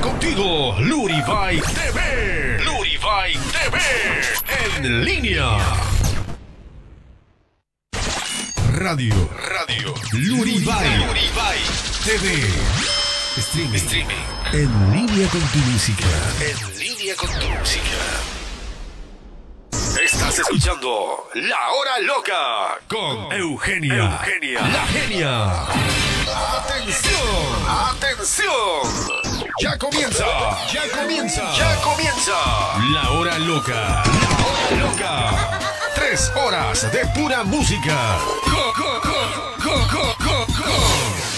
Está contigo Luribay TV. Luribay TV. En línea. Radio. Radio. Luribay. Luribay TV. Streaming. Streaming. En línea con tu música. En línea con tu música. Estás escuchando La Hora Loca con Eugenia. Eugenia. La genia. Atención. Atención. Ya comienza. Ya comienza. Ya comienza. La Hora Loca. La Hora Loca. Tres horas de pura música. Co, co, co.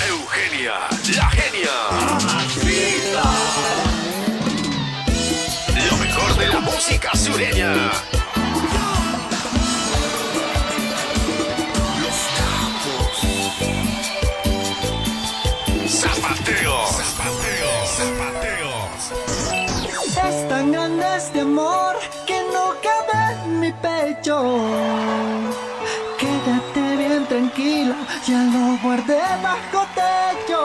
Eugenia. La genia. Lo mejor de la música sureña. Amor que no cabe en mi pecho. Quédate bien tranquila, ya lo guardé bajo techo.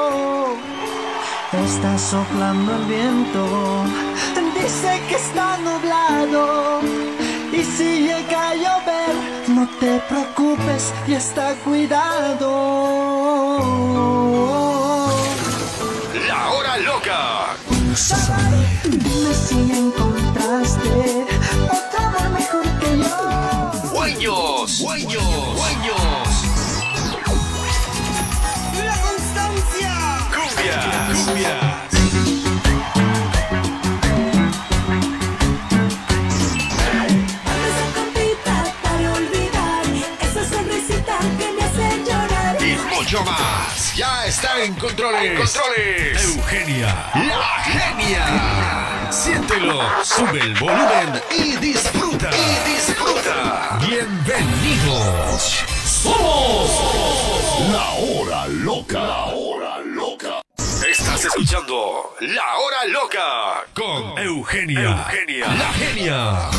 Está soplando el viento, dice que está nublado. Y si llega a llover, no te preocupes y está cuidado. La Hora Loca. Dime si otro amor mejor que yo. Guaños. Guaños. Guaños. La constancia. Cumbia. Cumbia. Esa copita para olvidar esa sonrisita que me hace llorar. Y mucho más. Ya está en controles. controles. Eugenia. La genia. Siéntelo. Sube el volumen y disfruta. Y disfruta. Bienvenidos. Somos La Hora Loca. La Hora Loca. Estás escuchando La Hora Loca con Eugenia. Eugenia. La genia.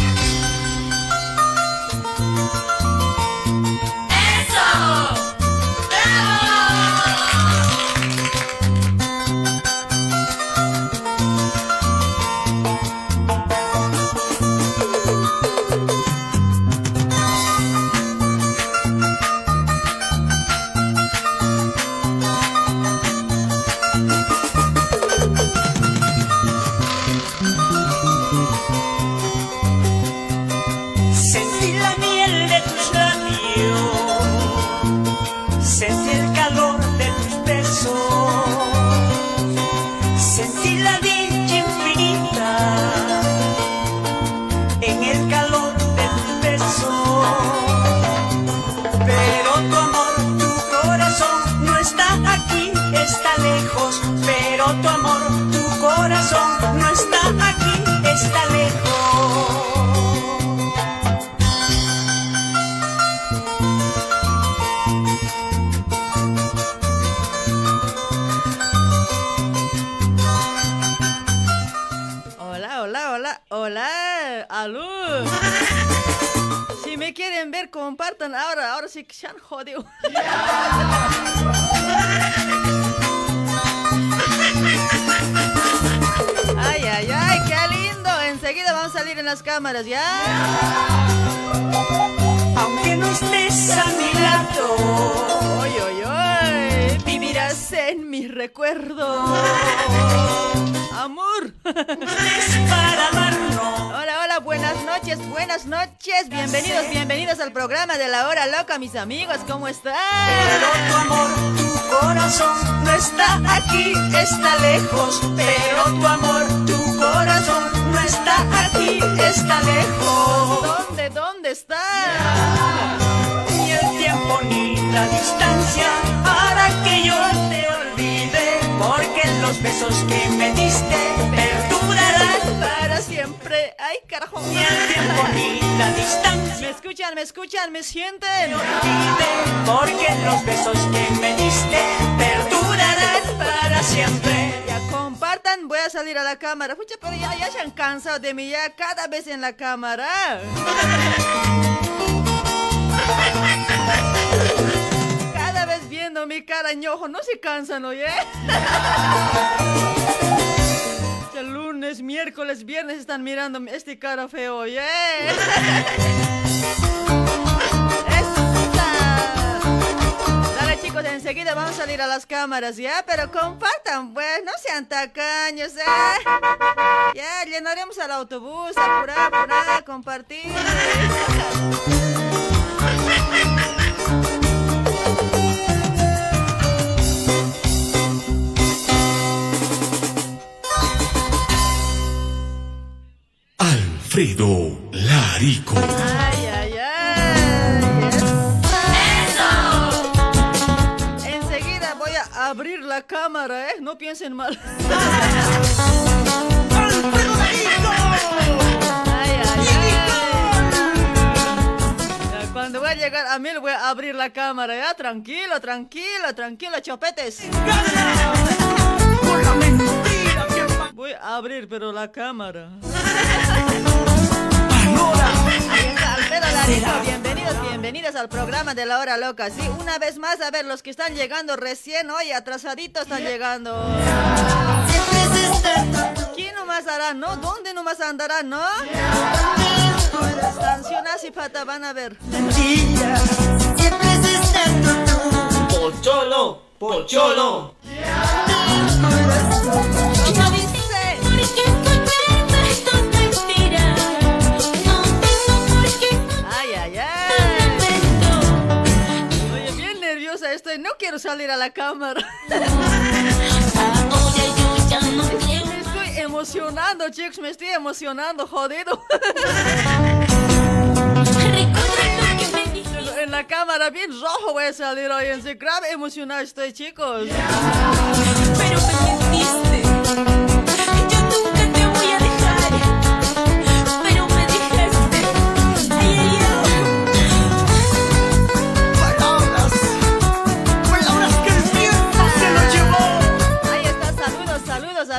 Quieren ver, compartan ahora, ahora sí que se han jodido. Ay, ay, ay, qué lindo. Enseguida vamos a salir en las cámaras, ¿ya? Aunque no estés a mi lado, Oy, oy, oy, vivirás en mis recuerdos. Amor. Hola, hola, buenas noches, buenas noches. Bienvenidos, bienvenidos al programa de la hora loca, mis amigos. ¿Cómo Pero están? tu amor, tu corazón no está aquí, está lejos. Pero tu amor, tu corazón no está aquí, está lejos. ¿Dónde, dónde está? Ni el tiempo ni la distancia que yo te olvide. Porque los besos que me diste perdurarán Para siempre. Ay, carajo. Ni el tiempo ni la ¿Me escuchan, me escuchan, me sienten? olvide. Porque los besos que me diste perdurarán para siempre. Ya compartan, voy a salir a la cámara. Pucha, pero ya, ya se han cansado de mí, ya cada vez en la cámara. Viendo mi cara ñojo, no se cansan, oye. Este lunes, miércoles, viernes están mirando este cara feo. Dale chicos, enseguida vamos a salir a las cámaras, ¿ya? Pero compartan, pues, no sean tacaños, ¿eh? Ya, llenaremos al autobús, apura, apura, compartir. Alfredo Larico. Ay, ay, ay. Enseguida voy a abrir la cámara, ¿eh? No piensen mal. Ay, ay, ay. Ya, Cuando voy a llegar a mil voy a abrir la cámara, ya tranquilo, tranquilo, tranquilo, chopetes. Voy a abrir pero la cámara. Bienvenidas al programa de la hora loca. Sí, una vez más, a ver, los que están llegando recién, hoy atrasaditos están llegando. ¿Quién nomás hará, no? ¿Dónde nomás andarán, no? Estación así pata, van a ver. Pocholo, pocholo. A la cámara. Me estoy emocionando, chicos, me estoy emocionando, jodido. En la cámara bien rojo voy a salir hoy, en grave emocionado estoy, chicos. Pero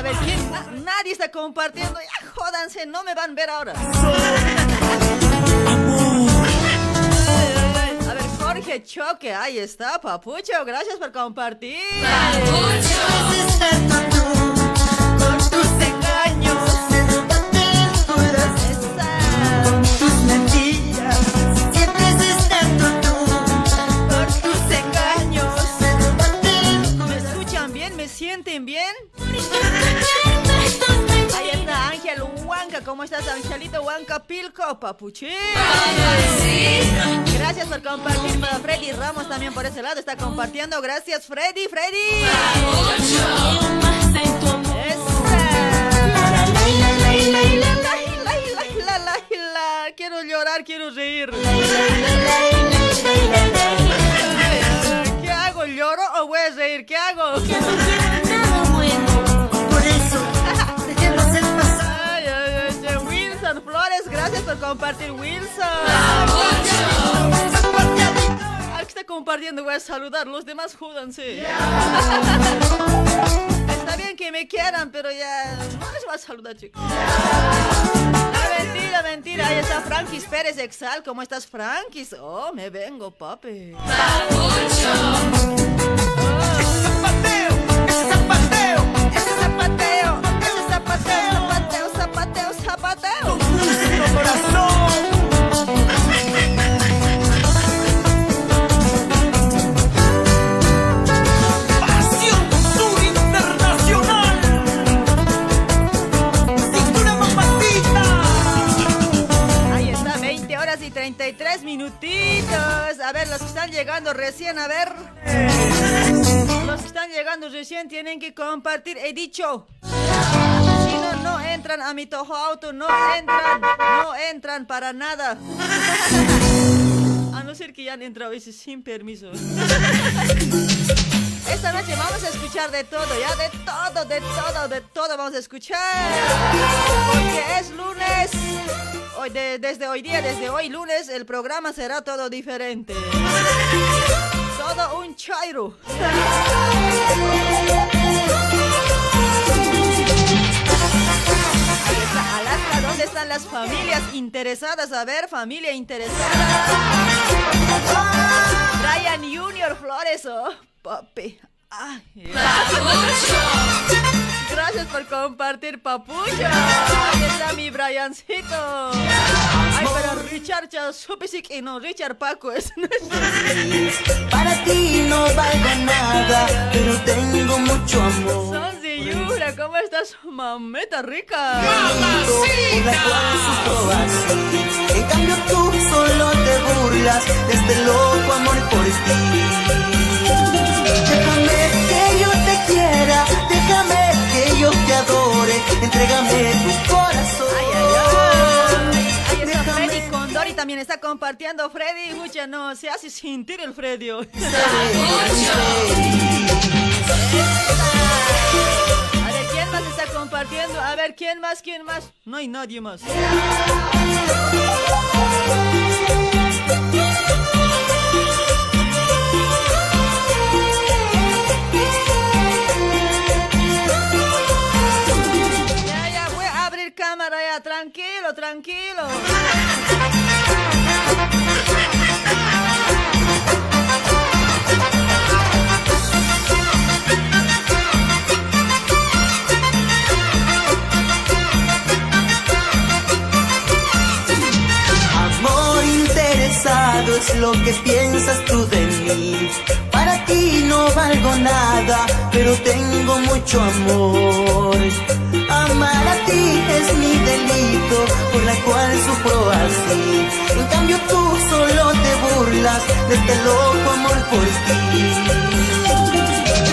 saludos. A ver, ¿quién? Na- nadie está compartiendo. Ya jódanse, no me van a ver ahora. A ver, Jorge Choque, ahí está, Papucho, gracias por compartir. Con tus ¿Cómo estás, Angelito Huanca Pilco, papuchín? Gracias por compartir para Freddy Ramos también por ese lado. Está compartiendo. Gracias, Freddy, Freddy. Esa. Quiero llorar, quiero reír. ¿Qué hago? ¿Lloro o voy a reír? ¿Qué hago? Compartir, Wilson. Al que está compartiendo voy a saludar, los demás júdanse. Está bien que me quieran, pero ya no les voy a saludar, chicos. Mentira, mentira. Ahí está Frankis Pérez Exal. ¿Cómo estás, Frankis? Oh, me vengo, papi. A ver, los que están llegando recién, a ver. Los que están llegando recién tienen que compartir. He dicho. No, entran a mi Toho Auto. No entran. No entran para nada. A no ser que ya han entrado veces sin permiso. Esta noche vamos a escuchar de todo, ya de todo, de todo, de todo vamos a escuchar. Porque es lunes. Hoy, de- desde hoy día, desde hoy lunes, el programa será todo diferente. Todo un chairo. están las familias interesadas? A ver, familia interesada. Brian Junior Flores, oh, papi. Ay. Gracias por compartir, papucho. Ahí está mi Briancito. Ay, pero Richard ya supiste y no, Richard Paco es Para ti no valgo nada, pero tengo mucho amor. Yura, ¿cómo estás, mameta rica? Así. En cambio tú solo te burlas de este loco amor por ti. Déjame que yo te quiera, déjame que yo te adore, entrégame tu corazón. Ay, ay, ay. Ahí está Déjame Freddy Condori también está compartiendo. Freddy, mucha no, se hace sentir el Freddy. A ver, ¿quién más está compartiendo? A ver, ¿quién más? ¿Quién más? No hay nadie más. Ya, ya, voy a abrir cámara ya, tranquilo, tranquilo. Lo que piensas tú de mí. Para ti no valgo nada, pero tengo mucho amor. Amar a ti es mi delito, por la cual sufro así. En cambio tú solo te burlas de este loco amor por ti.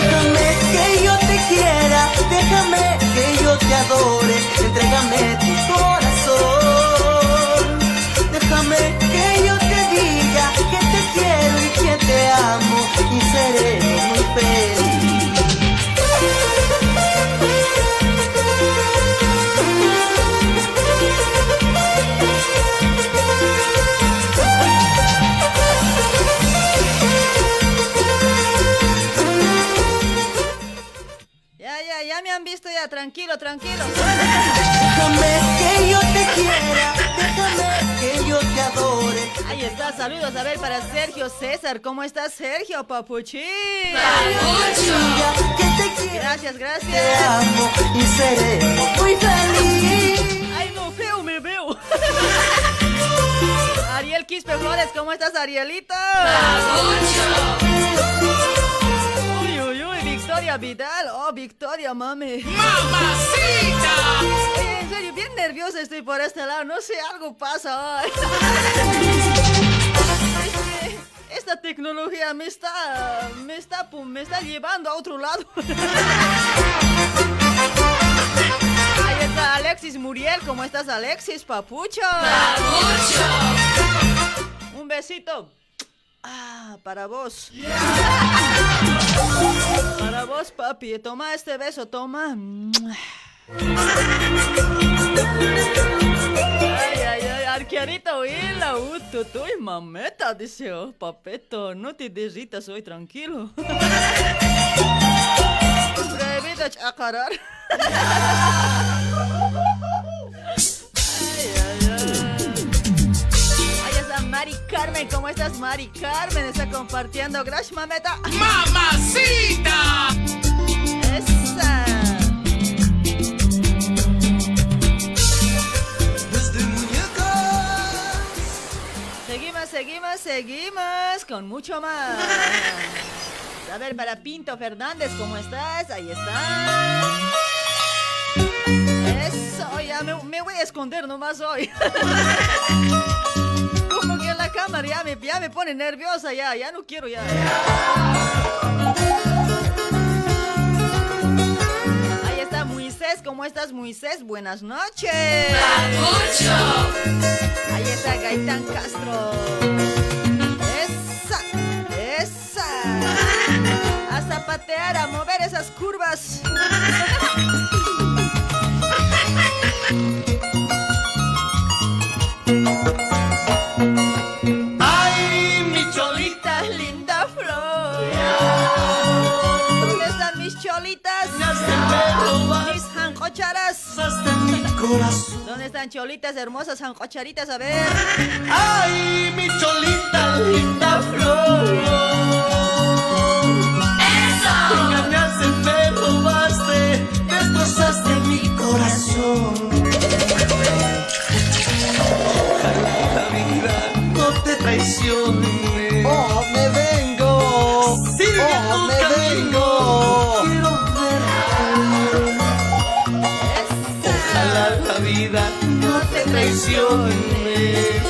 Déjame que yo te quiera, déjame que yo te adore, entrégame han visto ya, tranquilo, tranquilo. Déjame que yo te quiera, déjame que yo te adore. Ahí está, saludos a ver para Sergio César. ¿Cómo estás, Sergio Papuchín? Te quiero, Gracias, te gracias. amo y seremos muy felices. Ay, no, feo me veo. Ariel Quispe Flores, ¿cómo estás, Arielito? Uy, Victoria Vidal. Oh, Victoria, mami. ¡Mamacita! En serio, bien nerviosa estoy por este lado. No sé, algo pasa hoy. Es que Esta tecnología me está, me está, pum, me está llevando a otro lado. Ahí está Alexis Muriel. ¿Cómo estás, Alexis, papucho? Un besito. Ah, para vos. Para vos, papi. Toma este beso, toma. Ay, ay, ay, arquearito, hila, uto, tu y mameta, dice, oh, papeto, no te derritas hoy, tranquilo. Prohibido chacarar. Mari Carmen, ¿cómo estás, Mari Carmen? Está compartiendo, gracias, mameta. ¡Mamacita! Esa. Seguimos, seguimos, seguimos con mucho más. A ver, para Pinto Fernández, ¿cómo estás? Ahí está. Eso, ya me, me voy a esconder nomás hoy. Cámara ya me, ya me pone nerviosa, ya, ya no quiero ya. Ahí está Moisés, ¿cómo estás Moisés? Buenas noches. Ahí está Gaitán Castro. Esa, esa. A zapatear, a mover esas curvas. cholitas? Mis jancocharas. ¿Dónde están cholitas hermosas, jancocharitas? A ver. ¡Ay, mi cholita linda flor! ¡Eso! Engañaste, me robaste, destrozaste mi corazón. No te traicione. Oh, me vengo. Silvia, oh, me vengo. No te traicione.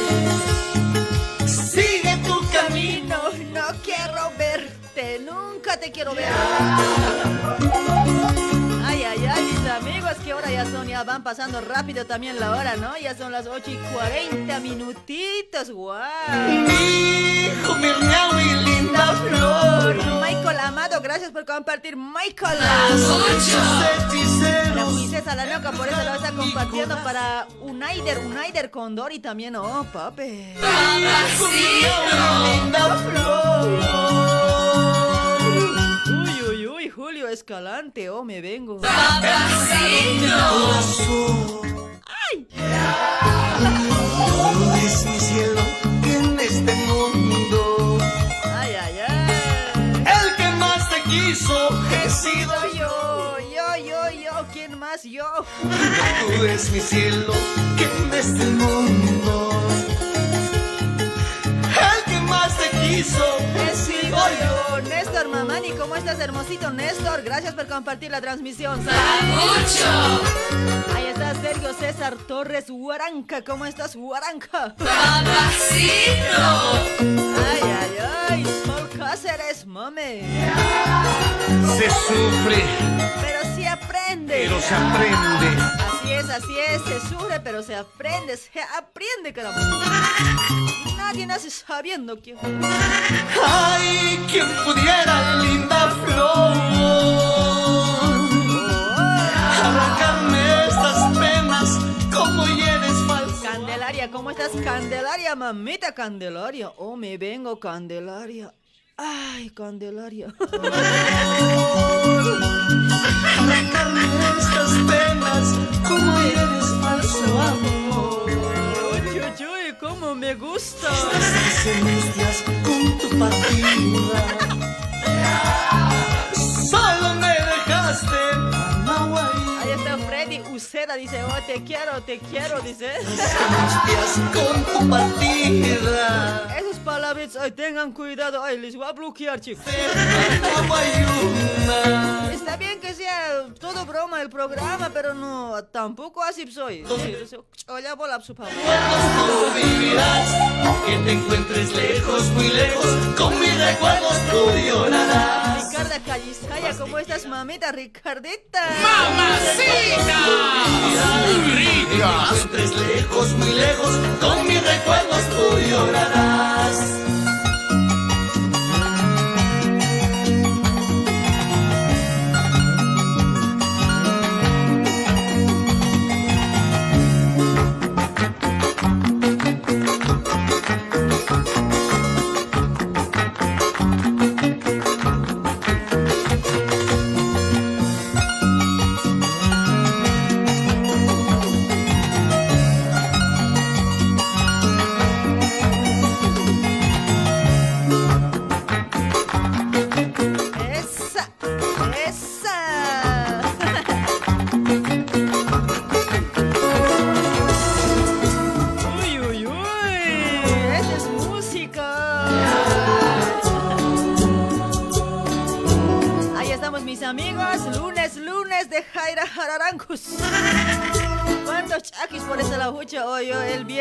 Sigue tu camino. No, no quiero verte, nunca te quiero ver. Ahora ya son, ya van pasando rápido también la hora, ¿no? Ya son las 8 y 40 minutitos. Mi hijo, mi y linda flor. Michael Amado, gracias por compartir, Michael. La princesa la loca, por eso lo está compartiendo para Unaider, Unaider Condor y también, oh, papi. linda flor. Julio Escalante, oh, me vengo. ¡Ay! Tú es mi cielo en este mundo ¡Ay, ay, ay! el que más te quiso he sido Yo, yo, yo, yo, ¿quién más? Yo. Tú es mi cielo que en este mundo yo. Yo, Néstor Mamani, ¿cómo estás, hermosito Néstor? Gracias por compartir la transmisión. Ahí está Sergio César Torres Huaranca. ¿Cómo estás, Huaranca? Ay, ay, ay, Sol Cáceres, mame. Se sufre, Pero sí aprende. pero se aprende. Así es, así es, se sufre, pero se aprende, se aprende, caramba. Nadie nace sabiendo que... Ay, quien pudiera, linda flor, arrancarme estas penas como hieres falsas. Candelaria, ¿cómo estás, Candelaria, mamita Candelaria? Oh, me vengo, Candelaria. Ay, Candelaria. Arrancarme estas penas como hieres falso amor. Uy, uy, uy, cómo me gusta. Estas con tu partida. Solo me dejaste Amaguay. Freddy Uceda, dice, oh, te quiero, te quiero, dice. Esos palabras, ay, tengan cuidado, ay, les voy a bloquear, chicos. Está bien que sea todo broma el programa, pero no, tampoco así soy. Oye, bola, su. Tú vivirás, aunque te encuentres lejos, muy lejos, con mis recuerdos tú llorarás. Ricarda Callisaya, ¿cómo estás, mamita? Ricardita. Te encuentres lejos, muy lejos, con mis recuerdos tú llorarás.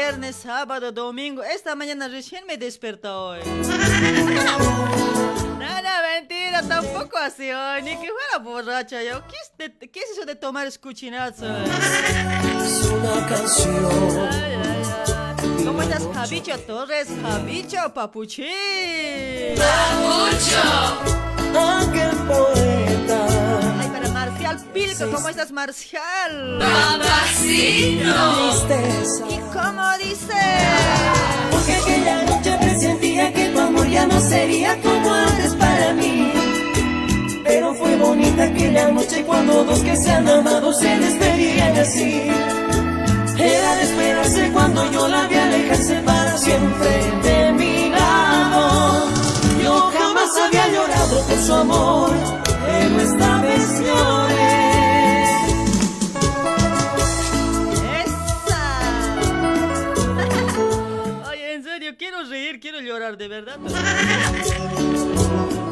Viernes, sábado, domingo. Esta mañana recién me despertó hoy. No, mentira, tampoco así hoy. Ni que fuera borracha yo. ¿Qué es, de- qué es eso de tomar escuchinazo? Es una canción. Ay, ay, ay. ¿Cómo estás, Javicho Torres? Javicho Papuchín. Aquel poeta. Marcial Pilco, ¿cómo estás, Marcial? Tristeza. ¿Y cómo dice? Porque aquella noche presentía que tu amor ya no sería como antes para mí. Pero fue bonita aquella noche cuando dos que se han amado se despedían así. Era de esperarse cuando yo la vi alejarse para siempre de mi lado. Yo jamás había llorado por su amor, quiero llorar, de verdad.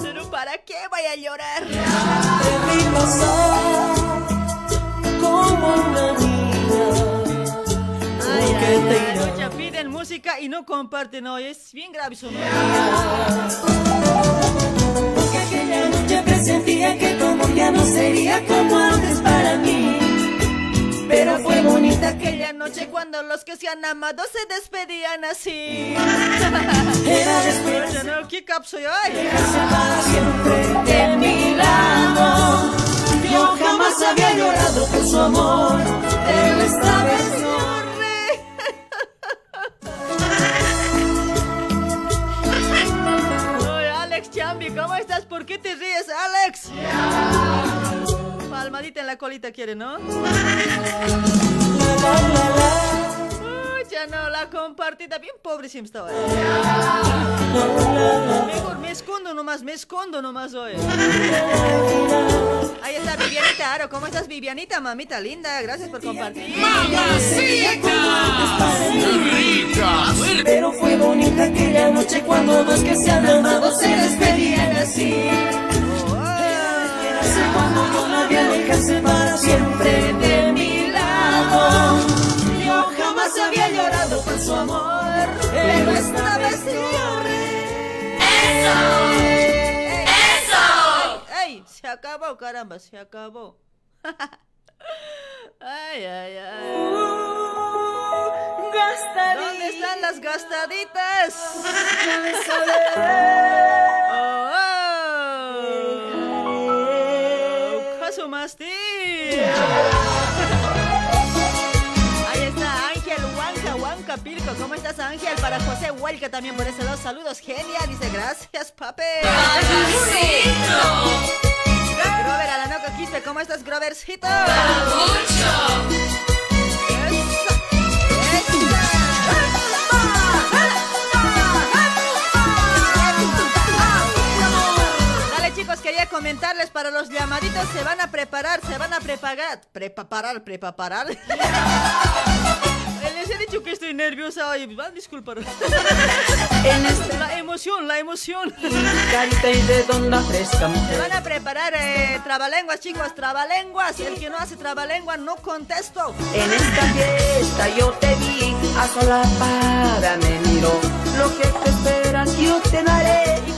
Pero ¿para qué voy a llorar? Te vi pasar como una niña. Ay, ¿Por qué ay, te ay, mucha piden música y no comparten hoy. Es bien grave. ¿no? Porque aquella noche presentía que amor ya no sería como antes para mí. Pero fue bonita aquella noche cuando los que se han amado se despedían así. era después ¿qué capso yo? Siempre de mi lado. Yo jamás había llorado por su amor, pero esta vez no. Chambi, ¿cómo estás? ¿Por qué te ríes, Alex? Palmadita en la colita quiere, ¿no? Uy, ya no, la compartida, bien pobre siempre estaba. Mejor me escondo nomás, me escondo nomás hoy. Ahí está Vivianita Aro, ¿cómo estás Vivianita, mamita linda? Gracias por compartir. Pero fue bonita aquella noche cuando dos que se han amado se despedían así. Vi alejarse para siempre de mi lado. Yo jamás había llorado por su amor, pero esta vez lloré. ¡Eso! ¡Eso! ¡Ey! Se acabó, caramba, se acabó. ay, ay, ay. ¿Dónde están las gastaditas? Oh, oh. Caso Masti. Ahí está Ángel Huanca, Huanca Pilco. ¿Cómo estás, Ángel? Para José Huelca también por ese dos saludos. Genial. Dice, gracias, pape. Grover Alanoco Quispe, ¿cómo estás, Grovercito? Quería comentarles para los llamaditos, se van a preparar, se van a preparar, preparar, preparar. Les he dicho que estoy nerviosa hoy, van a disculpar. La emoción, la emoción. Carita y redonda fresca Se van a preparar eh, trabalenguas, chicos, trabalenguas. El que no hace trabalengua no contesto. En esta fiesta yo te vi a sola para me miro. Lo que te esperas yo te daré. Y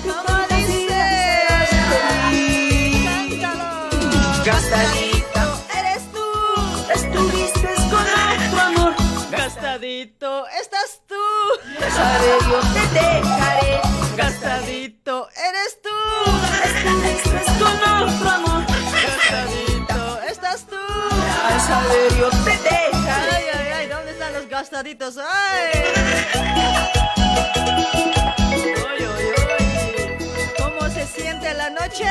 Gastadito eres tú. estuviste con otro amor. Gastadito, estás tú. Sabe yo te dejaré. Gastadito, eres tú. Estuviste con otro amor. Gastadito, estás tú. Al saber yo te dejaré. Ay, ay, ay, ¿dónde están los gastaditos? ¡Ay! Ay, ay, ay. ¿Cómo se siente la noche?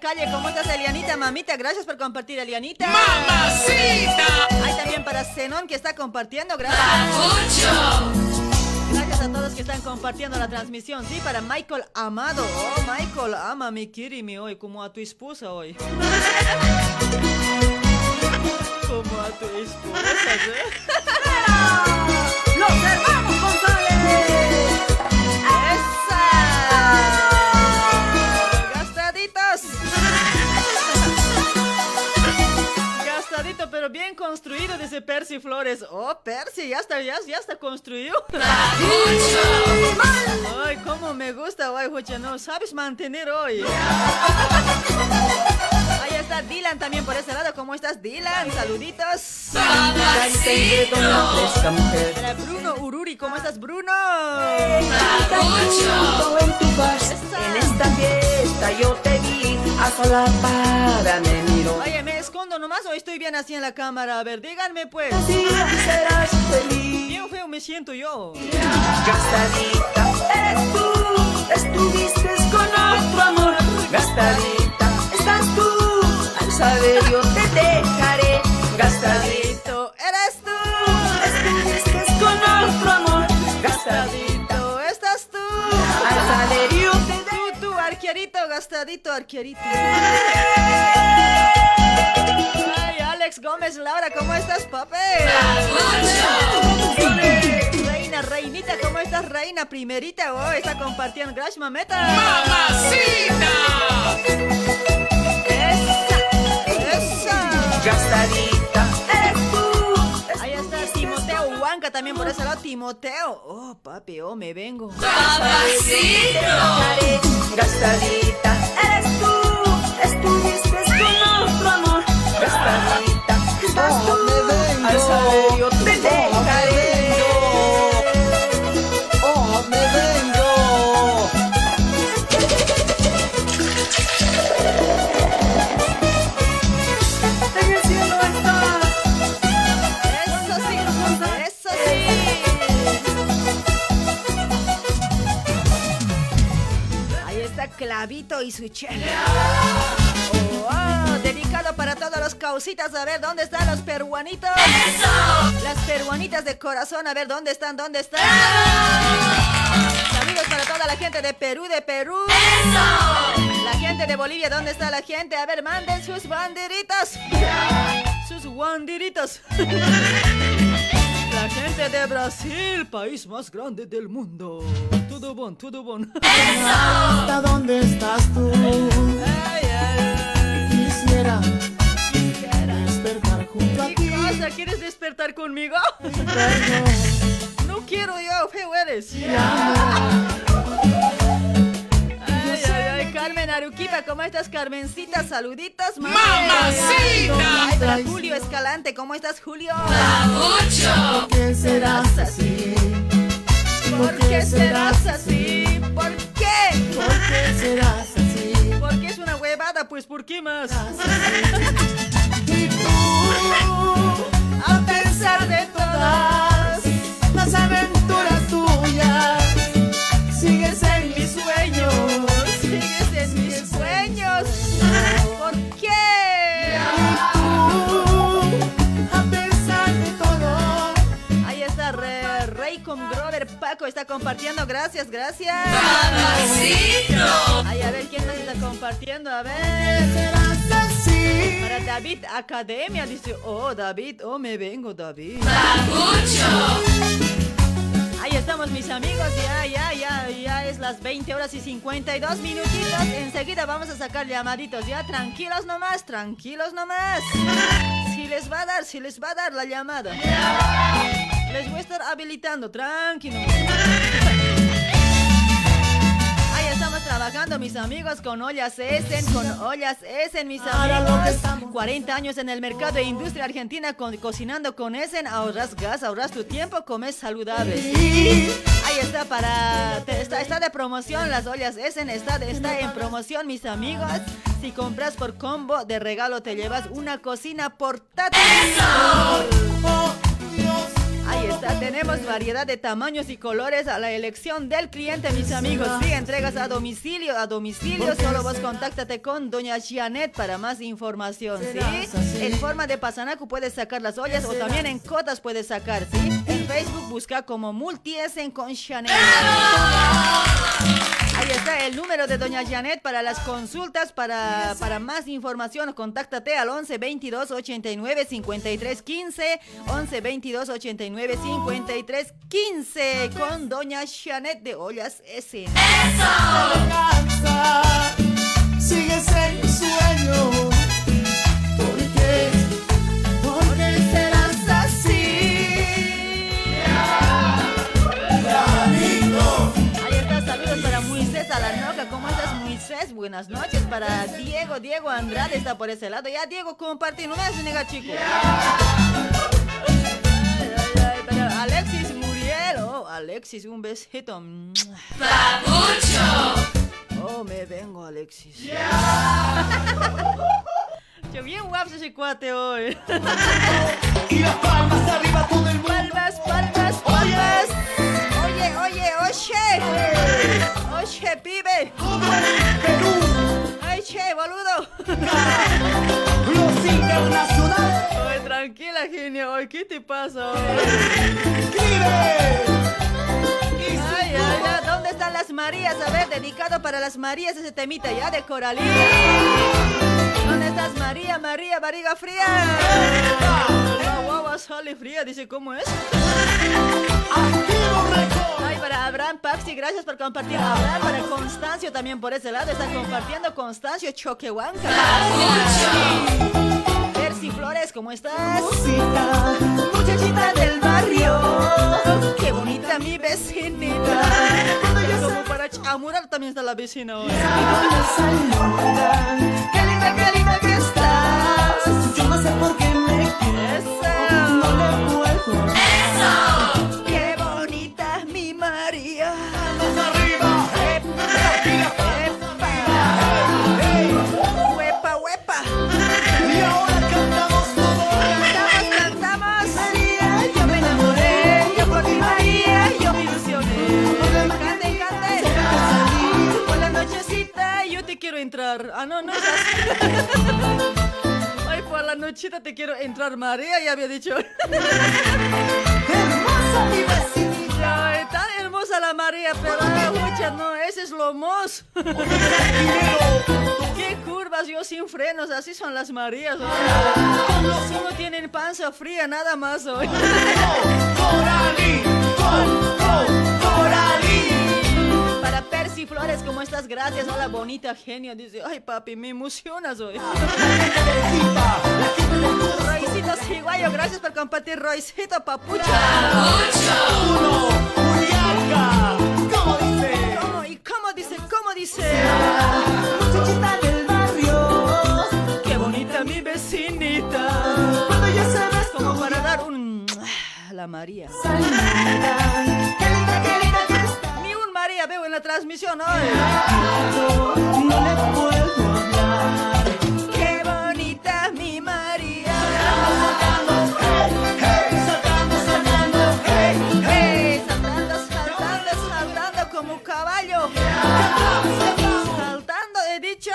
Calle, ¿cómo estás, Elianita? Mamita, gracias por compartir, Elianita. ¡Mamacita! Hay también para Zenón que está compartiendo, gracias. Gracias a todos que están compartiendo la transmisión. Sí, para Michael Amado. Oh, Michael, ama mi Kirimi hoy, como a tu esposa hoy. como a tu esposa, ¿eh? Bien construido, dice Percy Flores. Oh, Percy, ya está, ya, ya está construido. Ay, cómo me gusta hoy, Jucha, no sabes mantener hoy. Ahí está Dylan también por ese lado. ¿Cómo estás, Dylan? Saluditos. Para Bruno Ururi, ¿cómo estás, Bruno? En esta fiesta yo te vi a escondo nomás o estoy bien así en la cámara? A ver, díganme pues. Así serás feliz. Bien feo me siento yo. Gastadita, eres tú. Estuviste con otro amor. Gastadita, estás tú. Al saber yo te dejaré. Gastadito, eres tú. estuviste con otro amor. Gastadito, estás tú. al saber yo te Tú, tú, arquerito, gastadito, arquerito. Alex Gómez Laura, ¿cómo estás, papi? Reina, reinita, ¿cómo estás, reina? Primerita, oh, está compartiendo. Gracias, mameta. ¡Mamacita! Esa, esa. Gastadita, eres tú. Ahí está Timoteo Huanca también por ese lado. Timoteo. Oh, papi, oh, me vengo. Dejaré Gastadita, eres tú. Estuviste con otro amor. Gastadita, estás tú. Al dejaré. Oh, me vengo. Eso sí, eso sí. Ahí está Clavito y su chela. Dedicado para todos los causitas. A ver, ¿dónde están los peruanitos? Las peruanitas de corazón. A ver, ¿dónde están? ¿Dónde están? Saludos para toda la gente de Perú, de Perú. La gente de Bolivia, ¿dónde está la gente? A ver, manden sus banderitas. Sus banderitas. La gente de Brasil, país más grande del mundo. Todo bon, todo bon. ¿Hasta dónde estás tú? Ay. Quisiera despertar junto a ¿Qué ti. cosa? ¿Quieres despertar conmigo? No quiero yo, feo eres. Ay, ay, ay, Carmen Aruquipa, ¿cómo estás, Carmencita? Saluditos, mami. ¡Mamacita! Ay, para Julio Escalante, ¿cómo estás, Julio? ¿Por qué serás así? ¿Por qué serás así? ¿Por qué? ¿Por qué serás así? Pues, ¿por qué más? Y tú, A pesar de todas, las aventuras está compartiendo. Gracias, gracias. Ay, a ver, ¿quién más está compartiendo? A ver. Para David Academia, dice, oh, David, oh, me vengo, David. Ahí estamos, mis amigos, ya, ya, ya, ya es las 20 horas y 52 minutitos. Enseguida vamos a sacar llamaditos, ya, tranquilos nomás, tranquilos nomás. Si les va a dar, si les va a dar la llamada. Les voy a estar habilitando, tranquilo. Ahí estamos trabajando, mis amigos, con Ollas Essen, con Ollas Essen, mis amigos. estamos 40 años en el mercado de industria argentina con- cocinando con Essen. Ahorras gas, ahorras tu tiempo, comes saludable. Ahí está para está, está de promoción las ollas Essen, está, está en promoción, mis amigos. Si compras por combo de regalo te llevas una cocina portátil. Dios. Ahí está, tenemos variedad de tamaños y colores a la elección del cliente, mis amigos. Sí, entregas a domicilio, a domicilio. Solo vos contáctate con Doña Janet para más información, ¿sí? En forma de pasanacu puedes sacar las ollas o también en cotas puedes sacar, ¿sí? En Facebook busca como Multiesen con Janet. Ahí está el número de Doña Janet para las consultas, para, para más información, contáctate al 11 22 89 53 15, 11 22 89 53 15 con Doña Janet de Ollas S. Alcanza, sigues en sueño. Buenas noches. Para Diego, Diego Andrade está por ese lado. Ya, Diego, compartí. No me hagas negar, chico. Alexis Muriel. Oh, Alexis, un besito. Oh, me vengo, Alexis. Yo bien guapo ese cuate hoy. Y las palmas arriba todo el mundo. Palmas, palmas, palmas. Oye, oye, oye. Oye, pibe. Ay, che, boludo. Los internacionales. Ay, tranquila, genio. Ay, ¿qué te pasa? Ay, ay, ay, ¿dónde están las Marías? A ver, dedicado para las Marías ese temita ya de Coralina. ¿Dónde estás, María, María, barriga fría? La guagua sale fría, dice, ¿cómo es? Para Abraham Paxi, gracias por compartir. Abraham, para Constancio también por ese lado. Está compartiendo Constancio Choquehuanca. Percy Flores, ¿cómo estás? Muchachita del barrio. Qué bonita mi vecinita. Como para chamurar también está la vecina hoy. Qué linda, qué linda que estás. Yo no sé por qué me quieres. No le. ¡Eso! Te quiero entrar. Ah, no, no es así. Ay, por la nochita te quiero entrar, María, ya había dicho. Hermosa mi vecinita. Ay, tan hermosa la María, pero mucha, no, ese es lo mos. Qué curvas, yo sin frenos, así son las Marías. hoy. Solo tienen panza fría, nada más hoy. Percy Flores, ¿cómo estás? Gracias, hola bonita genio. Dice, ay papi, me emocionas hoy. Roycito Ciguayo, gracias por compartir, Roycito Papucha. Uno, Juliaca. ¿Cómo dice? ¿Cómo? ¿Y cómo dice? ¿Cómo dice? Muchachita del barrio. Qué bonita mi vecinita. Cuando ya sabes Como para dar un... a La María. Qué Veo en la transmisión hoy. No le a hablar. Qué bonita mi María. Saltando, saltando, hey, Hey, saltando, saltando, saltando como un caballo. Saltando, he dicho.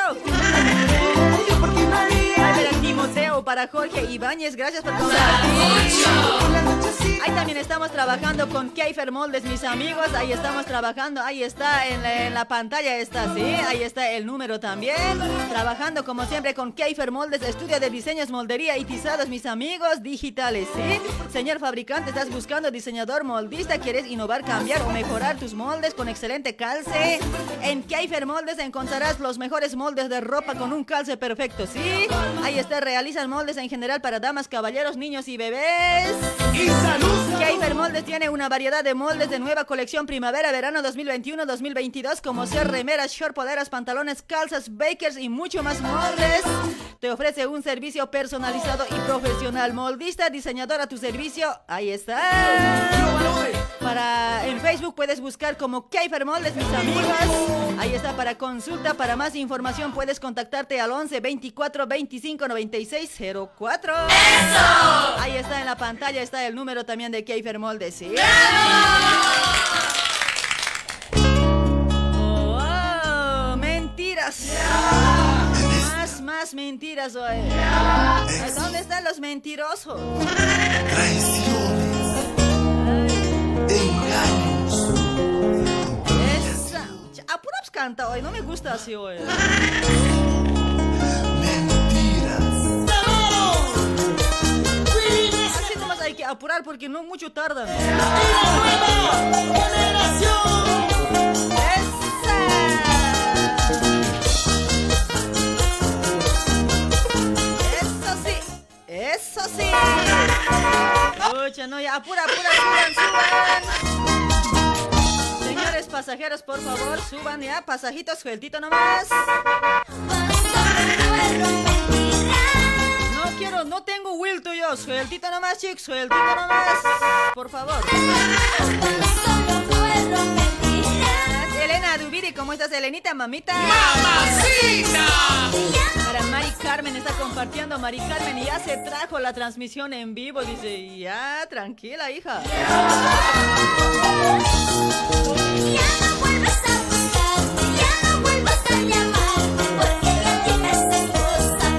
Ay, mira, Timoteo para Jorge Ibáñez, gracias por compartir. Ahí también estamos trabajando con Keifer Moldes, mis amigos. Ahí estamos trabajando. Ahí está en la, en la pantalla, está, sí. Ahí está el número también. Trabajando como siempre con Keifer Moldes, estudio de diseños, moldería y tizados, mis amigos digitales, sí. Señor fabricante, estás buscando diseñador moldista, quieres innovar, cambiar o mejorar tus moldes con excelente calce. En Keifer Moldes encontrarás los mejores moldes de ropa con un calce perfecto, sí. Ahí está, realizan moldes en general para damas, caballeros, niños y bebés. Y salud. Keifer Moldes tiene una variedad de moldes de nueva colección primavera-verano 2021-2022 como ser remeras, short, poleras, pantalones, calzas, bakers y mucho más moldes. Te ofrece un servicio personalizado y profesional. Moldista, diseñador a tu servicio. Ahí está. Para en Facebook puedes buscar como Keifer Moldes, mis amigas. Ahí está para consulta, para más información puedes contactarte al 11 24 25 96 04. Ahí está en la pantalla, está el número también de Keifer Moldes, ¿sí? Oh, mentiras. Más, más mentiras hoy. ¿Dónde están los mentirosos? Esa. Apuras canta hoy, no me gusta así hoy. Mentiras, Así nomás hay que apurar porque no mucho tardan. Eso sí, eso sí. No, ya, apura, apura, suban, suban. Señores pasajeros, por favor, suban ya, pasajitos, sueltito nomás. No quiero, no tengo will yo, sueltito nomás, chicos, sueltito nomás. Por favor. Elena Dubiri, ¿cómo estás, Elenita, mamita? ¡Mamacita! Para Mari Carmen está compartiendo, Mari Carmen, y ya se trajo la transmisión en vivo, dice, ya, tranquila, hija.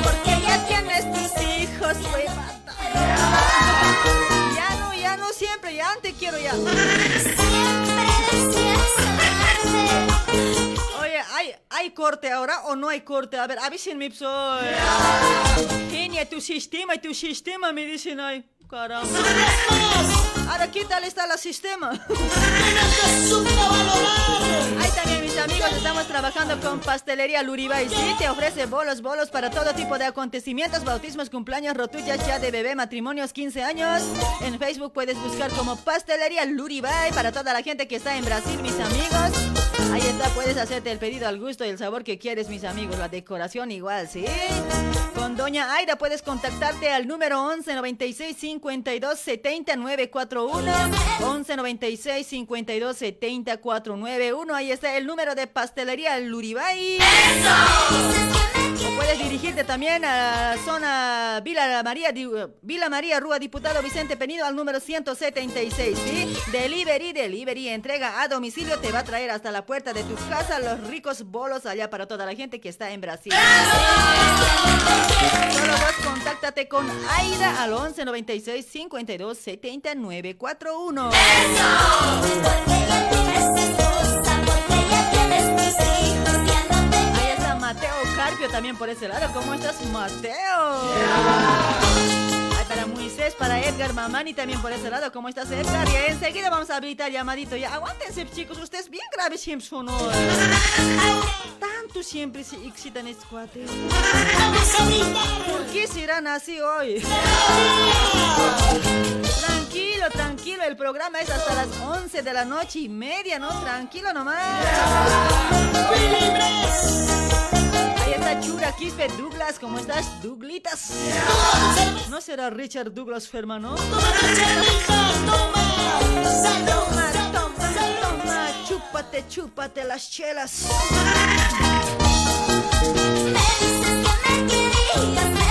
Porque ya tienes tus hijos, bata. Ya no, ya no siempre, ya te quiero ya. Hay, hay ¿hay corte ahora o no hay corte? A ver, avísenme, soy. Genia, tu sistema y tu sistema me dicen, ay, caramba. Ahora, ¿qué tal está el sistema? Ahí también, mis amigos, estamos trabajando con Pastelería Luribay. Sí, te ofrece bolos, bolos para todo tipo de acontecimientos, bautismos, cumpleaños, rotullas ya de bebé, matrimonios, 15 años. En Facebook puedes buscar como Pastelería Luribay para toda la gente que está en Brasil, mis amigos. Ahí está, puedes hacerte el pedido al gusto y el sabor que quieres, mis amigos. La decoración igual, ¿sí? Con Doña Aida puedes contactarte al número 11 96 52 70 941. 11 96 52 70 491. Ahí está el número de pastelería Luribay. O puedes dirigirte también a la zona Vila María, Vila María, Rúa Diputado Vicente Penido al número 176, ¿sí? Delivery, delivery, entrega a domicilio, te va a traer hasta la puerta de tu casa los ricos bolos allá para toda la gente que está en Brasil. Solo vos contáctate con Aida al 11 96 52 79 41. Ahí También por ese lado. ¿Cómo estás, Mateo? Para Moisés, para Edgar Mamani también por ese lado. ¿Cómo estás, Edgar? Y enseguida vamos a habilitar llamadito ya. Aguántense, chicos. Ustedes bien graves siempre son hoy. Tanto siempre se excitan estos cuates. ¿Por qué serán así hoy? Tranquilo, tranquilo. El programa es hasta las 11 de la noche y media, ¿no? Tranquilo nomás. Ahí está Chura Quispe Douglas. ¿Cómo estás, Douglitas? ¿No será Richard Douglas Ferman, no? Toma, toma, toma. Chúpate, chúpate las chelas. ¡Oh,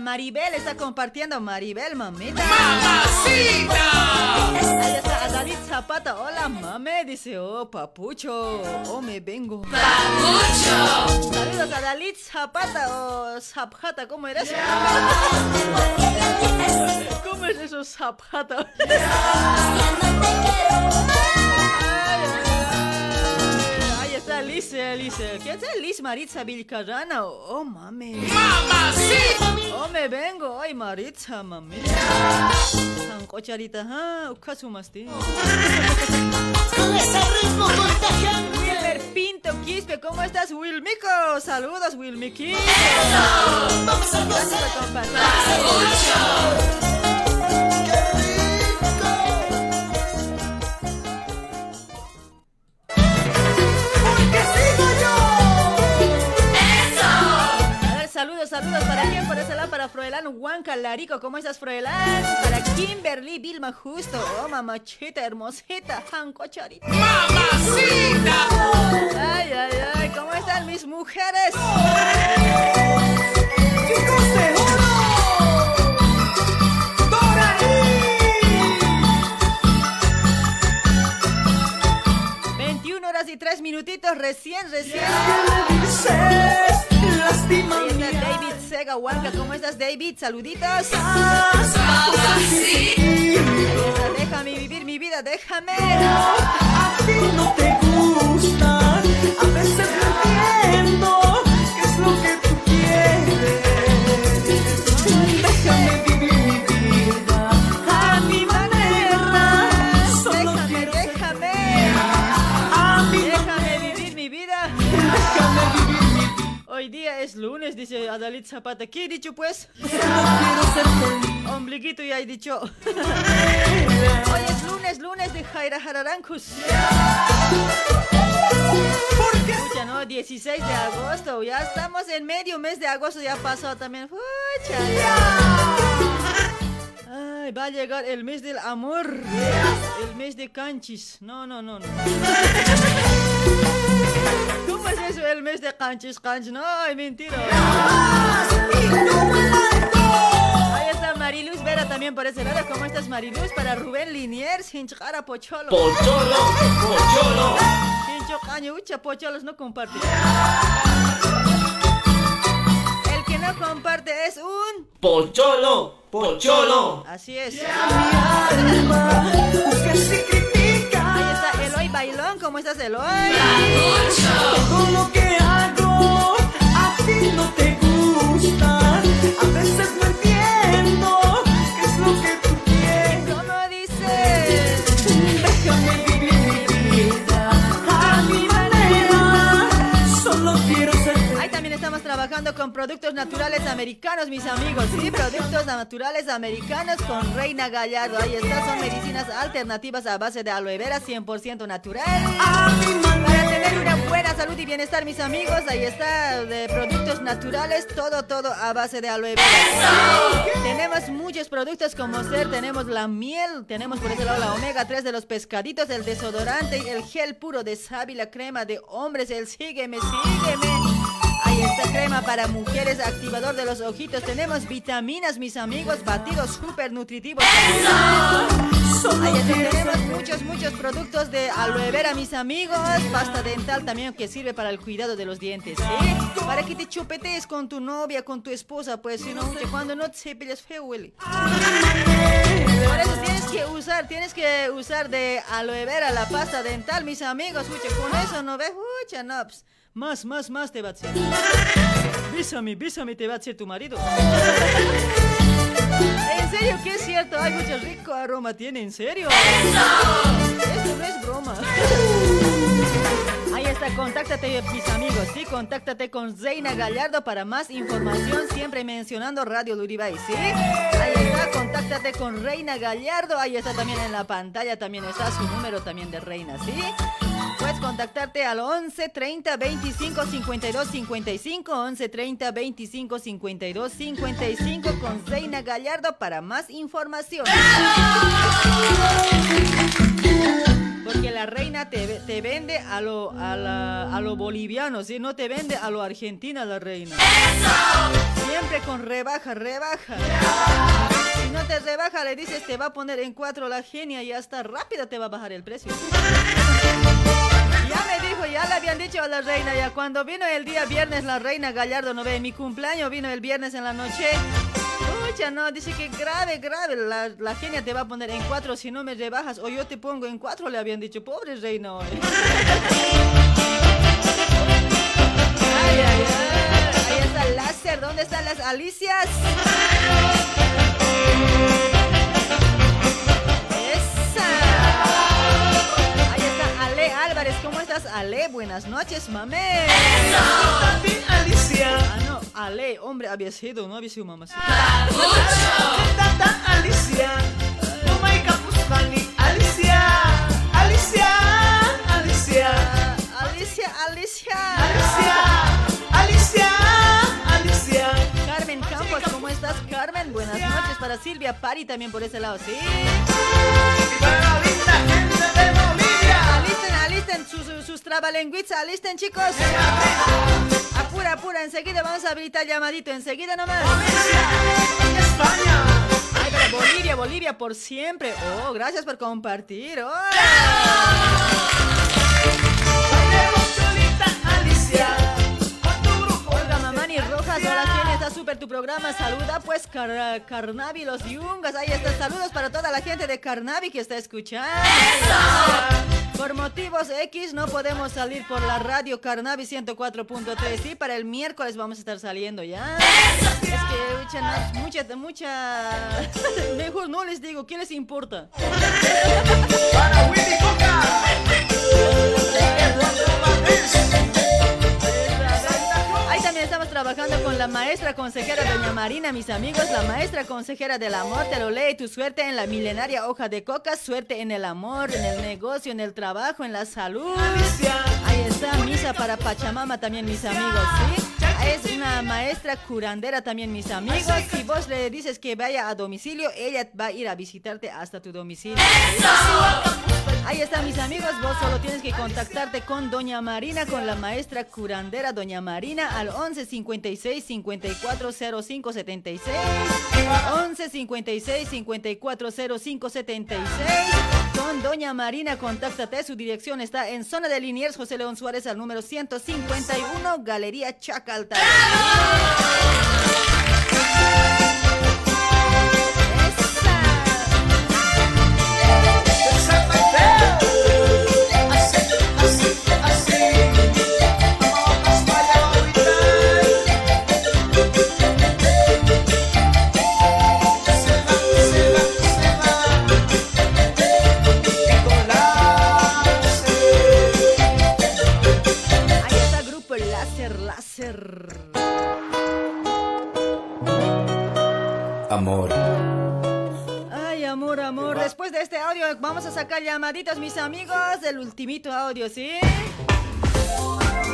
Maribel. Está compartiendo Maribel, mamita. ¡Mamacita! Ahí está Adalid Zapata. Hola, mame. Dice, oh, papucho. Oh, me vengo. Papucho. Saludos a Dalit Zapata o Zapata. ¿Cómo eres? ¿Cómo es eso, Zapata? Ay, Liz. eh. ¿Quién es Liz Maritza Vilcarrana? Oh, mame. ¡Mamacita! Oh, me vengo. Ay, Maritza, mami. Sancocharita, ah, ukasumasti. Wilmer Pinto Quispe, ¿cómo estás, Wilmico? Saludos, Wilmiki. Gracias por compartir. A saludos, saludos para por ese lado, para Froelán Huanca Larico, ¿cómo estás, Froelán? Para Kimberly Vilma Justo, oh mamachita hermosita, Hanco Charita. ¡Mamacita! Ay, ay, ay, ¿cómo están mis mujeres? ¡Chicos de oro! ¡Doraí! 21 horas y 3 minutitos, recién, recién. ¿Qué Ahí está. David Sega Huanca, ¿cómo estás, David? Saluditos. Déjame vivir mi vida, déjame. A ti no te gusta, a veces no entiendo Hoy día es lunes, dice Adalit Zapata. ¿Qué he dicho, pues? Ombliguito ya he dicho. Hoy es lunes, lunes de Jaira Jararancus. Escucha, ¿no? 16 de agosto. Ya estamos en medio mes de agosto. Ya pasó también. Pucha, Ay, va a llegar el mes del amor. El mes de canchis. No, no, no, no. ¿Cómo es eso el mes de canchis, canchis? No, es mentira. Ahí está Mariluz Vera también por ese lado. ¿Cómo estás, Mariluz? Para Rubén Liniers, Hinchara Pocholo. Pocholo, pocholo. Pocho caño, ucha, pocholos no comparte. El que no comparte es un. Pocholo, pocholo. Así es. Mi Bailón. ¿Cómo estás, Eloy? Todo que hago a ti no te gusta. A veces no trabajando con productos naturales americanos, mis amigos. Sí, productos naturales americanos con Reina Gallardo. Ahí está, son medicinas alternativas a base de aloe vera 100% natural. Para tener una buena salud y bienestar, mis amigos, ahí está, de productos naturales, todo, todo a base de aloe vera. Tenemos muchos productos como ser, tenemos la miel, tenemos por ese lado la omega 3 de los pescaditos, el desodorante, el gel puro de sábila, crema de hombres, el sígueme, sígueme. Está crema para mujeres, activador de los ojitos. Tenemos vitaminas, mis amigos, batidos súper nutritivos. Está, tenemos muchos, muchos productos de aloe vera, mis amigos. Pasta dental también que sirve para el cuidado de los dientes, ¿sí? Para que te chupetees con tu novia, con tu esposa, pues si no, cuando no te cepillas feo huele. Por eso tienes que usar, tienes que usar de aloe vera la pasta dental, mis amigos. Uche, con eso no ves, ucha, no, pues, más, más, más te va a hacer. Bésame, bésame, te va a hacer tu marido. En serio, que es cierto, hay mucho rico aroma, tiene, en serio. Esto no es broma. Ahí está, contáctate, mis amigos, sí, contáctate con Zeina Gallardo para más información, siempre mencionando Radio Luribay, ¿sí? Ahí está, contáctate con Reina Gallardo, ahí está también en la pantalla, también está su número también de Reina, ¿sí? Contactarte al 11 30 25 52 55, 11 30 25 52 55 con Zeina Gallardo para más información. Porque la reina te, te vende a lo, a, la- a lo boliviano, ¿sí? No te vende a lo argentina la reina. Siempre con rebaja, rebaja. Si no te rebaja, le dices, te va a poner en cuatro la genia y hasta rápida te va a bajar el precio. Ya me dijo, ya le habían dicho a la reina, ya cuando vino el día viernes la reina Gallardo, no ve, mi cumpleaños vino el viernes en la noche. Pucha, no, dice que grave, grave, la, genia te va a poner en cuatro si no me rebajas o yo te pongo en cuatro, le habían dicho, pobre reina. oye. Ay, ay, ay, ahí está el láser, ¿dónde están las alicias? Ale? Buenas noches, mame. Tati Alicia. Ah, no, Ale, hombre, había sido, no había sido mamá. Tata Alicia. Jamaica Puspani. Alicia. Alicia. Alicia. Alicia, Alicia. Alicia. Alicia. Alicia. Carmen Campos, ¿cómo estás, Carmen? Buenas noches para Silvia Pari también por ese lado, ¿sí? Y para la linda gente de Bolivia. Alisten, alisten sus, sus, trabalenguitas, alisten, chicos. Apura, apura, enseguida vamos a habilitar llamadito, enseguida nomás. España. Ay, pero Bolivia, Bolivia por siempre. Oh, gracias por compartir. Oh. Olga Mamani Rojas, hola, ¿quién está súper tu programa? Saluda pues Car Carnavi, los yungas. Ahí está, saludos para toda la gente de Carnavi que está escuchando. Por motivos X no podemos salir por la radio Carnavi 104.3. Sí, para el miércoles vamos a estar saliendo ya. Es que mucha, mucha... Mejor no les digo, ¿qué les importa? Para Willy Coca. Trabajando con la maestra consejera doña Marina, mis amigos, la maestra consejera del amor, te lo lee tu suerte en la milenaria hoja de coca, suerte en el amor, en el negocio, en el trabajo, en la salud. Ahí está, misa para Pachamama también, mis amigos, ¿sí? Es una maestra curandera también, mis amigos. Si vos le dices que vaya a domicilio, ella va a ir a visitarte hasta tu domicilio. Ahí está, mis amigos. Vos solo tienes que contactarte con Doña Marina, con la maestra curandera Doña Marina al 11 56 54 05 76. 11 56 54 05 76. Con Doña Marina, contáctate. Su dirección está en zona de Liniers, José León Suárez, al número 151, Galería Chacaltaya. Ahí Después de este audio vamos a sacar llamaditas, mis amigos, del ultimito audio, ¿sí?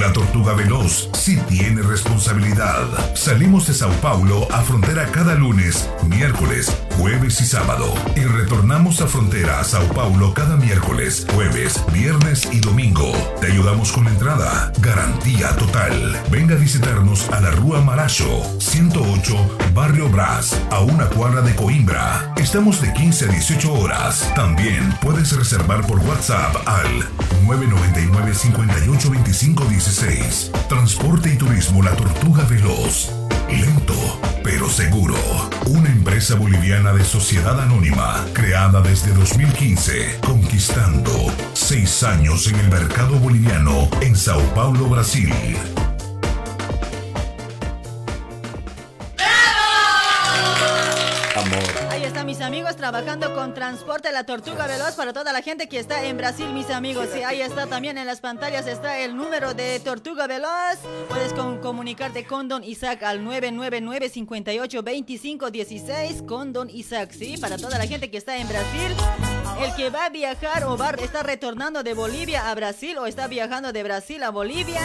La Tortuga Veloz sí tiene responsabilidad. Salimos de Sao Paulo a frontera cada lunes, miércoles, jueves y sábado. Y retornamos a frontera a Sao Paulo cada miércoles, jueves, viernes y domingo. Te ayudamos con la entrada. Garantía total. Venga a visitarnos a la Rúa Maracho, 108, Barrio Brás, a una cuadra de Coimbra. Estamos de 15 a 18 horas. También puedes reservar por WhatsApp al 999 58 25 16. Transporte y turismo La Tortuga Veloz. Lento, pero seguro. Una empresa boliviana de sociedad anónima, creada desde 2015, conquistando seis años en el mercado boliviano en Sao Paulo, Brasil. Trabajando con Transporte La Tortuga Veloz para toda la gente que está en Brasil, mis amigos. Sí, ahí está también en las pantallas está el número de Tortuga Veloz. Puedes comunicarte con Don Isaac al 999 58 25 16 con Don Isaac, sí, para toda la gente que está en Brasil. El que va a viajar o va está retornando de Bolivia a Brasil o está viajando de Brasil a Bolivia.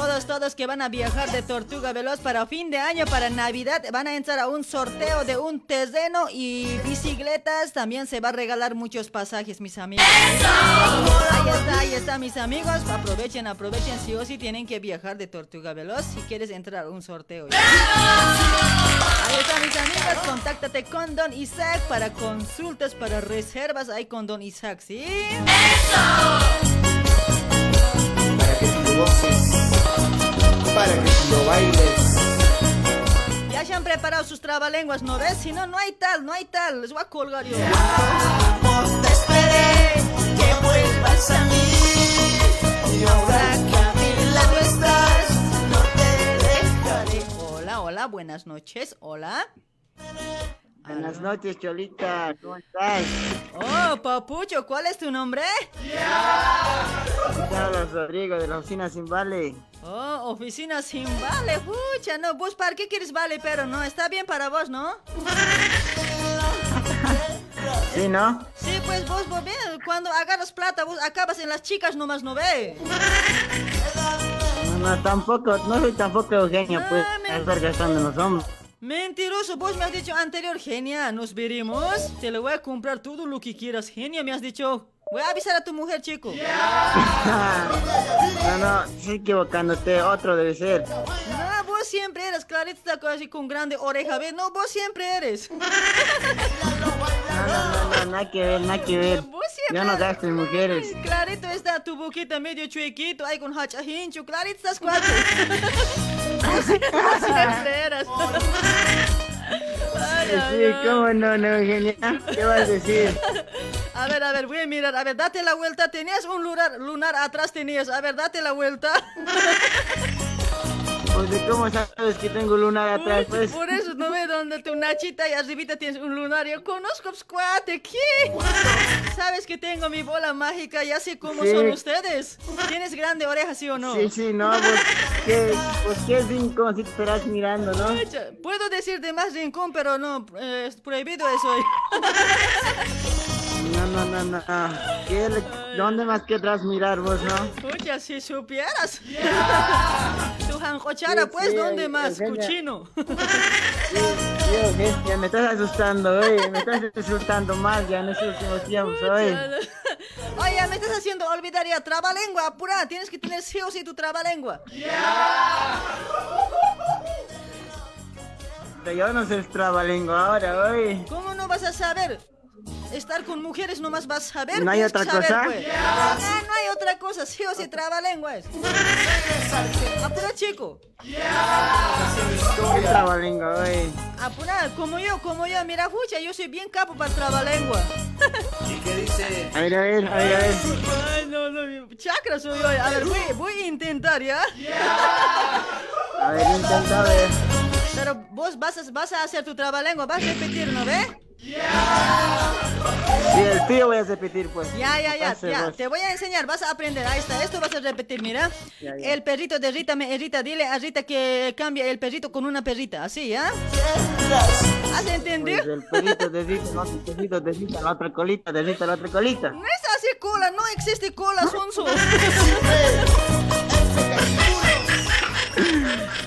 Todos, todos que van a viajar de Tortuga Veloz para fin de año, para Navidad, van a entrar a un sorteo de un terreno y bicicletas. También se va a regalar muchos pasajes, mis amigos. Ahí está, ahí está, mis amigos. Aprovechen, aprovechen. Sí o sí tienen que viajar de Tortuga Veloz si quieres entrar a un sorteo. Ahí está, mis amigos. Contáctate con Don Isaac para consultas, para reservas. Ahí con Don Isaac, ¿sí? Para que tú lo goces. Para que lo bailes. Ya se han preparado sus trabalenguas, ¿no ves? Si no, no hay tal, no hay tal. Les voy a colgar yo. Te esperé que vuelvas a mí Y ahora que a mi lado estás No te dejaré Hola, hola, buenas noches. Hola. Buenas noches, Cholita, ¿cómo estás? Oh, papucho, ¿cuál es tu nombre? Te habla Rodrigo de la oficina Sin Vale. Oh, oficina sin vale, pucha, no, vos para qué quieres vale, pero no, está bien para vos, ¿no? ¿Sí, no? Sí, pues vos, vos bien, cuando agarras plata, vos acabas en las chicas nomás, ¿no ve? No, no, tampoco, no soy tampoco Eugenio, pues, Ah, me- a estar gastando en los hombres. Mentiroso, vos me has dicho anterior, genia, nos veremos, te lo voy a comprar todo lo que quieras, genia, me has dicho. Voy a avisar a tu mujer, chico. No, no, estoy equivocándote, otro debe ser. No, vos siempre eres, Clarita está así con grande oreja, ¿ves? No, vos siempre eres. No, no, no, no, nada que ver, nada que ver. Vos siempre Yo no gasto en mujeres. Clarito está tu boquita medio chuequito, ahí con hacha hincho. Clarito estás cuatro. Sí, cómo no, no, Eugenia. ¿Qué vas a decir? A ver, a ver, voy a mirar. A ver, date la vuelta. Tenías un lunar, lunar atrás, tenías. A ver, date la vuelta. Pues, ¿cómo sabes que tengo lunar atrás? Pues, Por eso no ve donde tu nachita y arribita tienes un lunar. Yo conozco, cuate, ¿qué? Sabes que tengo mi bola mágica, ya sé cómo Sí. son ustedes. ¿Tienes grande oreja, sí o no? sí, sí, no, pues, ¿qué, pues, qué rincón si te estarás mirando, no? Puedo decir de más rincón, pero no, eh, es prohibido eso. No, no, no, no. ¿Qué le- ¿Dónde más querrás mirar vos, no? Pucha, si supieras. Tu janjochara, Sí, pues, sí, ¿dónde más? Eugenia. Cuchino. Dios, bestia, me estás asustando, oye, me estás asustando más ya en estos últimos tiempos, oye. Oye, me estás haciendo olvidar ya trabalengua, apura. Tienes que tener sí o sí tu trabalengua. Pero yo no sé trabalengua ahora, oye. ¿Cómo no vas a saber? Estar con mujeres nomás vas a saber. ¿No hay otra saber, cosa? pues. Ah, no hay otra cosa, sí o sí trabalengua es. Apura, chico. ¿Qué trabalengua, oye? Apura, como yo, como yo. Mira, fucha, yo soy bien capo para trabalengua. ¿Y qué dice? A ver, a ver, a ver, a ver. Ay, no, no, chakra soy yo. A ver, voy, voy a intentar, ¿ya? A ver, intenta ver. Pero vos vas a, vas a hacer tu trabalengua, vas a repetir, ¿no ves? Sí, el tuyo voy a repetir, pues. Ya, ya, ya, ya. vos. Te voy a enseñar, vas a aprender. Ahí está, esto vas a repetir, mira. Ya, ya. El perrito de Rita me Rita, dile a Rita que cambie el perrito con una perrita, así, ¿ya? ¿Has entendido? Pues el perrito de Rita, el otro perrito de Rita, la otra colita, de Rita, la otra colita. No es así cola, no existe cola, Sonso.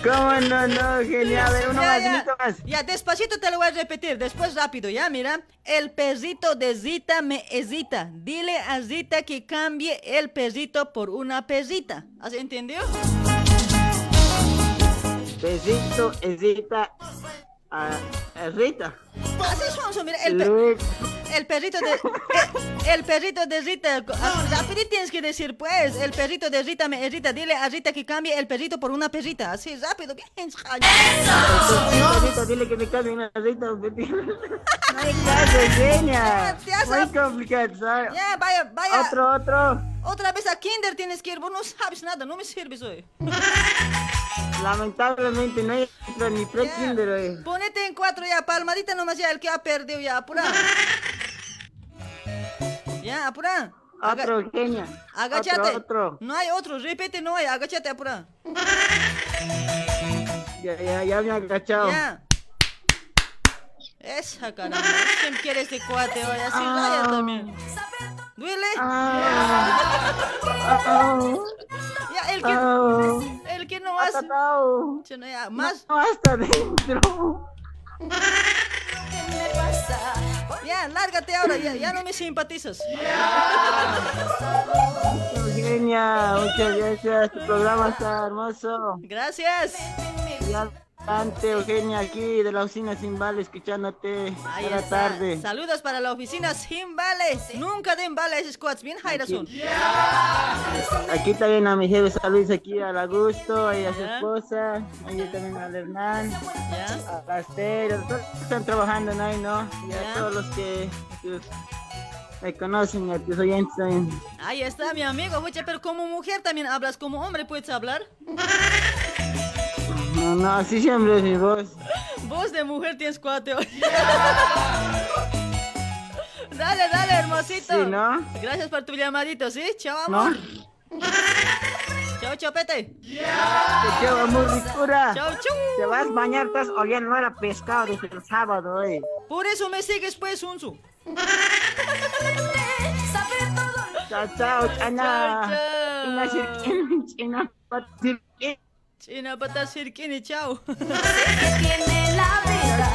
¿Cómo no, no, genial? A ver, uno Ya, más, ya. más. Ya, despacito te lo voy a repetir, después rápido, ya, mira. El perrito de Zita me hesita. Dile a Zita que cambie el perrito por una perrita. ¿Has entendido? Besito, esita, a, a Rita. Así Sonso, mira. El, pe- el perrito de... El, el perrito de Rita. ah, Rápido tienes que decir, pues. El perrito de Rita me Rita. Dile a Rita que cambie el perrito por una perrita. Así, rápido. Bien, Rita, dile que me cambie una Rita. No hay caso, genia. Muy complicado, ¿sabes? Ya, vaya, vaya. Otro, otro. Otra vez a Kinder tienes que ir. Vos no sabes nada. No me sirves hoy. Lamentablemente no entro ni pre-kinder. Ponete en cuatro ya, palmadita nomás ya, el que ha perdido ya, apura. Ya, apura. Aga- Otro, genia. Agáchate. Otro, otro. No hay otro, repite, no hay, agáchate, apura. Ya, ya, ya me he agachado. Ya. Esa caramba, ¿quién quiere este cuate hoy? Así Ah. raya también. ¿Duele? Ah, Ya, el que, ah, el que no hace. ah, ya, más. No, hasta dentro. Ya, lárgate ahora, ya, ya no me simpatizas. Eugenia, muchas gracias. Tu programa está hermoso. Gracias. Y adelante, Eugenia, aquí de la oficina sin vale, escuchándote está. tarde. Saludos para la oficina sin vales. Nunca den vale a esos squats. Bien, Jaira son. Aquí también a mi jefe, saludos aquí al Augusto y a su Ya. esposa. Ahí también al Hernán, Ya. a Astero, todos están trabajando ¿no? ahí, ¿no? Y a Ya. todos los que, que me conocen, a tus oyentes también. Ahí está mi amigo, pero como mujer también hablas, como hombre puedes hablar. No, no, así siempre es mi voz. Voz de mujer tienes cuatro. dale, dale, hermosito. Sí, ¿no? Gracias por tu llamadito, ¿sí? Chao, ¿No? amor. Chao, chopete. Te quiero muy ricura. Chao, chau. Te vas a bañar, estás oliendo no era pescado desde el sábado, eh. Por eso me sigues, pues, Unsu. Chao, chao, Chana. Chao, chao. Shirkin, China, pata cirquini, chao. Tiene la vida,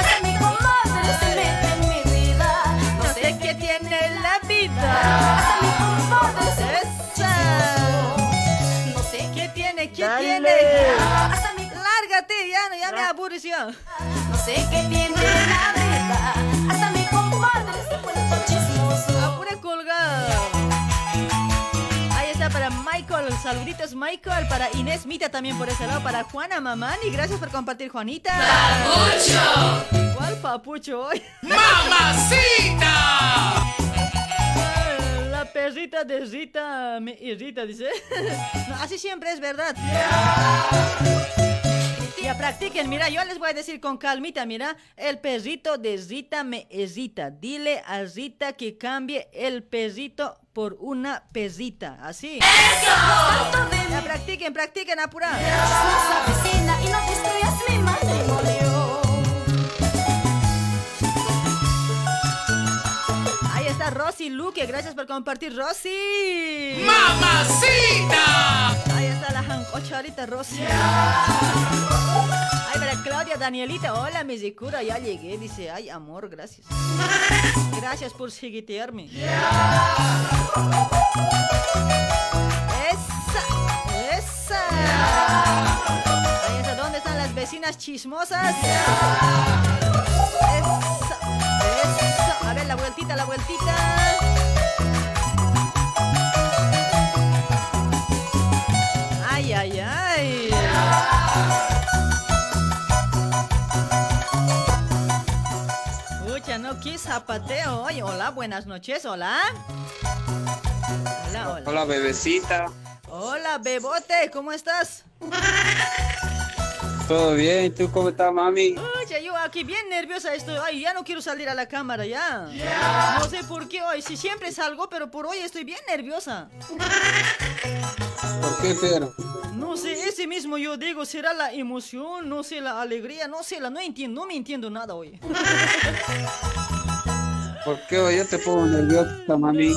es mi comadre, se mete en mi vida. No sé qué tiene la vida. mi comadre se Esa. No sé ¿Qué tiene? ¿Qué tiene? Lárgate, ya, no, ya me aburres ya. no sé qué tiene la vida. Hasta mi Michael. Saluditos, Michael. Para Inés Mita también por ese lado. Para Juana Mamani. Gracias por compartir, Juanita. ¡Papucho! ¿Cuál papucho hoy? ¡Mamacita! La perrita de Rita me irrita, dice. No, así siempre es verdad. Practiquen, mira, yo les voy a decir con calmita, mira, el perrito de Rita me hesita. Dile a Rita que cambie el perrito por una perrita, así. Ya practiquen, practiquen, apura. Vecina, y no destruyas mi matrimonio. Rosy Luque, gracias por compartir, Rosy. ¡Mamacita! Ahí está la jancocha ahorita, Rosy. Ay, para Claudia Danielita, hola, mi Zikura, ya llegué. Dice, ay, amor, gracias. Gracias por seguitearme. Esa, esa. Ahí está, ¿dónde están las vecinas chismosas? Eso. A ver, la vueltita, la vueltita. Ay, ay, ay. Ucha, no, qué zapateo. Hola, buenas noches, hola. Hola, hola. Hola, bebecita. Hola, bebote, ¿cómo estás? ¿Todo bien? ¿Y tú cómo estás, mami? Oye, yo aquí bien nerviosa estoy. Ay, ya no quiero salir a la cámara, ya. No sé por qué hoy. Si siempre salgo, pero por hoy estoy bien nerviosa. ¿Por qué, pero? No sé, ese mismo yo digo, será la emoción, no sé, la alegría, no sé, la no entiendo, no me entiendo nada hoy. ¿Por qué hoy yo te pongo nerviosa, mami?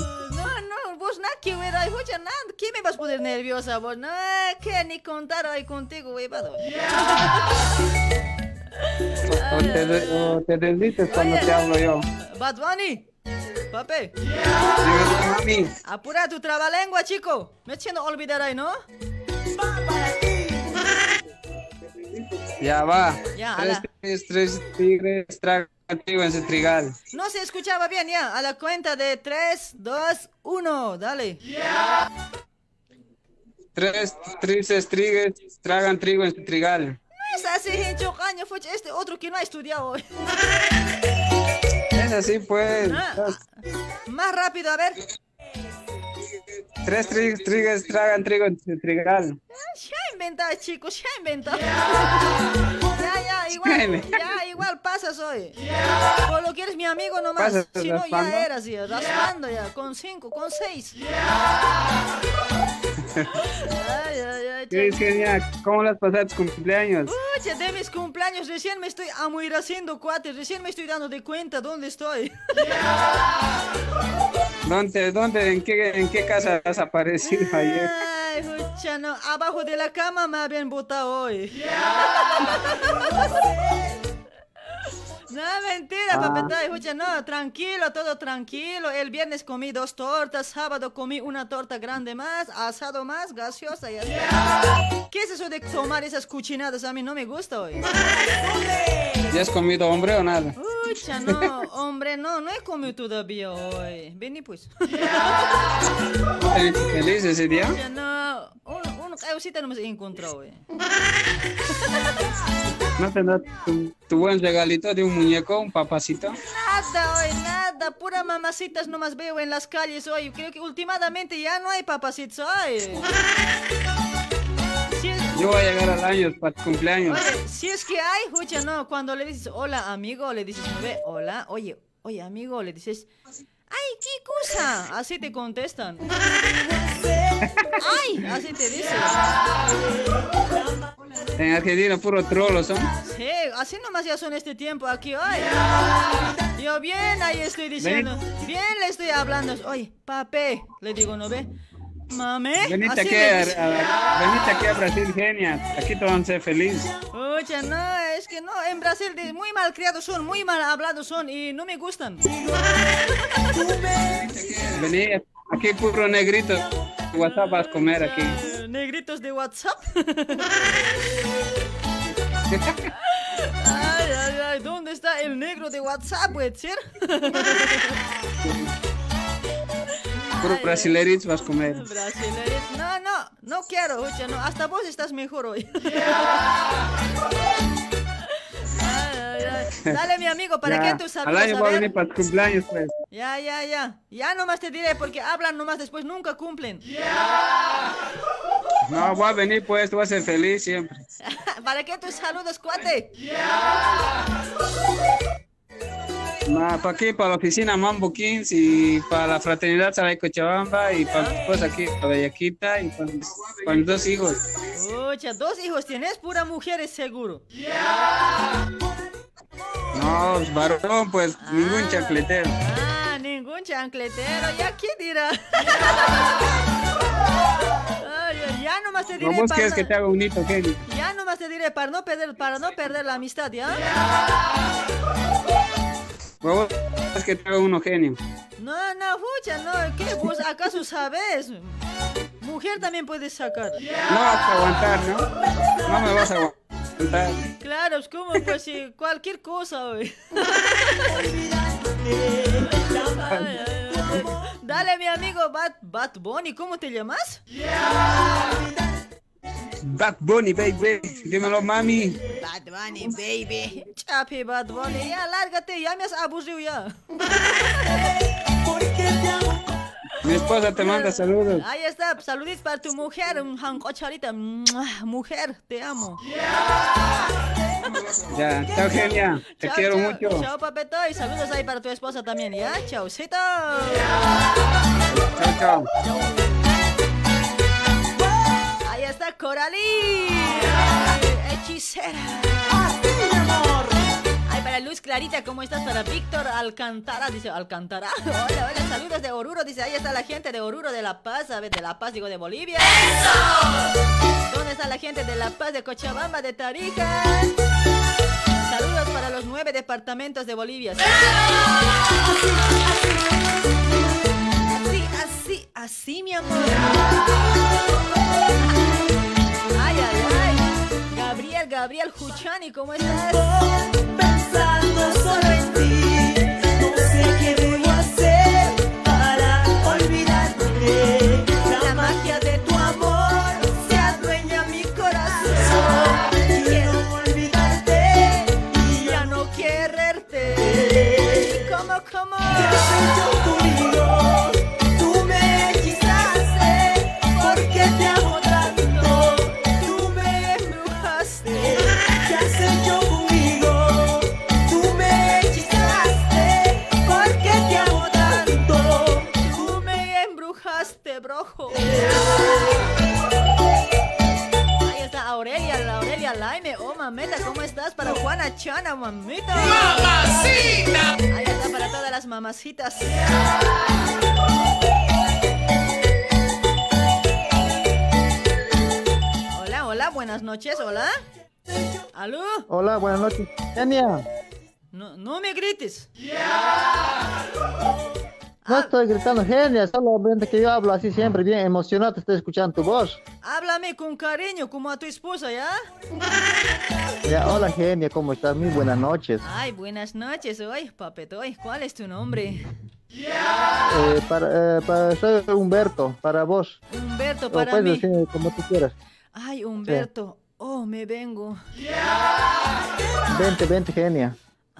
Vos nada que ver, ay, oye, nada, ¿qué me vas a poner nerviosa vos? No, que ni contar ahí contigo, huevado. ¿O te, de- o te desdices cuando Oye. te hablo yo? Bad Bunny, papi, mami. apura tu trabalengua, chico. Me haciendo olvidar ahí, ¿no? Ya va. Ya, tres tigres, tres tigres, en su trigal. No se escuchaba bien, ya. A la cuenta de 3, 2, 1, dale. Tres tristes tigres tragan trigo en su trigal. No es así, hincho caño, fue este otro que no ha estudiado hoy. Es así, pues. Ah, Más rápido, a ver. Tres tri- tigres tragan trigo en su trigal. Ya inventado, chicos, ya inventado. Ya, ya, igual, ya, igual pasas hoy. Por lo que eres mi amigo nomás. Pasas Si no, raspando. ya eras, ya, raspando ya, con cinco, con seis. Ay, ay, ay. ¿Qué es genial? ¿Cómo las pasaste tus cumpleaños? Pucha, de mis cumpleaños recién me estoy haciendo cuates, recién me estoy dando de cuenta dónde estoy. ¿Dónde, dónde, en qué, en qué casa has aparecido ayer? Ay, no, abajo de la cama me habían botado hoy. No, mentira, Ah. papeta, escucha, no, tranquilo, todo tranquilo. El viernes comí dos tortas, sábado comí una torta grande más, asado más, gaseosa y así. ¿Qué es eso de tomar esas cuchinadas? A mí no me gusta hoy. ¿Ya has comido hombre o nada? Pucha, no, hombre, no, no he comido todavía hoy. Vení pues. ¿Feliz ese día? Pucha, no, un, un causita no me he encontrado hoy. ¿No te da tu, tu buen regalito de un muñeco, un papacito? Nada hoy, nada, pura mamacitas nomás veo en las calles hoy. Creo que últimamente ya no hay papacitos hoy. Si es, Yo voy a llegar al año para tu cumpleaños. oye, si es que hay, escucha, no, cuando le dices hola amigo, le dices, no ve, hola, oye, oye amigo, le dices, ay, ¿qué cosa? Así te contestan. Ay, así te dicen. En Argentina puro trolo son. Sí, así nomás ya son este tiempo aquí hoy. Yo bien ahí estoy diciendo, bien le estoy hablando. Oye, pape, le digo, ¿no ve? Mame, Venite aquí, a, dice. a- venite aquí a Brasil, genia. Aquí te van a ser feliz. Oye, no, es que no, en Brasil muy mal criados son, muy mal hablados son y no me gustan. Vení, aquí puro negrito. WhatsApp vas a comer aquí. Negritos de WhatsApp. Ay, ay, ay, ¿dónde está el negro de WhatsApp, puede ser? Puro brasileritos vas a comer. No, no, no quiero, no, hasta vos estás mejor hoy. Dale, mi amigo, ¿para Ya, qué tus Al amigos? año A voy a ver. venir para tu cumpleaños, pues. Ya, ya, ya. Ya nomás te diré porque hablan nomás después nunca cumplen. No, voy a venir pues, voy a ser feliz siempre. ¿Para qué tus saludos, cuate? Ma, para aquí, para la oficina Mambo Kings y para la fraternidad Saray Cochabamba y para mi esposa aquí, para Bellaquita y para mis, para mis dos hijos. Pucha, dos hijos tienes, pura mujeres seguro. No, varón, pues ningún chacletero. Ah, ningún chancletero, ¿ya quién dirá? Ay, ya nomás te ¿No diré vos para quieres que te haga un hito, Kenny? Ya nomás te diré para no perder, para no perder la amistad, ¿ya? ¿Vos quieres que te haga uno genio? No, no, pucha, no, ¿qué? ¿Vos acaso sabes? Mujer también puedes sacar. No vas a aguantar, ¿no? No me vas a aguantar. Claro, es como pues si cualquier cosa, güey. Dale, mi amigo Bad, Bad Bunny, ¿cómo te llamas? Bad Bunny, baby. Dímelo, mami. Bad Bunny, baby. Chapi, Bad Bunny, ya lárgate, ya me has aburrido ya. Mi esposa te manda saludos. Ahí está, saluditos para tu mujer, un jancocharita. Mua, Mujer, te amo. Ya, chao, genia. Te Chao, quiero chao. mucho. Chao, papeto, y saludos ahí para tu esposa también, ¿ya? Chaucito. Chao, chao. Ahí está Coralí. Hechicera. Para Luz Clarita, ¿cómo estás? Para Víctor Alcantara, dice Alcantara. Hola, hola, saludos de Oruro, dice, ahí está la gente de Oruro, de La Paz, a ver, de La Paz, digo, de Bolivia. ¿Dónde está la gente de La Paz, de Cochabamba, de Tarija? Saludos para los nueve departamentos de Bolivia. Así, así, así, mi amor. Ay, ay, ay. Gabriel, Gabriel Juchani, ¿cómo estás? Pensando solo en ti, no sé qué debo hacer para olvidarte. La magia de tu amor se adueña mi corazón. Quiero olvidarte y ya no quererte. ¿Cómo, cómo? Brojo. Ahí está Aurelia, la Aurelia Laime. Oh, mameta, ¿cómo estás? Para Juana Chana, mamita. ¡Mamacita! Ahí está para todas las mamacitas. Hola, hola, buenas noches, hola. ¿Aló? Hola, buenas noches. Genia, No, no me grites. No estoy gritando genia, solamente que yo hablo así siempre, bien emocionado, estoy escuchando tu voz. Háblame con cariño, como a tu esposa, ¿ya? Ya, hola genia, ¿cómo estás? Muy buenas noches. Ay, buenas noches, hoy, papetoy. ¿Cuál es tu nombre? Eh, para, eh, para- soy Humberto, para vos. Humberto, O para puedes mí. decir como tú quieras. Ay, Humberto. Oh, me vengo. Vente, vente genia.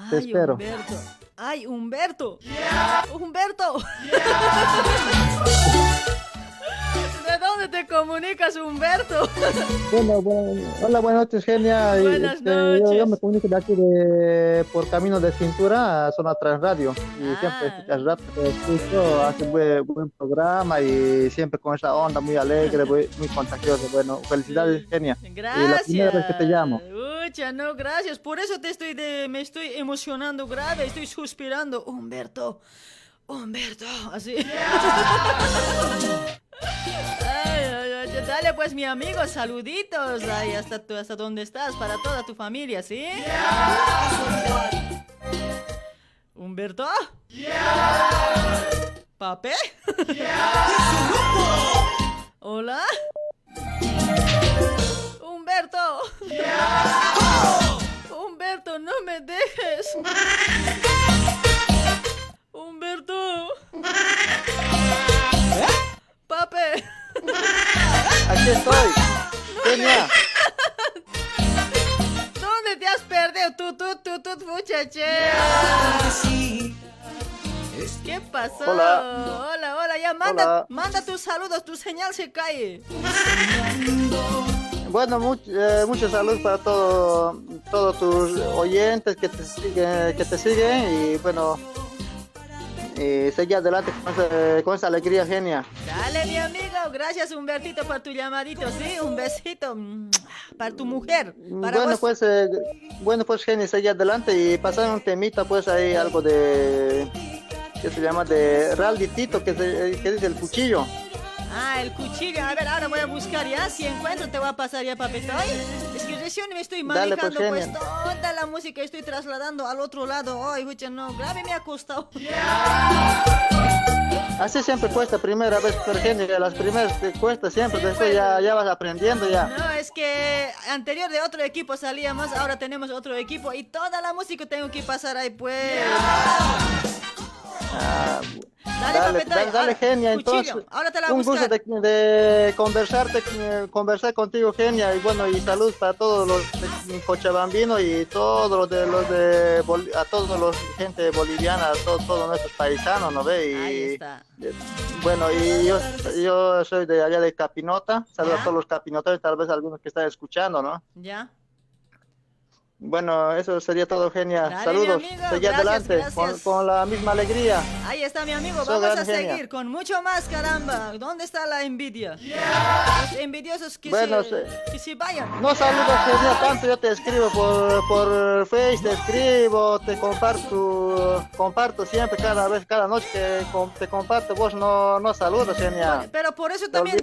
Te Ay, espero. Humberto. Ay, Humberto. Humberto. ¿De dónde te comunicas, Humberto? Bueno, bueno, hola, buenas noches, genia. Buenas este, yo- Yo, noches. me comunico de aquí de, por Camino de Cintura a Zona Trans Radio. Y Ah. siempre escuchas rap, te escucho, hace buen, buen programa y siempre con esa onda muy alegre, muy, muy contagiosa. Bueno, felicidades, genia. Y la Gracias. primera vez que te llamo. Ucha, no, gracias. Por eso te estoy de, me estoy emocionando grave, estoy suspirando. Humberto, Humberto, así. Ay, ay, ay, dale pues mi amigo, saluditos. Ay, hasta, hasta donde estás, para toda tu familia, ¿sí? Humberto. ¿Pape? ¿Hola? Humberto. Humberto, no me dejes. Humberto. Pape. Aquí estoy. Genia. ¿Dónde te has perdido? Tú, tú, tú, tú, muchacha. ¿Qué pasó? Hola. Hola, hola, ya manda, Hola. manda tus saludos, tu señal se cae. Bueno, much- eh, muchos saludos para todo- todos tus oyentes que te, que te siguen y bueno, y sigue adelante con esa, con esa alegría genia. Dale, mi amigo. Gracias, Humbertito, por tu llamadito. Sí, un besito mm, para tu mujer. Para Bueno vos. pues, eh, bueno pues genia, sigue adelante y pasar un temita pues ahí algo de, que se llama de Raldi Tito, que, se- que dice el cuchillo. Ah, el cuchillo. A ver, ahora voy a buscar ya. Si encuentro, te voy a pasar ya, papetoy. Es que recién me estoy Dale, pues, manejando, pues, toda la música estoy trasladando al otro lado. Ay, pucha, no, grave me ha costado. Así siempre cuesta primera vez, pero genia, las primeras te cuesta siempre, Sí, después ya, ya vas aprendiendo ya. No, es que anterior de otro equipo salíamos, ahora tenemos otro equipo y toda la música tengo que pasar ahí, pues. Ah, Dale, dale, papetoy, dale, dale, ahora, genia, cuchillo, entonces. ahora te la voy a un gusto de, de conversarte, conversar contigo, genia, y bueno, y salud para todos los de cochabambinos y todos los de los de Bol- a todos los gente boliviana, a todos, todos nuestros paisanos, ¿no ve? Y, Ahí está. eh, Bueno, y yo, yo soy de allá de Capinota, saludos a todos los capinoteros, tal vez algunos que están escuchando, ¿no? ¿Ya? Bueno, eso sería todo, genia. Dale, Saludos, seguí adelante. Con, con la misma alegría. Ahí está mi amigo, vamos a genia. seguir con mucho más, caramba. ¿Dónde está la envidia? Los envidiosos que, Bueno, se, se- que se vayan. No saludos, genia, tanto yo te escribo por, por Face, te escribo, te comparto, comparto siempre, cada vez, cada noche que te comparto, vos no, no saludas, genia. Pero por eso también,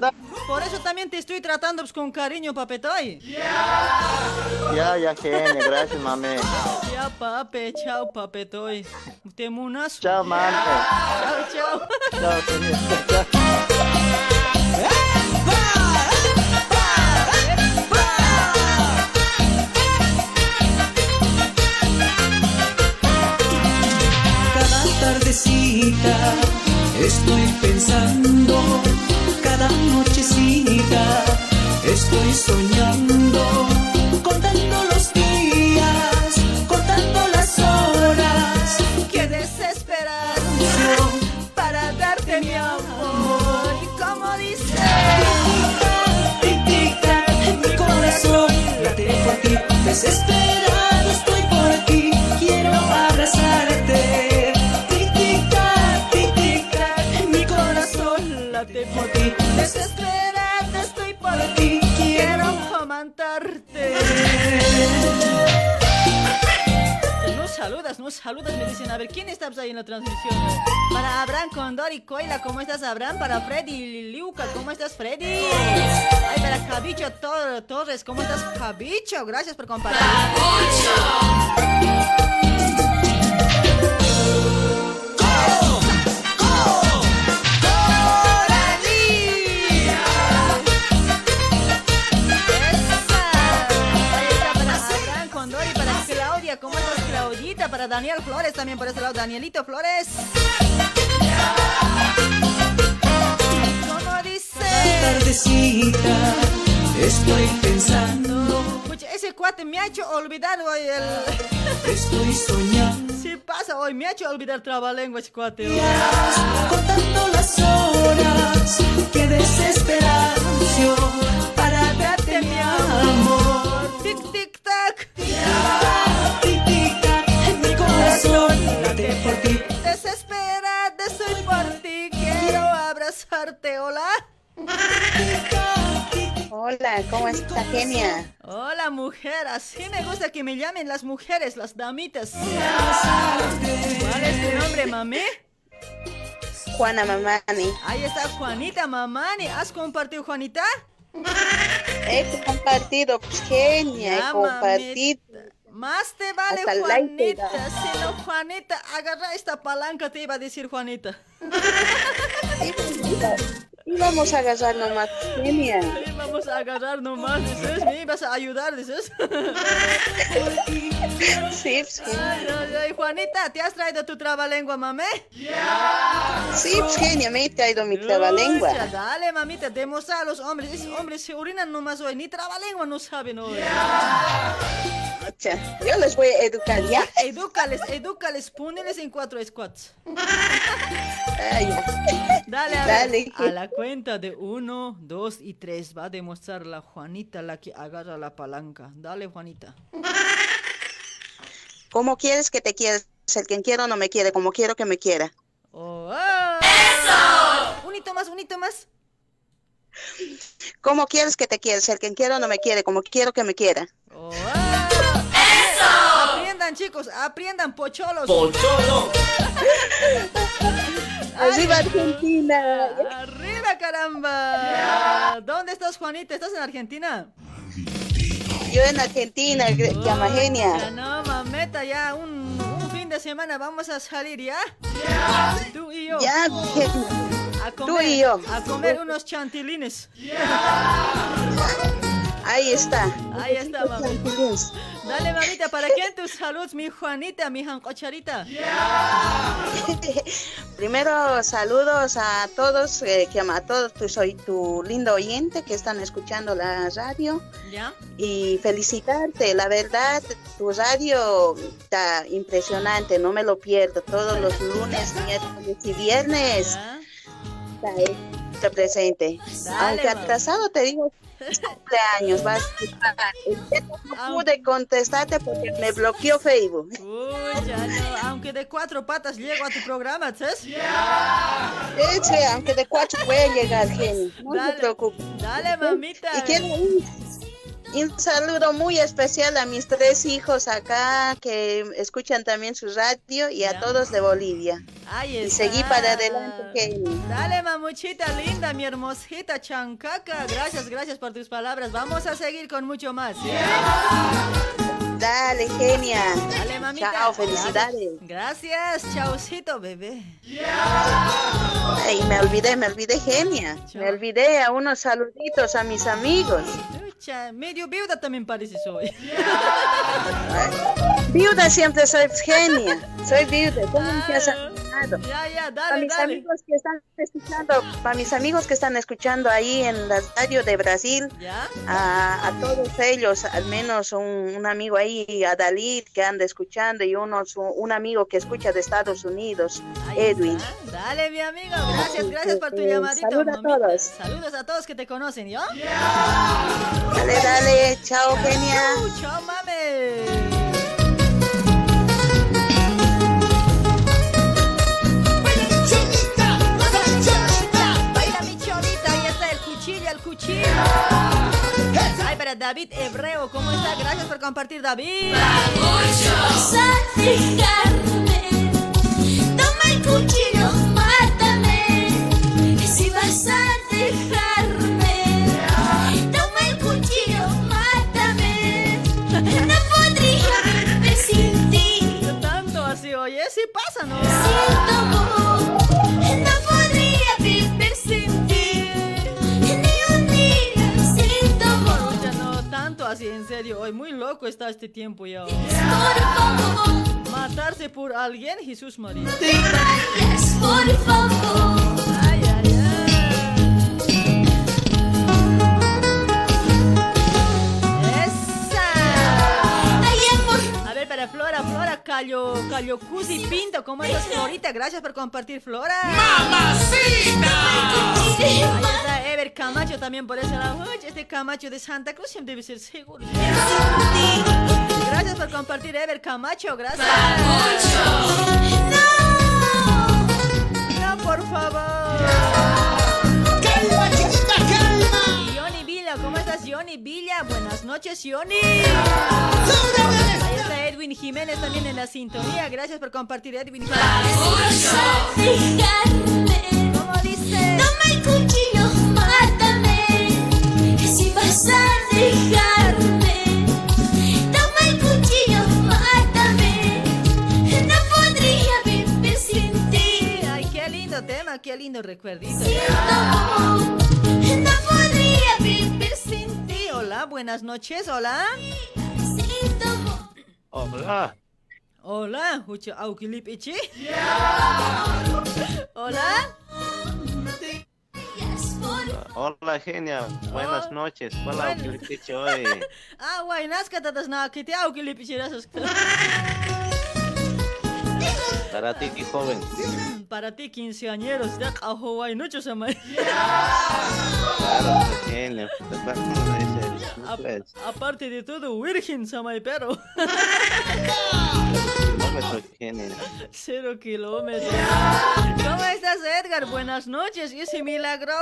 por eso también te estoy tratando pues, con cariño, papetoy. Ya, ya, genia, gracias, mami. Ya, pape, chao, papetoy. Te munas. Chao, mami. Chao, chao. Chao. Chao. Cada tardecita estoy pensando, cada nochecita estoy soñando, ti, saludas, me dicen. A ver, ¿quién está ahí en la transmisión? Para Abraham Condor y Coila, ¿cómo estás, Abraham? Para Freddy Liuca, ¿cómo estás, Freddy? Ay, para Cabicho Tor- Torres, ¿cómo estás, Cabicho? Gracias por compartir. Daniel Flores también por ese lado. Danielito Flores. ¿Cómo dice? tardecita estoy pensando, ese cuate me ha hecho olvidar hoy el... estoy soñando, Sí pasa hoy, me ha hecho olvidar trabalengua ese cuate contando las horas, qué desesperación hola. Hola, ¿cómo está, genia? Hola, mujer, así me gusta que me llamen las mujeres, las damitas. ¿Cuál es tu nombre, mami? Juana Mamani. Ahí está Juanita Mamani. ¿Has compartido, Juanita? He compartido, pues, genia, Ya, he compartido. Más te vale, Hasta Juanita. Si no, Juanita, agarra esta palanca, te iba a decir Juanita. Itu bisa. Y vamos a agarrar nomás, genia. Sí, vamos a agarrar nomás, dices. Me ibas a ayudar, dices. Sí, genia. Ay, ay, ay, Juanita, ¿te has traído tu trabalengua, mamé? Sí, pues, genia, me he traído mi trabalengua. Pucha, Dale, mamita, demostra a los hombres. Esos hombres se orinan nomás hoy. Ni trabalengua no saben hoy. Yo les voy a educar ya. Edúcales, edúcales, póneles en cuatro squats. Ah, ya. Dale, a, Dale. a la cuenta de uno, dos y tres va a demostrar la Juanita la que agarra la palanca. Dale, Juanita. ¿Cómo quieres que te quiera? El quien quiero no me quiere, como quiero que me quiera. Oh, ¡Eso! Un hito más, un hito más. ¿Cómo quieres que te quieres? El quien quiero no me quiere, como quiero que me quiera. ¡Eso! Aprendan, chicos, aprendan, pocholos. Pocholo. Arriba Argentina. ¡Arriba, caramba! ¿Dónde estás, Juanita? ¿Estás en Argentina? Yo en Argentina, gr- llama Ya genia. no, mameta, ya un, un fin de semana vamos a salir, ¿ya? Tú y yo. Ya, A tú comer, y yo. A comer unos chantilines. Ahí está. Ahí está, mami. Dale, mamita, ¿para quién tus saludos, mi Juanita, mi jancocharita? Primero saludos a todos, eh, que a todos, tu, soy tu lindo oyente que están escuchando la radio ¿Ya? y felicitarte, la verdad, tu radio está impresionante, no me lo pierdo, todos los lunes, miércoles y viernes está, está presente. Dale, Aunque mami. atrasado te digo cumpleaños, vas a. No pude contestarte porque me bloqueó Facebook. Uy, ya no, aunque de cuatro patas llego a tu programa, ¿sabes? Eche, aunque de cuatro puede llegar, genio. No Dale, se preocupe. Dale, mamita. Y quiero un, un saludo muy especial a mis tres hijos acá que escuchan también su radio y a todos de Bolivia. Ahí Y está. seguí para adelante, genio. Dale, mamuchita linda, mi hermosita chancaca. Gracias, gracias por tus palabras. Vamos a seguir con mucho más. ¿sí? Dale, genia. Dale, mamita. Chao, felicidades. Gracias, chaucito, bebé. Ay, me olvidé, me olvidé, genia. Me olvidé a unos saluditos a mis amigos. Pucha, medio viuda también pareces hoy. Viuda siempre soy genia. Soy viuda. ¿Cómo has Ya, ya, Para dale, mis dale. amigos que están escuchando, para mis amigos que están escuchando ahí en la radio de Brasil, ¿Ya? a, a todos ellos, al menos un, un amigo ahí, a Dalit que anda escuchando y unos, un amigo que escucha de Estados Unidos, Edwin. Dale, mi amigo. Gracias, gracias por tu Eh, llamadito. saluda a todos. Saludos a todos que te conocen, ¿yo? Dale, dale, chao, genia. Chao, mame. Cuchillo. Ay, para David Hebreo, ¿cómo está? Gracias por compartir, David. Vas a dejarme, toma el cuchillo, mátame. Si vas a dejarme, toma el cuchillo, mátame. No podría vivir sin ti. Tanto así, oye, sí pasa, ¿no? Sin serio. Hoy muy loco está este tiempo ya. Matarse por alguien, Jesús María. por favor. ¡Esa! A ver, para Flora, Flora, Cayo, Cayo Cusi Pinto, ¿cómo estás, Florita? Gracias por compartir, Flora. ¡Mamacita! Ahí está Ever Camacho también por ese lado. Este Camacho de Santa Cruz siempre debe ser seguro. Gracias por compartir, Ever Camacho, gracias. No, por favor. Calma, chiquita, calma. Johnny Villa, ¿cómo estás, Johnny Villa? Buenas noches, Johnny. Edwin Jiménez también en la sintonía. Gracias por compartir, Edwin. ¿Cómo dice? Toma el cuchillo, mátame. Si vas a dejarme, toma el cuchillo, mátame. No podría vivir sin ti. Ay, qué lindo tema, qué lindo recuerdito. No podría vivir sin ti. Hola, buenas noches, hola. Sin tu Hola. Hola, Hucho Aukilip Ichi. Hola. Hola, genia. Buenas noches. Hola, Bueno. Ukilipichi, hoy. Ah, guay, nazca tatas na, que te Aukilip Ichi, gracias. Para ti, joven. Para ti, quinceañeros, de Hawái, no samay. Claro, genia. A- aparte de todo, virgen, samay, pero cero kilómetros. ¿Cómo estás, Edgar? Buenas noches, ¿y ese milagro?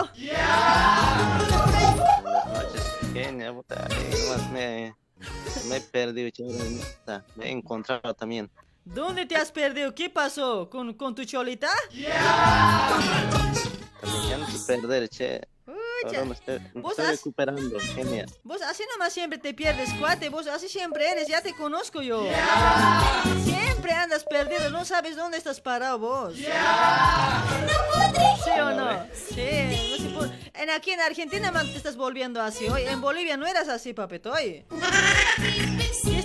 Buenas noches, me, me he perdido, Me he encontrado también. ¿Dónde te has perdido? ¿Qué pasó? ¿Con, con tu cholita? Ya no perder, che. Estoy, me Vos estoy has- recuperando, genia. Vos así nomás siempre te pierdes, cuate. Vos así siempre eres, ya te conozco yo. Siempre andas perdido, no sabes dónde estás parado vos. ¿Sí o no? Sí. no se En, aquí en Argentina man, te estás volviendo así hoy. En Bolivia no eras así, papetoy.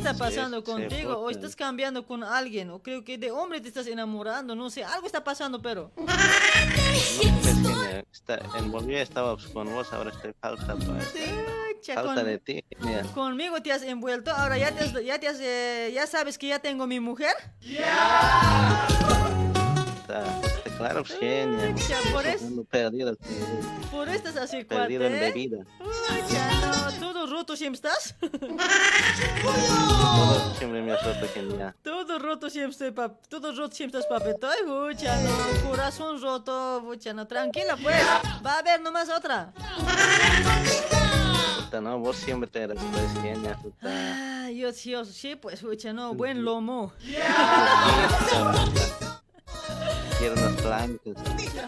¿Qué está pasando contigo? ¿O estás cambiando con alguien? ¿O creo que de hombre te estás enamorando? No sé, algo está pasando, pero... No, genia. Está, en Bolivia estaba pues, con vos, ahora estoy falta, pues. Falta con- de ti. Conmigo te has envuelto, ahora ya, te has- ya, te has, eh, ya sabes que ya tengo mi mujer. Está claro, pues, genia. Por eso- Ando perdido, Por así, perdido en cuate. bebida. Chano, todo roto siempre estás. Todo siempre me ha roto, genia. todo roto siempre estoy, pap todo roto siempre estás, papetoy. Uy, chano, corazón roto, uy, chano, tranquila pues. Va a haber nomás otra. No, vos siempre te eres, pues, genia. Puta. Ah, yo sí, yo sí, pues, uy, chano, buen lomo. Piernas blancas,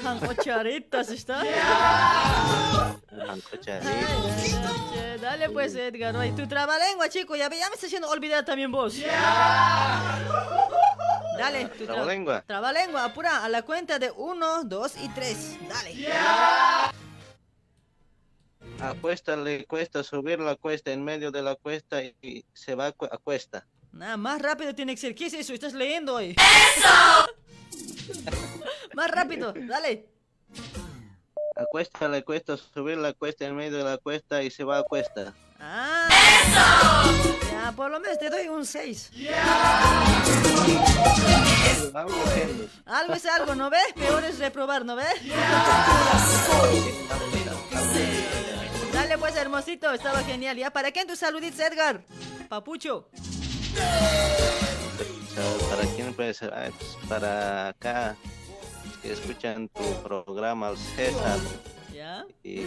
Jan ocharitas, ¿está? Che, Dale pues, Edgar. ay, Tu trabalengua, chico, ya, ya me está haciendo olvidar también vos. Dale, tu tra- Trabalengua. Trabalengua, apura, a la cuenta de uno, dos y tres. Dale. A cuesta le cuesta subir la cuesta en medio de la cuesta y se va a cuesta. Nada, más rápido tiene que ser. ¿Qué es eso? Estás leyendo hoy. ¡Eso! más rápido, dale. A cuesta le cuesta subir la cuesta en medio de la cuesta y se va a cuesta. Ah. Ya, por lo menos te doy un 6. Algo es algo, ¿no ves? Peor es reprobar, ¿no ves? Dale pues, hermosito, estaba genial. ¿Ya? ¿Para quién tus saluditos, Edgar? Papucho. ¿Para quién puede ser? Ah, pues, para acá, que escuchan tu programa, César. ¿Ya? Y, y-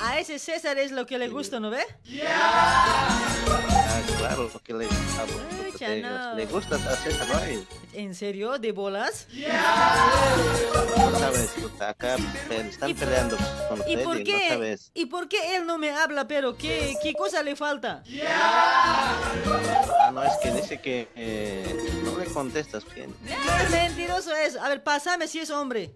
A, a ese César es lo que le gusta, ¿no ves? ah, claro, lo que le, lo que no. le gusta a César, ¿no? ¿En serio? ¿De bolas? No sabes, acá pe- están peleando con ¿Y por no qué? sabes. ¿Y por qué él no me habla, pero qué, qué cosa le falta? Ah, no, es que dice que eh, no le contestas bien. Ah, mentiroso es. A ver, pásame si es hombre.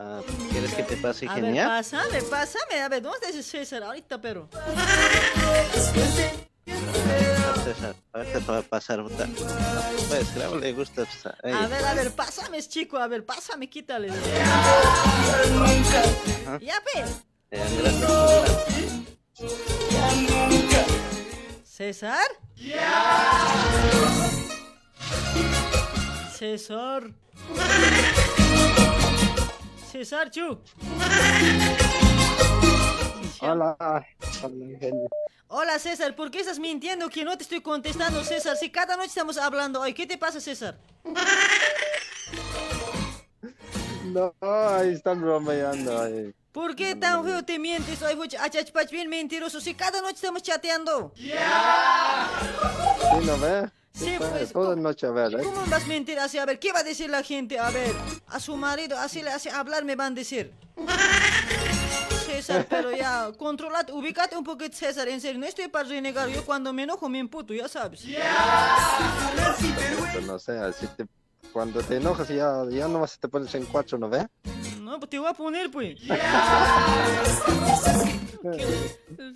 Ah, ¿Quieres que te pase A ver, genial? pásame, pásame. A ver, ¿dónde está ese César ahorita, pero? César, ahorita te va a pasar. Pues, claro, le gusta. pues, A ver, a ver, pásame, chico. A ver, pásame, quítale. Ya, pues. eh, gracias. ¿César? César. Hola. Hola, César. ¿Por qué estás mintiendo que no te estoy contestando, César? Si cada noche estamos hablando hoy, ¿qué te pasa, César? No, ahí están bromeando. ahí. ¿Por qué tan feo te mientes? Hoy, achachpach, bien mentiroso. Si cada noche estamos chateando. ¿Sí no ve? Sí, Está pues, Toda noche a ver, ¿eh? ¿Cómo vas a mentir así? A ver, ¿qué va a decir la gente? A ver, a su marido, así le hace hablar, me van a decir. César, pero ya, controlate, ubícate un poquito, César, en serio, no estoy para renegar. Yo cuando me enojo me imputo, ya sabes. Pero no sé, así te- cuando te enojas ya, ya nomás te pones en cuatro, ¿no ve? No, pues te voy a poner, pues.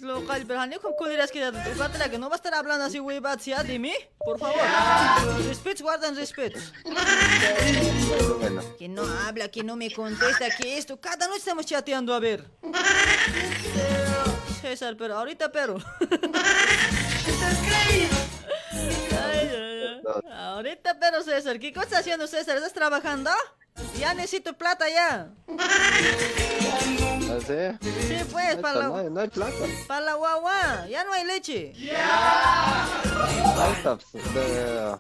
Local, pero no con culeras que la que no va a estar hablando así, güey, ¿ya? de mí, por favor. Respetos, guardan respetos. Bueno, Que no habla, que no me contesta, que esto. Cada noche estamos chateando, a ver. César, pero ahorita, pero. Ay, ay, ay. Ahorita, pero César, ¿qué cosa está haciendo César? ¿Estás trabajando? Ya necesito plata ya. ¿Ah, sí? Sí, pues, para No hay, la, no hay plata. para la guagua. Ya no hay leche. Está, pues, de-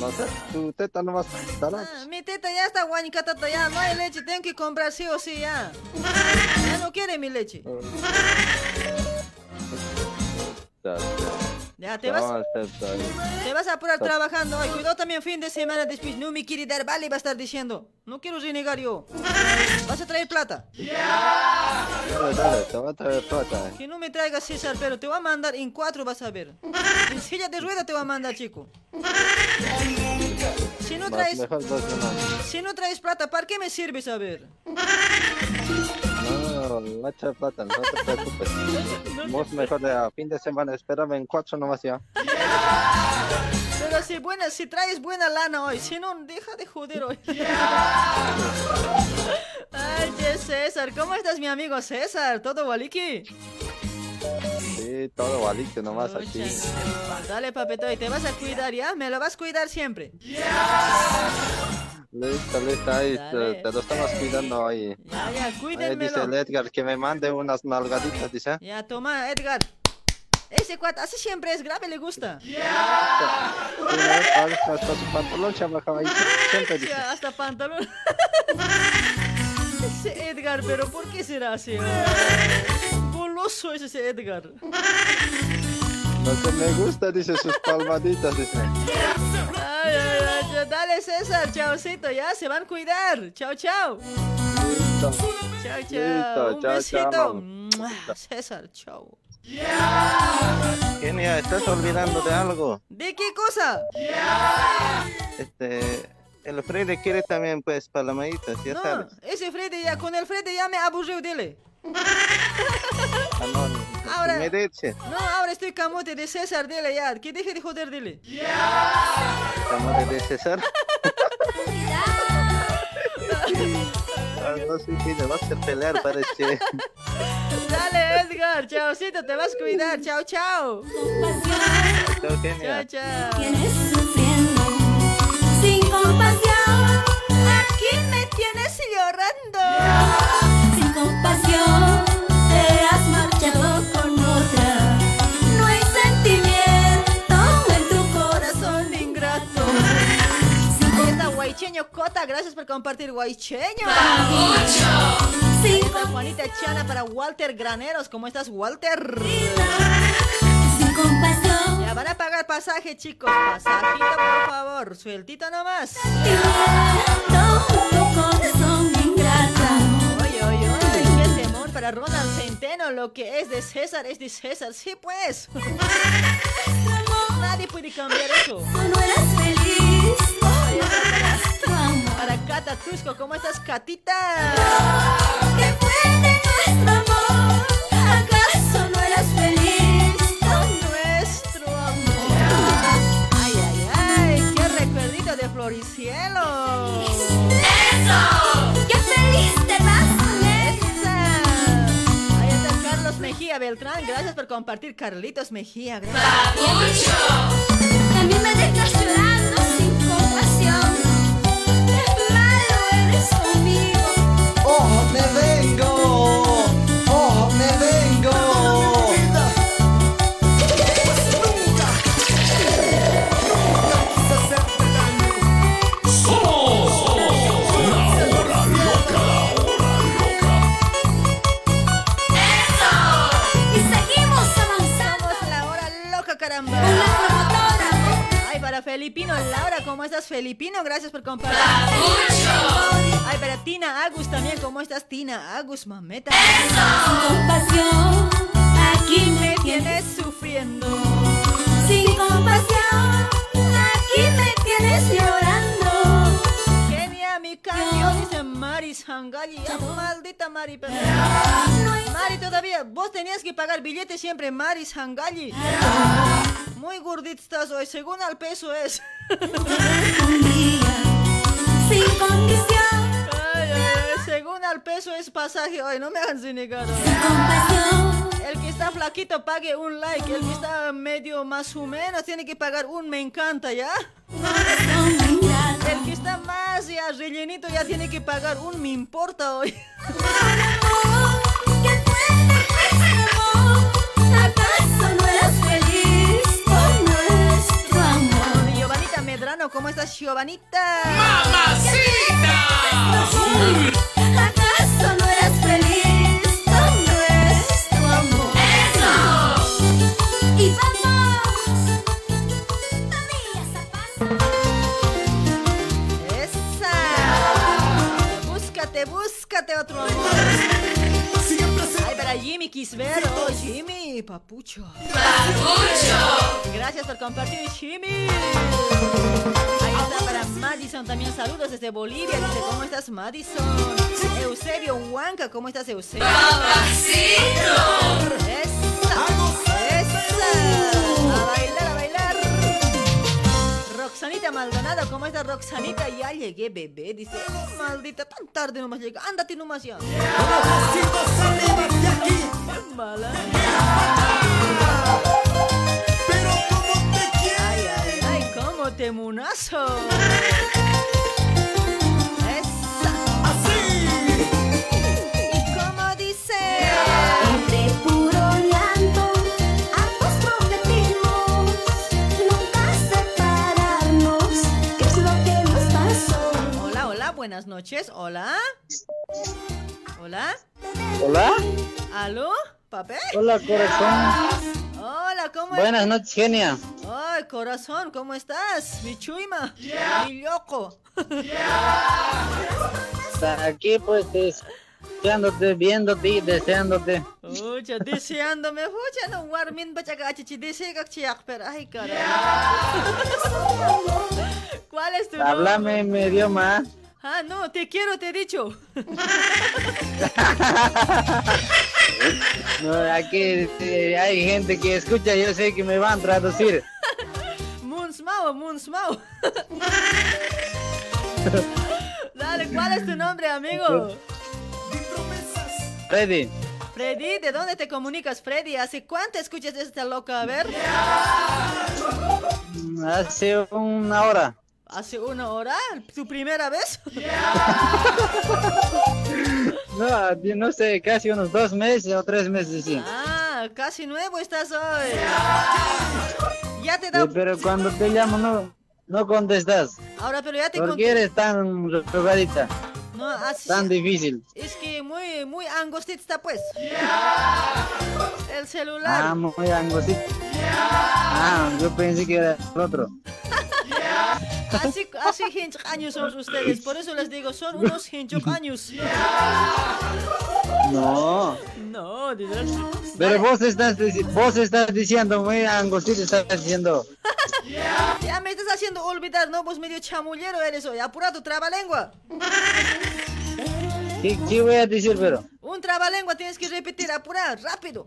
no sé, tu teta no va a estar. Ah, mi teta ya está guanicatata, ya no hay leche, tengo que comprar sí o sí ya. Ya no quiere mi leche. Ya te vas, te vas a apurar trabajando hoy. Cuidado también fin de semana después. No me quiere dar vale, va a estar diciendo. No quiero renegar yo. Vas a traer plata. Dale, dale, te va a traer plata. eh. Que no me traigas César, pero te voy a mandar en cuatro, vas a ver. En silla de rueda te voy a mandar, chico. Si no traes, si no traes plata, ¿para qué me sirves a ver? No, no plata, te preocupes. Vos mejor de a fin de semana, espérame en cuatro nomás ya. Pero si buena, si traes buena lana hoy, si no, deja de joder hoy. Ay, César, ¿cómo estás, mi amigo César? ¿Todo waliki? Sí, todo valito nomás aquí. Dale, papito, y te vas a cuidar, ¿ya? Me lo vas a cuidar siempre. Listo, listo, ahí te, te lo estamos cuidando ahí. Ya, ya, Ahí dice cuídenmelo. el Edgar que me mande unas nalgaditas, dice. Ya, toma, Edgar. Ese cuate, así siempre es grave, le gusta. Sí, hasta, hasta su pantalón se ahí, siempre dice. Ya, hasta pantalón. Ese Edgar, pero ¿por qué será así? Goloso es ese Edgar. Lo que me gusta, dice sus palmaditas, dice. Ay, ay, ay, dale César, chaucito, ya se van a cuidar. Chao, chao. Chao, chao. Listo, Un chao, besito. chao. César, chao. Genia, estás olvidando de algo. ¿De qué cosa? Este, el Freddy quiere también, pues, palmaditas, ya No, sabes. ese Freddy ya, con el Freddy ya me aburrió, dile. Ah, no, no, Ahora- me No, ahora estoy camote de César, dile ya. Que deje de joder, dile. ¿cómo de César? Ah, no sé si le vas a pelear, parece. Dale, Edgar, chaucito, te vas a cuidar. Chao, chao. Chao, Chao, Genia. chao. Tienes sufriendo sin compasión. Aquí me tienes llorando. Sin Guaycheño Cota, gracias por compartir Guaycheño. Está Juanita Chana para Walter Graneros. ¿Cómo estás, Walter? Sin compasión. Ya van a pagar pasaje, chicos. Pasajito, por favor. Sueltito nomás. Para Ronald Centeno. Lo que es de César es de César. Sí, pues. Nadie puede cambiar eso. No eras feliz. Para, Cata Tusco. ¿Cómo estás, Catita? ¿Qué fue de nuestro amor? ¿Acaso no eras feliz? Con nuestro amor. Ay, ay, ay. Qué recuerdito de Floricielo. ¡Eso! ¡Qué feliz te Mejía Beltrán. Gracias por compartir, Carlitos Mejía. Gracias. También me dejas llorando sin compasión. Qué malo eres conmigo. Oh, me vengo, oh, me vengo. Ay, para Felipino, Laura, ¿cómo estás, Felipino? Gracias por compartir. Ay, para Tina Agus también, ¿cómo estás, Tina Agus, mameta? Sin compasión. Aquí me tienes. sufriendo. Sin compasión. Aquí me tienes llorando. Kenia, mi cambio, dice Mari Sangali. Ya, maldita Mari. pero- Mari, todavía, vos tenías que pagar billete siempre, Mari Sangali. Muy gordita estás hoy, según al peso es. Sin condición. Ay, ay, según al peso es pasaje hoy, no me hagan compasión. El que está flaquito pague un like. El que está medio más o menos tiene que pagar un me encanta, ¿ya? El que está más ya rellenito ya tiene que pagar un me importa hoy. ¿Cómo estás, Giovanita? ¿Acaso no eras feliz con nuestro amor? ¡Eso! Y vamos. ¡Esa! Búscate, búscate otro amor. Jimmy Quisvero. Jimmy, papucho. Papucho. Gracias por compartir, Jimmy. Ahí está para Madison también. Saludos desde Bolivia. Dice, ¿cómo estás, Madison? Eusebio Huanca, ¿cómo estás, Eusebio? ¡Papacito! ¡Esa! ¡Esa! Roxanita Maldonado, ¿cómo estás, Roxanita? Ya llegué, bebé. Dice, "Oh, maldita, tan tarde nomás llega. Ándate nomás ya. Qué mala. Ay, ay, ay, cómo te buenas noches. Hola. Hola. Hola. ¿Aló? ¿Papé? Hola, corazón. Hola, ¿cómo Buenas estás? noches, genia. Ay, corazón, ¿cómo estás? Mi chuima. Mi loco. Está aquí, pues, deseándote, viéndote y deseándote. Ucha, deseándome. Ucha, no warmin ba chaga chichi desea chiak pero ay caray. ¿Cuál es tu nombre? Háblame en mi idioma. Ah, no, te quiero, te he dicho. No, aquí eh, hay gente que escucha, yo sé que me van a traducir. Munsmao, Munsmao. Dale, ¿cuál es tu nombre, amigo? Freddy, Freddy, ¿de dónde te comunicas, Freddy? ¿Hace cuánto escuchas esta loca? A ver. hace una hora. ¿Hace una hora? ¿Tu primera vez? No, no sé, casi unos dos meses o tres meses, sí. Ah, casi nuevo estás hoy. Ya te da... Sí, pero cuando te llamo no, no contestas. Ahora, pero ya te ¿Por qué eres tan rogadita? No, así... Tan difícil. Es que muy, muy angostita está, pues. El celular. Ah, muy angosito. Ah, yo pensé que era el otro. Así, así años son ustedes. Por eso les digo, son unos años. No. No. Pero vos estás, vos estás diciendo muy angostito, estás diciendo. Ya me estás haciendo olvidar, ¿no? Vos medio chamullero eres hoy. Apura tu trabalengua. ¿Qué, qué voy a decir, pero? Un trabalengua tienes que repetir, apura, rápido.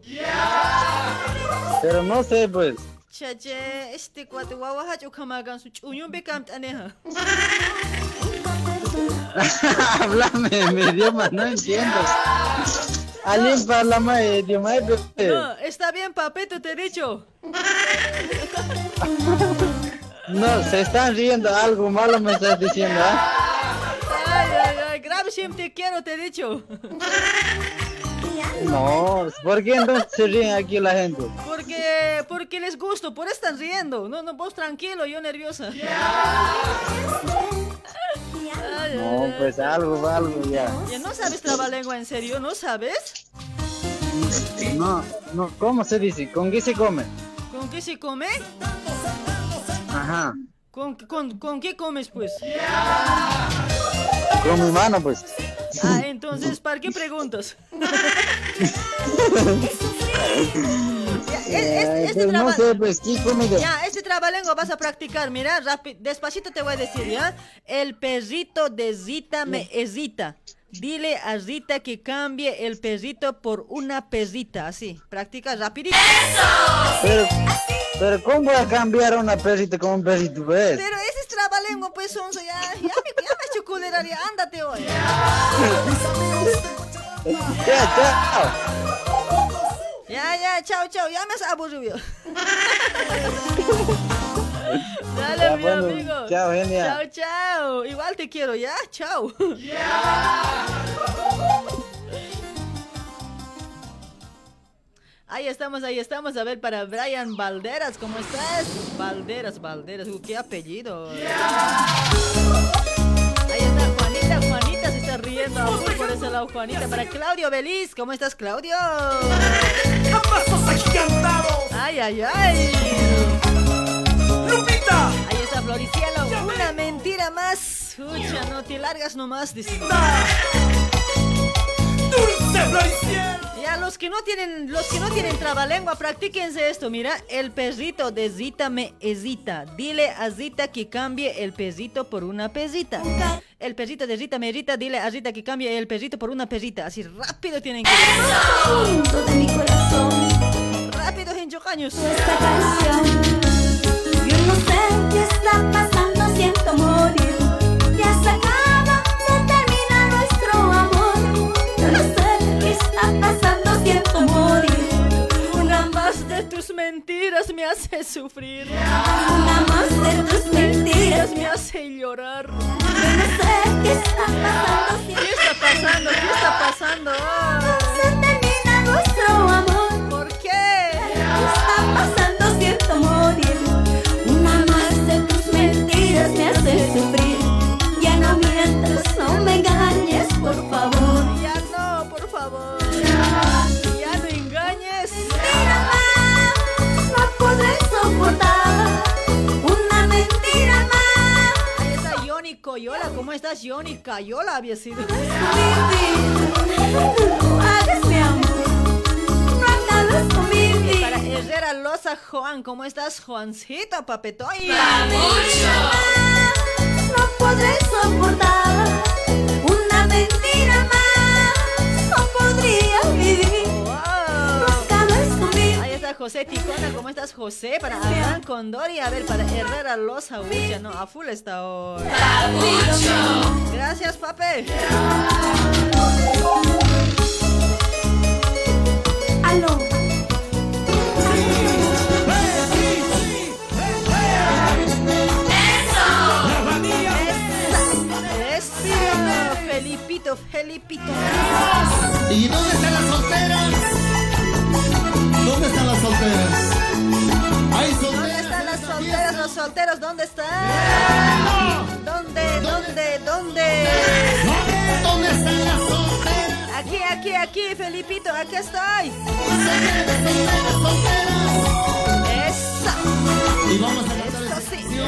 Pero no sé, pues. Chache, este cuate wawaha chukamagan su chuyun becamt aneja. Háblame mi idioma, no entiendo. Alguien habla más idioma, eh, No, está bien, papito, te he dicho. No, se están riendo, algo malo me estás diciendo, ¿ah? Ay, ay, ay, grave siempre te quiero, te he dicho. No, ¿por qué entonces se ríen aquí la gente? Porque, porque les gusto, por eso están riendo. No, no, vos tranquilo, yo nerviosa. No, pues algo, algo ya. Ya no sabes trabalengua, en serio, ¿no sabes? No, no, ¿cómo se dice? ¿Con qué se come? ¿Con qué se come? Ajá, ¿Con, con, con qué comes, pues? con mi mano, pues. Ah, entonces, ¿para qué preguntas? Ya, es- es- este pues no sé, pues, ¿qué? Ya, este trabalengua vas a practicar, mira, despacito te voy a decir, ¿ya? El perrito de Zita me hesita. Dile a Zita que cambie el perrito por una perrita, así. Practica rapidito. Pero, pero ¿cómo voy a cambiar una perrita con un perrito, pues? Pero ese es trabalengua, pues, Sonso, ya, ya me, ya me ya, ándate hoy. Ya, chao. Ya, ya, chao, chao. Ya me has aburrido. Dale, Ya, mi bueno, amigo. chao, genia. Chao, chao. Igual te quiero, ¿ya? Chao. Ahí estamos, ahí estamos. A ver, para Brian Valderas, ¿cómo estás? Valderas, Valderas. Uh, qué apellido. Ahí está Juanita, Juanita se está riendo a full por ese lado, Juanita. Para Claudio Beliz, ¿cómo estás, Claudio? Ay, ay, ay. Lupita. Ahí está Floricielo. Una mentira más. Escucha, no te largas nomás. Dice. Dulce Floricielo. Ya, los que no tienen, los que no tienen trabalengua, practíquense esto. Mira, el perrito de Zita me hesita. Dile a Zita que cambie el perrito por una perrita. El perrito de Rita me irrita, dile a Rita que cambie el perrito por una perrita. Así rápido tienen que mi corazón. Rápido, en años. Esta canción. Mentiras me hace sufrir. Una más de tus mentiras me hace llorar. No sé qué está pasando, ¿Qué está pasando? ¿Qué está pasando? se termina nuestro amor. ¿Por qué? ¿Qué está pasando? Mentiras me hace sufrir. Ya no mientas, no me engañes, por favor. Ya no, por favor. Ya no engañes. Mentira más, no podré soportar. Una mentira más. Ahí está Johnny Coyola. ¿Cómo estás, Johnny Coyola? Había sido. No hagas mi amor. Para Herrera Loza Juan. ¿Cómo estás, Juancito, papetoy? No podré soportar una mentira más. No podría vivir. Conmigo. Ahí está José Ticona. ¿Cómo estás, José? Para Adán Condori. A ver, para Herrera Loza Hucha. No, a full está hoy. Gracias, pape. Eso. Felipito, Felipito. ¿Y dónde están las solteras? ¿Dónde están las solteras? Hay ¿Dónde solteras. están las solteras, los solteros? ¿Dónde están? Aquí, Felipito, aquí estoy. Esa. Y vamos a cantar Eso sí. Dice,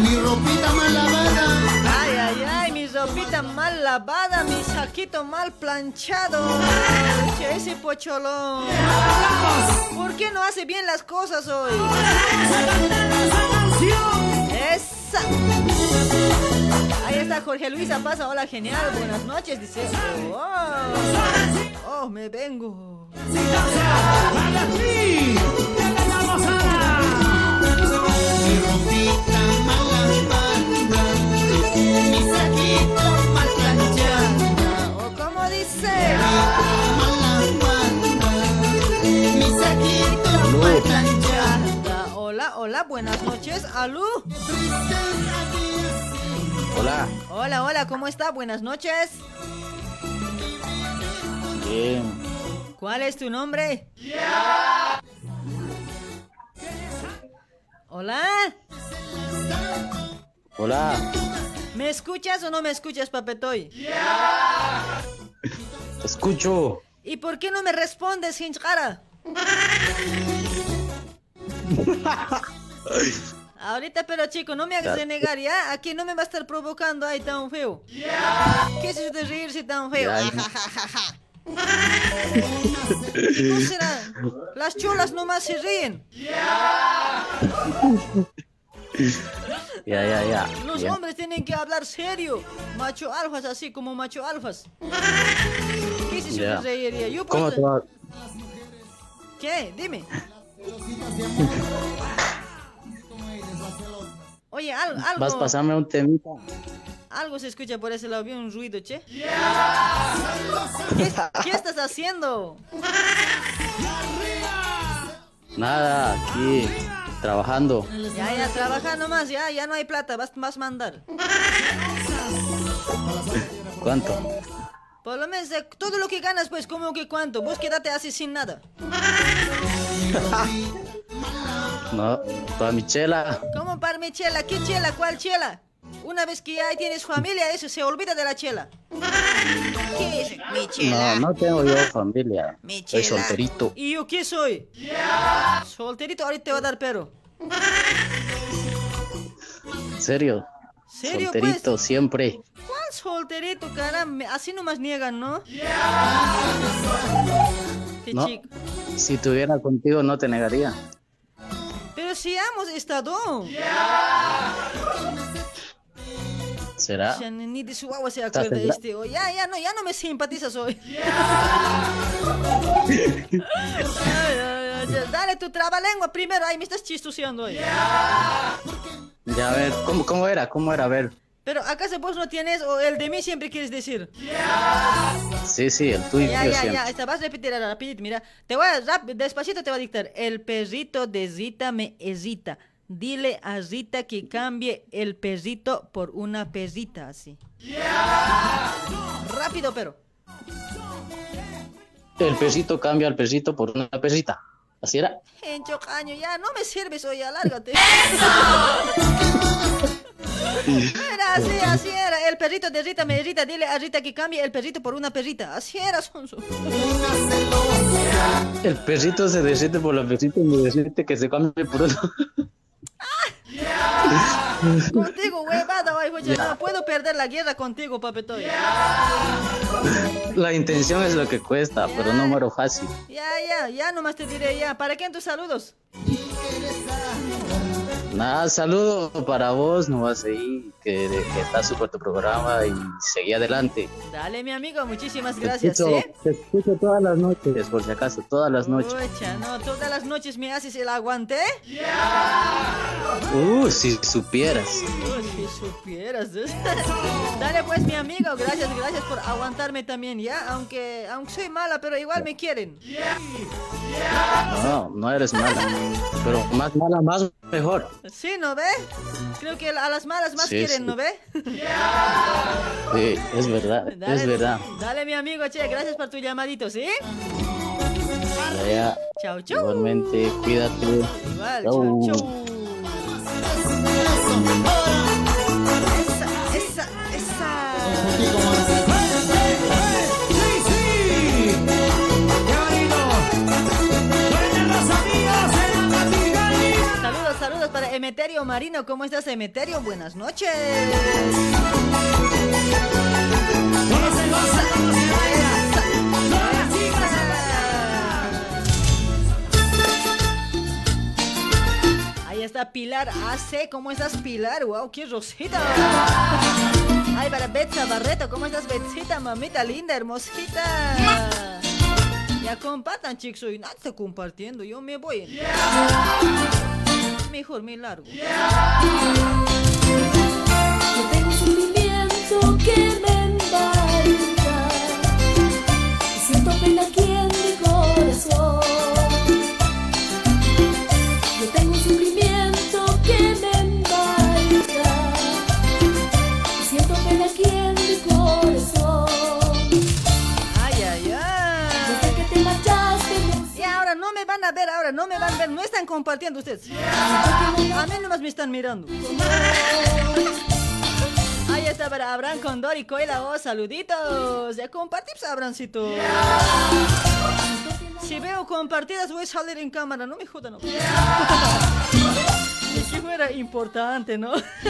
Mi ropita mal lavada. Ay, ay, ay, mi ropita mal lavada, mi saquito mal planchado. Che, ese pocholón. ¿Por qué no hace bien las cosas hoy? Esa. Ahí está Jorge Luisa Pasa, hola genial, buenas noches, dice. Oh, oh me vengo. ¿O cómo dice? Hola, hola, buenas noches, Alú. Hola. Hola, hola, ¿cómo está? Buenas noches. Bien. ¿Cuál es tu nombre? Hola, Hola. ¿me escuchas o no me escuchas, papetoy? Escucho. ¿Y por qué no me respondes, hinchara? Ahorita, pero chico, no me hagas renegar, ¿ya? Aquí no me va a estar provocando ahí tan feo. ¿Qué es eso de reírse tan feo? Ajajajaja. ¿Qué será? Las cholas nomás se ríen. Ya, ya, ya. Los hombres tienen que hablar serio. Macho alfas, así como macho alfas. ¿Qué es eso de Ya. Yo ¿Cómo puedo- te va? ¿Qué? Dime. Oye, algo, algo. Vas a pasarme un temita. Algo se escucha por ese lado, vi un ruido, che. ¿Qué, qué estás haciendo? Nada, aquí trabajando. Ya, ya, trabaja nomás, ya, ya no hay plata, vas, vas a mandar. ¿Cuánto? Por lo menos todo lo que ganas, pues, como que cuánto. Vos quédate así sin nada. No, para mi chela. ¿Cómo para mi chela? ¿Qué chela? ¿Cuál chela? Una vez que ya tienes familia, eso se olvida de la chela. ¿Qué es mi chela? No, no tengo yo familia. Mi Soy solterito. ¿Y yo qué soy? Solterito, ahorita te va a dar pero. ¿En serio? ¿Serio, Solterito, siempre. ¿Cuál solterito, caramba? Así nomás niegan, ¿no? No, chico. si tuviera contigo no te negaría. Pero si hemos estado. ¿Será? Ya ni ni de su agua se ¿Estás acuerda segura? este. oh, Ya, ya no, ya no me simpatizas hoy. Dale tu trabalengua primero. Ay, me estás chistoseando hoy. Ya, a ver, ¿cómo, cómo era? ¿Cómo era? A ver. Pero ¿acaso vos no tienes o el de mí siempre quieres decir? Sí, sí, el tuyo Ya, yo ya, siempre. ya, esta, vas a repetir ahora, rapidito, mira. Te voy a, rap- despacito te voy a dictar. El perrito de Zita me hesita. Dile a Zita que cambie el perrito por una perrita, así. Rápido, pero. El pesito cambia al pesito por una pesita. ¿Así era? Encho caño, ya no me sirves hoy, alárgate. Era así, así era. El perrito de Rita me Rita, dile a Rita que cambie el perrito por una perrita. Así era, Sonso. El perrito se decide por la pesita y me decide que se cambie por una. Contigo, huevada, güey, no puedo perder la guerra contigo, papetoy. La intención es lo que cuesta, pero no muero fácil. Ya, ya, ya nomás te diré ya. ¿Para qué en tus saludos? Nada, saludo para vos, no vas ahí, que, que está súper tu programa y seguí adelante. Dale, mi amigo, muchísimas Te gracias, escucho, ¿eh? te escucho todas las noches, por si acaso, todas las noches. Pucha, no, todas las noches me haces el aguante. Uh, si supieras. Uy, si supieras. ¿eh? Dale pues, mi amigo, gracias, gracias por aguantarme también, ¿ya? Aunque, aunque soy mala, pero igual me quieren. No, no eres mala, pero más mala, más mejor. Sí, ¿no ve? Creo que a las malas más Sí, quieren, sí. ¿no ve? Sí, es verdad, es verdad. Dale, mi amigo, che, gracias por tu llamadito, ¿sí? Ya, Chau, chau. igualmente, cuídate. Igual, Chau. chau, chau. Esa, esa, Saludos, Emeterio Marino. ¿Cómo estás, Emeterio? Buenas noches. Ahí está Pilar AC. ¿Cómo estás, Pilar? ¡Wow! ¡Qué rosita! Ay, para Betsa Barreto. ¿Cómo estás, Betsita? Mamita linda, hermosita. Ya compartan, chicos. Hoy nada compartiendo. Yo me voy. Mejor me largo. Yo tengo un sentimiento que me embarga Siento pena aquí en mi corazón no me van a ver. No están compartiendo ustedes. A mí nomás me están mirando. Ahí está para Abraham Condor y Coela. Oh, saluditos. Ya compartimos, Abrancito. Si veo compartidas, voy a salir en cámara. No me jodan. No. Que fuera importante, ¿no?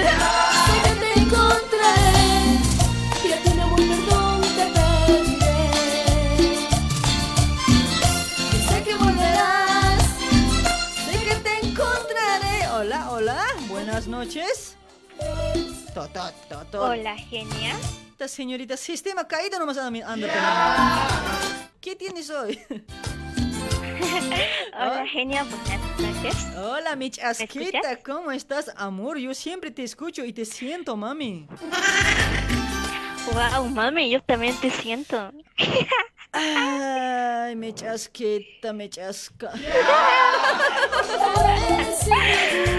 Que te mi amor perdón Buenas noches. Hola, genia. Esta señorita, sistema caído nomás anda. ¿Qué tienes hoy? Hola, genia, buenas noches. Hola, mi chasquita, escuchas? ¿cómo estás, amor? Yo siempre te escucho y te siento, mami. Wow, mami, yo también te siento. Ay, mi chasquita, me chasca.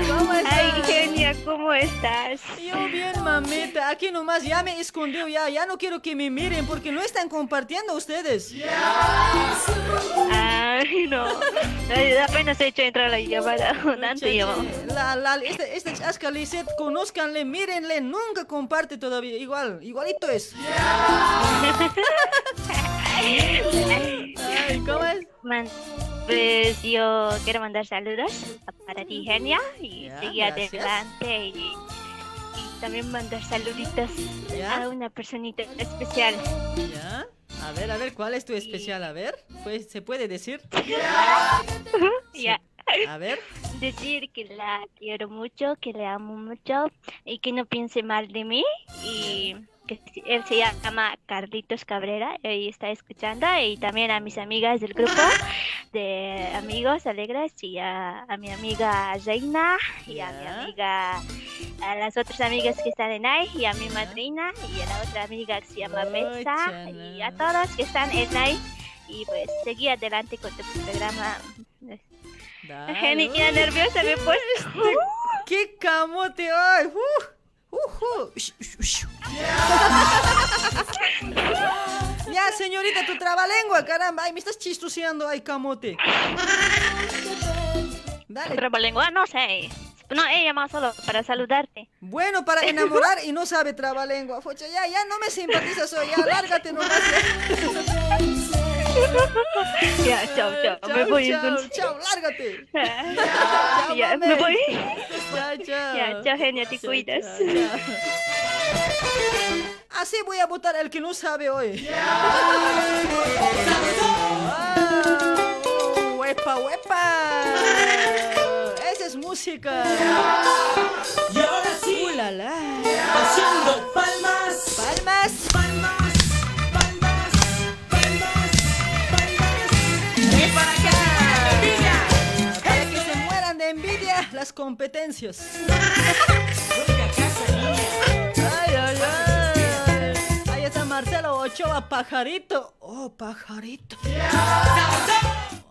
¿Cómo estás? Ay, genia, ¿cómo estás? Yo bien, mamita. Aquí nomás ya me escondió ya. Ya no quiero que me miren porque no están compartiendo ustedes. Ay, no. Apenas he hecho entrar la llamada. Llamó. La, la, este, este chasca Lisette, conózcanle, mírenle, nunca comparte todavía. Igual, igualito es. Ay, ¿cómo es? Man- pues yo quiero mandar saludos para ti, genia, y Ya, seguir adelante y, y también mandar saluditos a una personita especial. ¿Ya? A ver, a ver, ¿cuál es tu especial? A ver, pues, ¿se puede decir? Ya. A ver. Decir que la quiero mucho, que le amo mucho y que no piense mal de mí y que él se llama Carlitos Cabrera y está escuchando y también a mis amigas del grupo de amigos alegres y a, a mi amiga Reina y a mi amiga a las otras amigas que están en ahí y a mi madrina y a la otra amiga que se llama Mesa y a todos que están en ahí y pues seguí adelante con tu programa Dale. Genia, nerviosa me he puesto. ¡Qué camote! ¡Ay! ¡Uh! Ya, señorita, tu trabalengua, caramba. Ay, me estás chistoseando, ay, camote. Dale. Trabalengua, no sé. No, he llamado solo para saludarte. Bueno, para enamorar y no sabe trabalengua. Focha, ya, ya no me simpatizas hoy, ya, lárgate nomás. Ya, chao, chao. Me voy chao, entonces. chao, lárgate. Ya, me mames. voy. Chao, chao. Ya, chao, genia, te cuidas. Así voy a votar el que no sabe hoy. ¡Wow! ¡Huepa, huepa! Esa es música. Y ahora sí, ¡Uh, la, la! haciendo ¡Palmas! palmas, las competencias. ¡Ay, ay, ay! Ahí está Marcelo Ochoa, pajarito. ¡Oh, pajarito!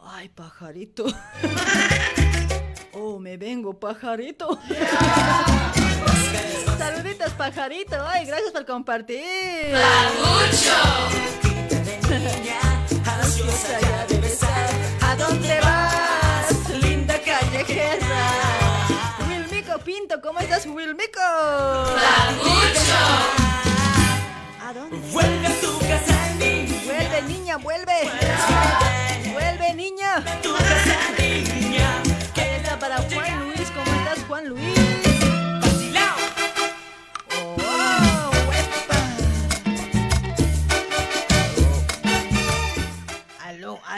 ¡Ay, pajarito! ¡Oh, me vengo, pajarito! Saluditos, pajarito. Ay, gracias por compartir. ¿A dónde vas, linda callejera? Pinto, ¿cómo estás, Wilmico? ¿A dónde? Vuelve a tu casa, niña. Vuelve, niña, vuelve. Vuelve, niña.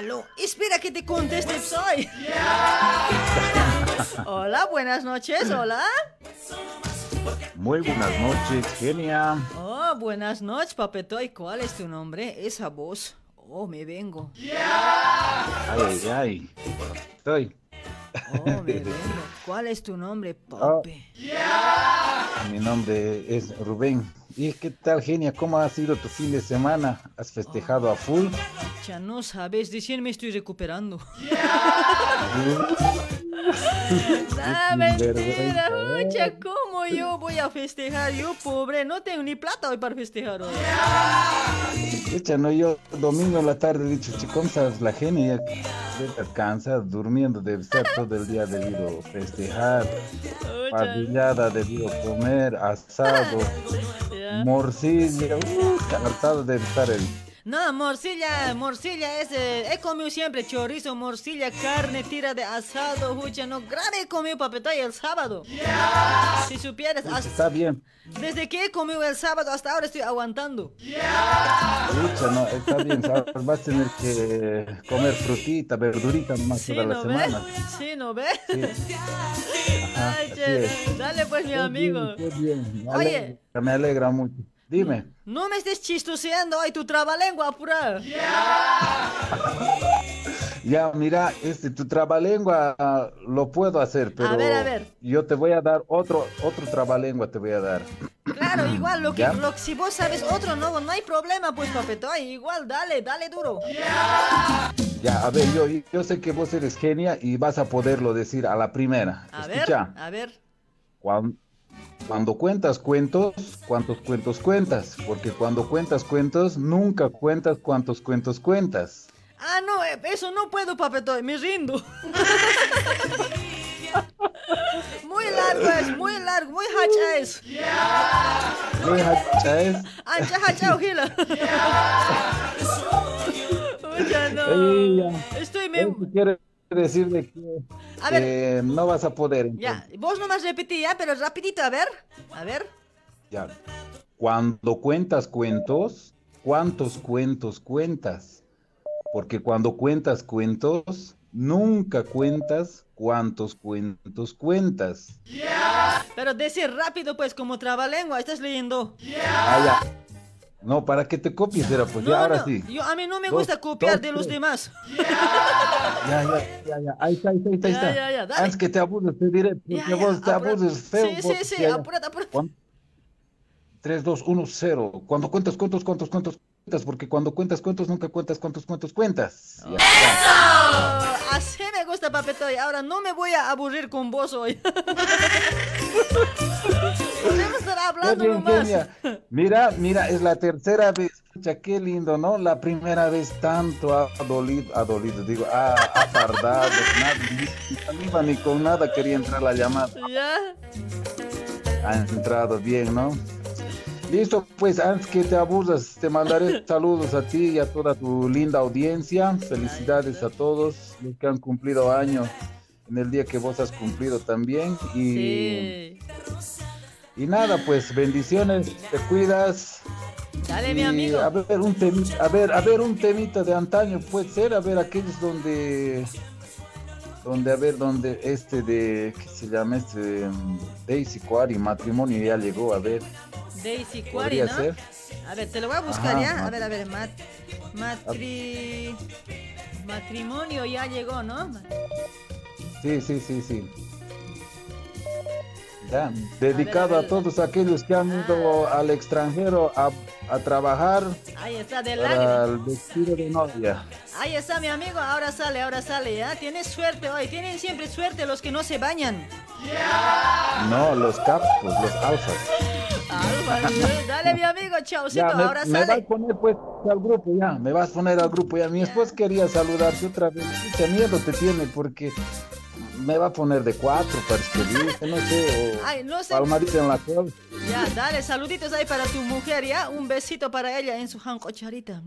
Aló. Espera que te conteste, soy. Hola, buenas noches, hola. Muy buenas noches, Kenia. Oh, buenas noches, papetoy. ¿Cuál es tu nombre? Esa voz. Oh, me vengo. Ay, ay, ay. Estoy. Oh, me vengo. ¿Cuál es tu nombre, Ah, papi? mi nombre es Rubén. ¿Y qué tal, Genia? ¿Cómo ha sido tu fin de semana? ¿Has festejado a full? Ya no sabes, recién me estoy recuperando. Ah, mentira, Sinvergüenza, ¿eh? mucha, ¿cómo yo voy a festejar? Yo, pobre, no tengo ni plata hoy para festejar hoy. Echa, no, yo domingo en la tarde he dicho, che, ¿cómo estás la Genia? Ya cansada, durmiendo, debe estar todo el día debido festejar. Pavillada, debido comer, asado, morcilla, uh, cansado debe estar el... No, morcilla, morcilla es, eh, he comido siempre chorizo, morcilla, carne, tira de asado, hucha, no, grave he comido papetoy el sábado. Si supieras, hasta- Está bien. desde que he comido el sábado hasta ahora estoy aguantando. Lucha, no, está bien, sabes, vas a tener que comer frutita, verdurita nomás Sí, toda la ¿no ves? semana. Sí, ¿no ves? Ajá, Ay, che, dale pues, mi amigo. bien, bien. Me Oye. alegra, me alegra mucho. Dime. No me estés chistoseando, ay, tu trabalengua, apura. Ya, mira, este, tu trabalengua ah, lo puedo hacer, pero ver, a ver. yo te voy a dar otro, otro trabalengua te voy a dar. Claro, igual, lo que, si vos sabes otro, no, no hay problema, pues, papetoy. Igual, dale, dale duro. Ya, a ver, yo, yo sé que vos eres genia y vas a poderlo decir a la primera. A Escucha, ver, a ver. cuan- cuando cuentas cuentos, ¿cuántos cuentos cuentas? Porque cuando cuentas cuentos, nunca cuentas cuántos cuentos cuentas. Ah, no, eh, eso no puedo, papetoy, me rindo. muy largo es, muy largo, muy hacha es. Deja, ¿sabes? Ancha hacha ojila. Pucha, no. Estoy me... Decir de que A ver. eh, no vas a poder. Ya, vos nomás repetí ya, pero rapidito, a ver. A ver. Ya. Cuando cuentas cuentos, ¿cuántos cuentos cuentas? Porque cuando cuentas cuentos, nunca cuentas cuántos cuentos cuentas. Pero decir rápido, pues, como trabalengua, estás leyendo. Ah, ya. No, para que te copies, era pues ya, ahora no, sí. Yo, a mí no me Dos, gusta copiar dos, de los demás. Ya, ya, ya, ya. Ahí está, ahí está, ahí está. Ya, ya. Antes que te abuses, te diré, porque vos te abuses feo. Sí, vos, sí, sí, apúrate, apúrate. Cuan- 3, 2, 1, 0. Cuando cuentas cuentos, cuántos cuentos cuentas, porque cuando cuentas cuentos, nunca cuentas cuántos cuentos cuentas. Ah, Así me gusta, papetoy. Ahora no me voy a aburrir con vos hoy. Hablando nomás. Mira, mira, es la tercera vez. Pucha, qué lindo, ¿no? La primera vez tanto ha dolido, ha dolido, digo, ha, ha tardado, nada, ni saliva ni con nada quería entrar la llamada. ¿Ya? Ha entrado bien, ¿no? Listo, pues antes que te aburras, te mandaré saludos a ti y a toda tu linda audiencia. Felicidades a todos los que han cumplido años en el día que vos has cumplido también. Y, Sí. Y nada, pues bendiciones, te cuidas. Dale, mi amigo. A ver, un temita, a ver, a ver, un temita de antaño puede ser, a ver, aquellos donde, donde, a ver, donde este de, ¿qué se llama? Este de Daisy Quarry, matrimonio ya llegó, a ver, Daisy Quarry, ¿no? ser. A ver, te lo voy a buscar Ajá, ya. A ver, a ver, mat, matri, matrimonio ya llegó, ¿no? Sí, sí, sí, sí. Ya, dedicado a, todos aquellos que han ido al extranjero a, a trabajar Ahí está, de para el vestido de novia. Ahí está mi amigo, ahora sale, ahora sale, ¿ya? Tienes suerte hoy, tienen siempre suerte los que no se bañan. No, los capos, los alfas. Alba, Dale mi amigo, chaucito, Ya, me, ahora me vas a sale. poner pues al grupo, ya, me vas a poner al grupo, ya. Mi esposa quería saludarte otra vez. Mucha miedo te tiene porque me va a poner de cuatro para escribirte, no sé, o Ay, no sé. palmadita en la cola. Ya, dale, saluditos ahí para tu mujer, ¿ya? Un besito para ella en su jancocharita.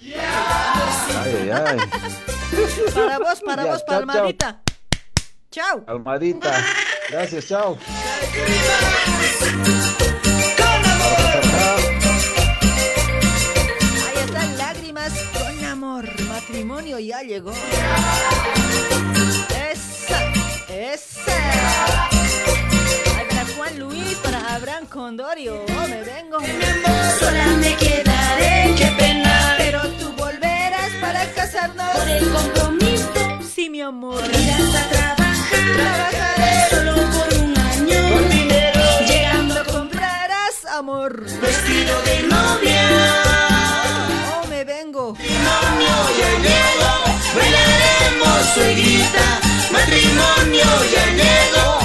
Ay, ay, ay. Para vos, para Ya, vos, chao, chao. palmadita. Chao. Palmadita. Gracias, chao. Ahí están lágrimas con amor. Matrimonio ya llegó. Esa. Ahí para Juan Luis, para Abraham Condorio. Oh, me vengo. sola me quedaré, qué pena. Pero tú volverás para casarnos. Por el compromiso. Sí, mi amor. Irás a trabajar. Trabajaré Solo por un año. Con dinero. Llegando comprarás amor. Vestido de novia. Oh, me vengo. Matrimonio ya llegó. Bailaremos suegrita. Matrimonio ya llegó.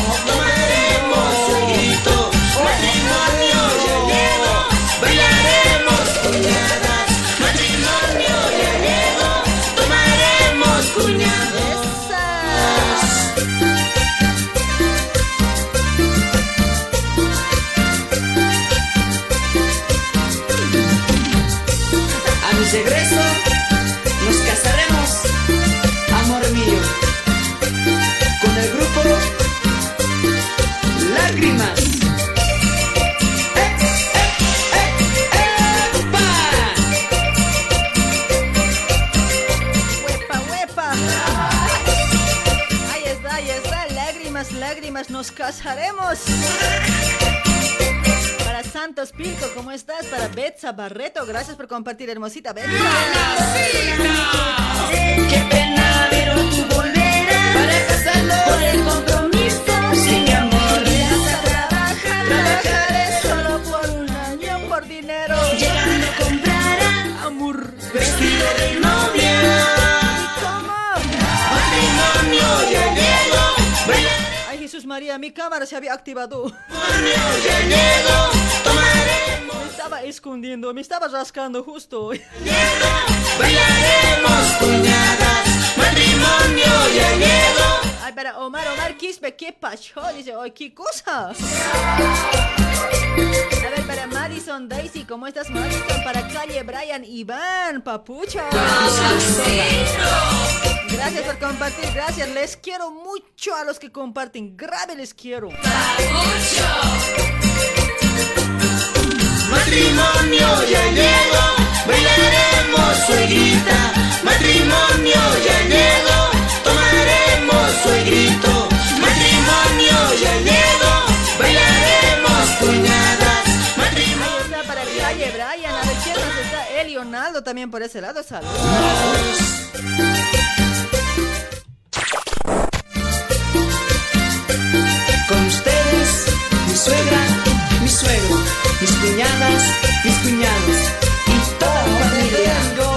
Nos casaremos. Para Santos Pinto, ¿cómo estás? Para Betsa Barreto, gracias por compartir, hermosita Betsa. Qué pena, pero tú volverás para casarlo por el compromiso. Sí, mi amor, vas a trabajar. Trabajaré solo por un año, por dinero. Llegando comprará amor, vestido de novia. ¿Y cómo? Matrimonio María, mi cámara se había activado. Me estaba escondiendo, me estaba rascando justo. bailaremos. Matrimonio ya llego. Ay, para Omar, Omar Quispe, ¿qué pasó? Dice, ay, ¿qué cosa? A ver, para Madison Daisy, ¿cómo estás, Madison? Para Calle Brian Iván, papucha. Gracias por compartir, gracias. Les quiero mucho a los que comparten. Grave les quiero. Matrimonio ya llego, bailaremos suegrita. Matrimonio ya llego, tomaremos suegrito. Matrimonio ya llego, bailaremos cuñadas. Matrimonio. Ahí está para el Calle Brian. A ver, ¿quién más está? El Leonardo también por ese lado. Saludos. Suegra, mi suegro, mis cuñadas, mis cuñados y toda mi familia.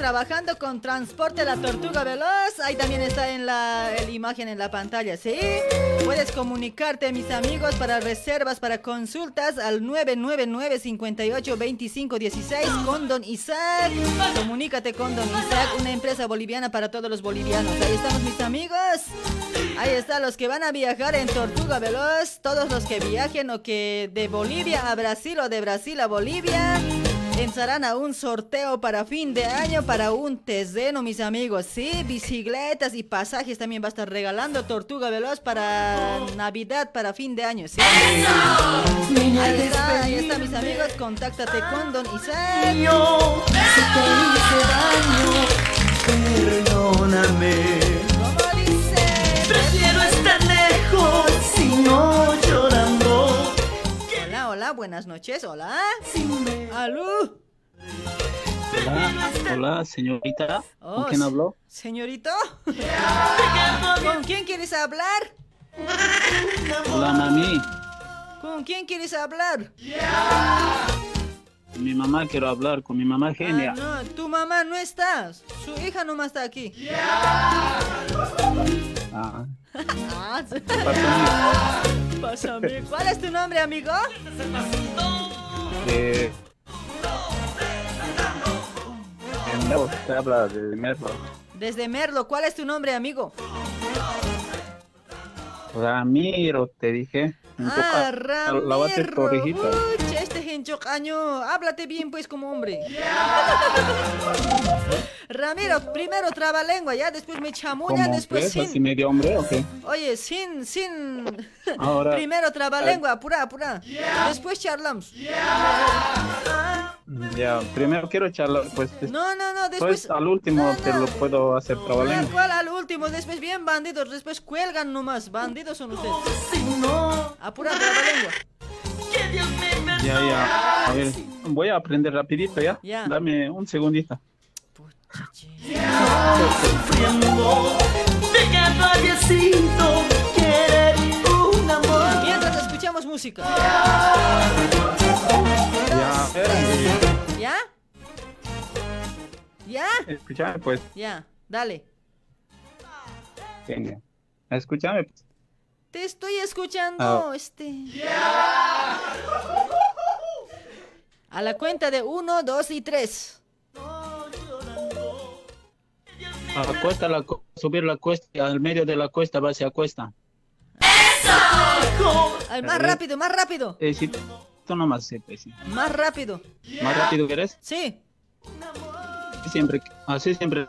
Trabajando con Transporte La Tortuga Veloz. Ahí también está en la, imagen en la pantalla, ¿sí? Puedes comunicarte, mis amigos, para reservas, para consultas al 999-582516 con Don Isaac. Comunícate con Don Isaac, una empresa boliviana para todos los bolivianos. Ahí estamos, mis amigos. Ahí están los que van a viajar en Tortuga Veloz, todos los que viajen o que de Bolivia a Brasil o de Brasil a Bolivia. Entrarán a un sorteo para fin de año para un teseno, mis amigos. Sí, bicicletas y pasajes también va a estar regalando Tortuga Veloz para Navidad, para fin de año. ¿sí? Ahí está, ahí está, mis amigos. Contáctate con Don Isaac. Buenas noches, hola. ¿Aló? Hola, hola, señorita. Oh, ¿Con quién habló? Señorito. ¿Con quién quieres hablar? Hola, mami. ¿Con quién quieres hablar? Con mi mamá quiero hablar, con mi mamá genia. Ah, no, tu mamá no está. Su hija nomás está aquí. Ah, ¿Cuál es tu nombre, amigo? de... de Merlo, se habla de Merlo. Desde Merlo. ¿Cuál es tu nombre, amigo? Ramiro, te dije. Ah, ca- Lávate tu Ramiro. orejita. Uy, este genchocaño. Háblate bien, pues, como hombre. Ramiro, primero traba lengua, ya después me chamulla, ¿Cómo? después sin. ¿Así medio hombre o qué? Oye, sin, sin. Ahora- Primero traba Ay. lengua, apura, apura. Después charlamos. Ya, primero quiero charlar, pues. No, no, no, Pues después... al último te lo puedo hacer ¿Cuál, trabalengua. cuál al último? Después bien bandidos, después cuelgan nomás. Bandidos son ustedes. Apura trabalengua. Ya, ya. A ver, voy a aprender rapidito, ¿ya? Ya. Dame un segundito. Sufriendo de que quiere un amor. Mientras escuchamos música. Ya, ¿Ya? ¿Ya? escúchame, pues. Ya, dale. Venga. Escúchame. pues. Te estoy escuchando, Ah. este. A la cuenta de uno, dos y tres. Acuesta la, subir la cuesta, al medio de la cuesta va hacia cuesta. Ay, más rápido, más rápido. Eh, tú nomás, sí, pues, sí. Más rápido. ¿Más rápido querés? Sí. Siempre, así siempre.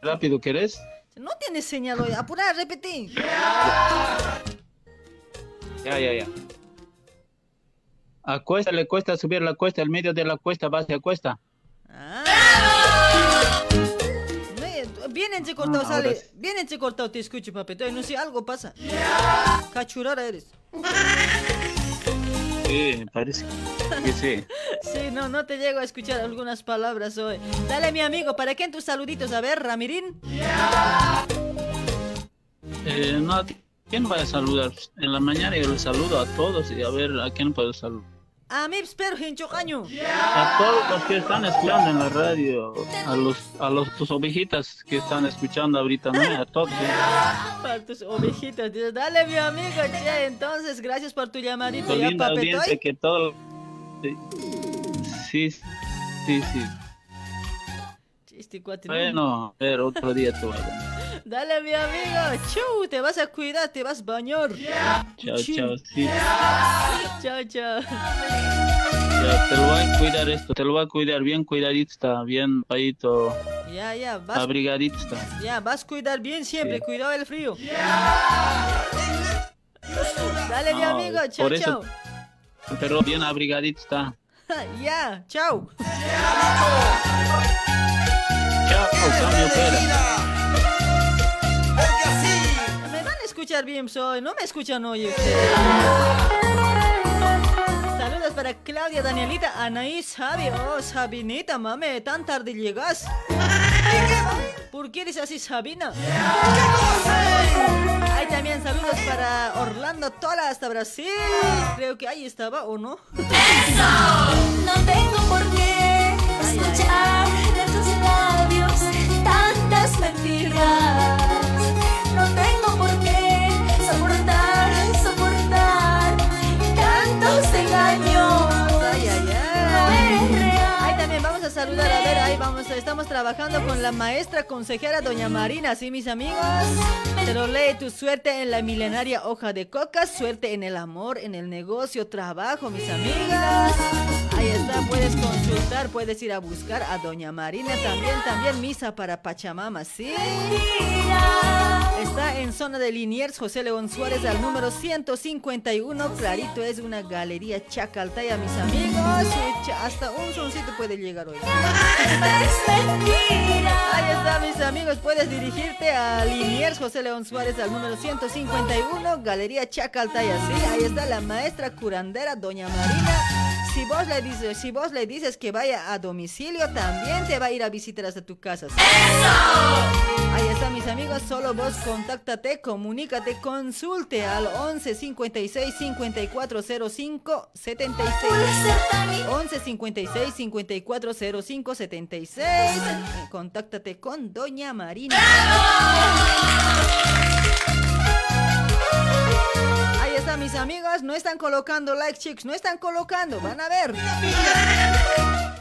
¿Rápido querés? No tienes señal hoy. Apura, repetí. Ya, ya, ya. A cuesta le cuesta subir la cuesta, al medio de la cuesta va hacia cuesta. Eh, Bien entrecortado Ah, sale. sí. Bien te escucho, papi. Todavía no sé, algo pasa. Cachurara eres. Sí, parece que sí. Sí, no, no te llego a escuchar algunas palabras hoy. Dale, mi amigo, ¿para qué en tus saluditos? A ver, Ramirín. Eh, no, ¿a quién voy a saludar? En la mañana yo les saludo a todos y a ver a quién puedo saludar. A mí, espero, Hinchocaño. A todos los que están escuchando en la radio, a los a los tus ovejitas que están escuchando ahorita, ¿no? A todos. ¿eh? Para tus ovejitas. Dios. Dale, mi amigo, che. Entonces, gracias por tu llamadito. Ya, papetoy. que todo... Sí, sí, sí. Chiste, cuate, no. Bueno, a ver, otro día dar. Dale, mi amigo. Chu, te vas a cuidar, te vas a bañar. Chao, chao, sí. Chao, chao. Ya, te lo voy a cuidar esto, te lo voy a cuidar bien cuidadito, está bien paito, Ya, ya, vas, abrigadito está. ya, vas a cuidar bien siempre. Cuidado el frío. Dale, mi amigo. Chao, por eso- chao. Pero bien abrigadito está. ya, chao. Chao, cambio fuera. Escuchar bien, soy. No me escuchan hoy ustedes. Saludos para Claudia, Danielita, Anaís, Javi. Oh, Sabinita, mame, tan tarde llegas. ¿Por qué eres así, Sabina? Hay también saludos para Orlando Tola hasta Brasil. Creo que ahí estaba, ¿o no? No tengo por qué escuchar de tus labios tantas mentiras. Saludar, a ver, ahí vamos, estamos trabajando con la maestra consejera doña Marina, ¿sí, mis amigos? Pero lee tu suerte en la milenaria hoja de coca, suerte en el amor, en el negocio, trabajo, mis amigas. Ahí está, puedes consultar, puedes ir a buscar a doña Marina también, también misa para Pachamama, ¿sí? Está en zona de Liniers, José León Suárez, al número 151. Clarito es una galería Chacaltaya, mis amigos. Hasta un soncito puede llegar hoy. Ahí está, mis amigos. Puedes dirigirte a Liniers, José León Suárez, al número 151, Galería Chacaltaya. Sí, ahí está la maestra curandera, doña Marina. Si vos le dices, si vos le dices que vaya a domicilio, también te va a ir a visitar hasta tu casa. ¿sí? Ahí está, mis amigos. Solo vos contáctate, comunícate, consulte al 11 56 54 05 76. 11 56 54 05 76. Eh, Contáctate con Doña Marina. Ahí mis amigos. No están colocando like, chicos. No están colocando. Van a ver.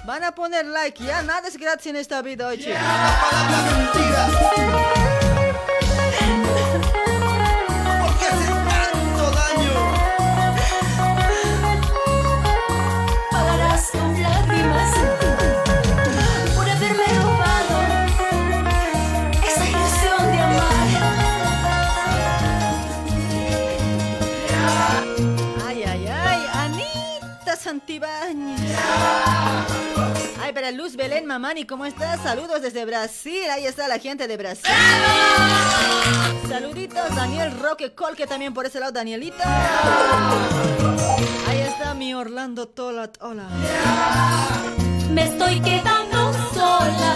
Van a poner like. Ya nada es gratis en esta vida hoy, chicos. Santibáñez. Ay, para Luz Belén Mamani, ¿cómo estás? Saludos desde Brasil. Ahí está la gente de Brasil. Saluditos, Daniel Roque Colque también por ese lado, Danielita. Ahí está mi Orlando Tolat. Hola. Me estoy quedando sola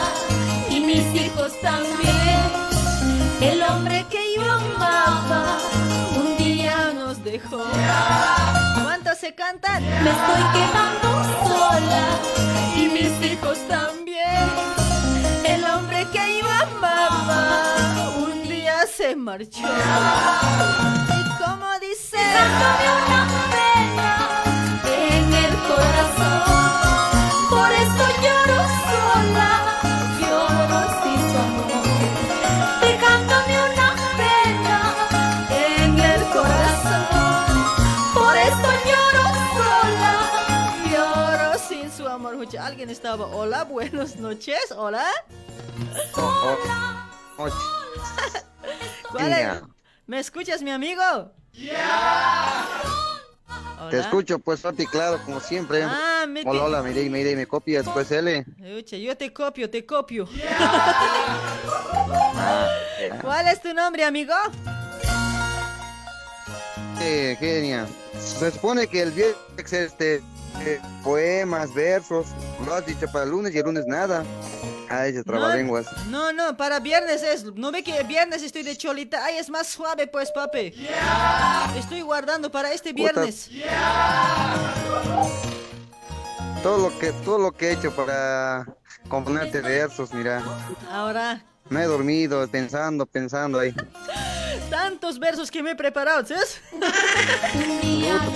y mis hijos también. El hombre que yo amaba un día nos dejó. ¿Cuántos se cantan? Me estoy quedando sola y mis hijos también. El hombre que yo amaba un día se marchó. ¿Y cómo dice? Dejándome una pena en el corazón. Por eso lloro sola, Alguien estaba. Hola, buenas noches. Hola. ¿Cuál es? ¿Me escuchas, mi amigo? Te Hola. escucho, pues, Fati, claro, como siempre. Ah, me hola, te- hola, mire, mire, me copias, pues, L. Escucha, yo te copio, te copio. Ah, ¿Cuál es tu nombre, amigo? eh, genia. Se supone que el viernes es este, eh, poemas, versos, lo has dicho para el lunes y el lunes nada. Ah, ese trabalenguas. No, no, para viernes es. ¿No ve que viernes estoy de cholita? Ay, es más suave, pues, papi. Estoy guardando para este viernes. Todo lo que, todo lo que he hecho para componerte versos, mira. Ahora, Me he dormido pensando, pensando ahí. tantos versos que me he preparado, ¿sabes?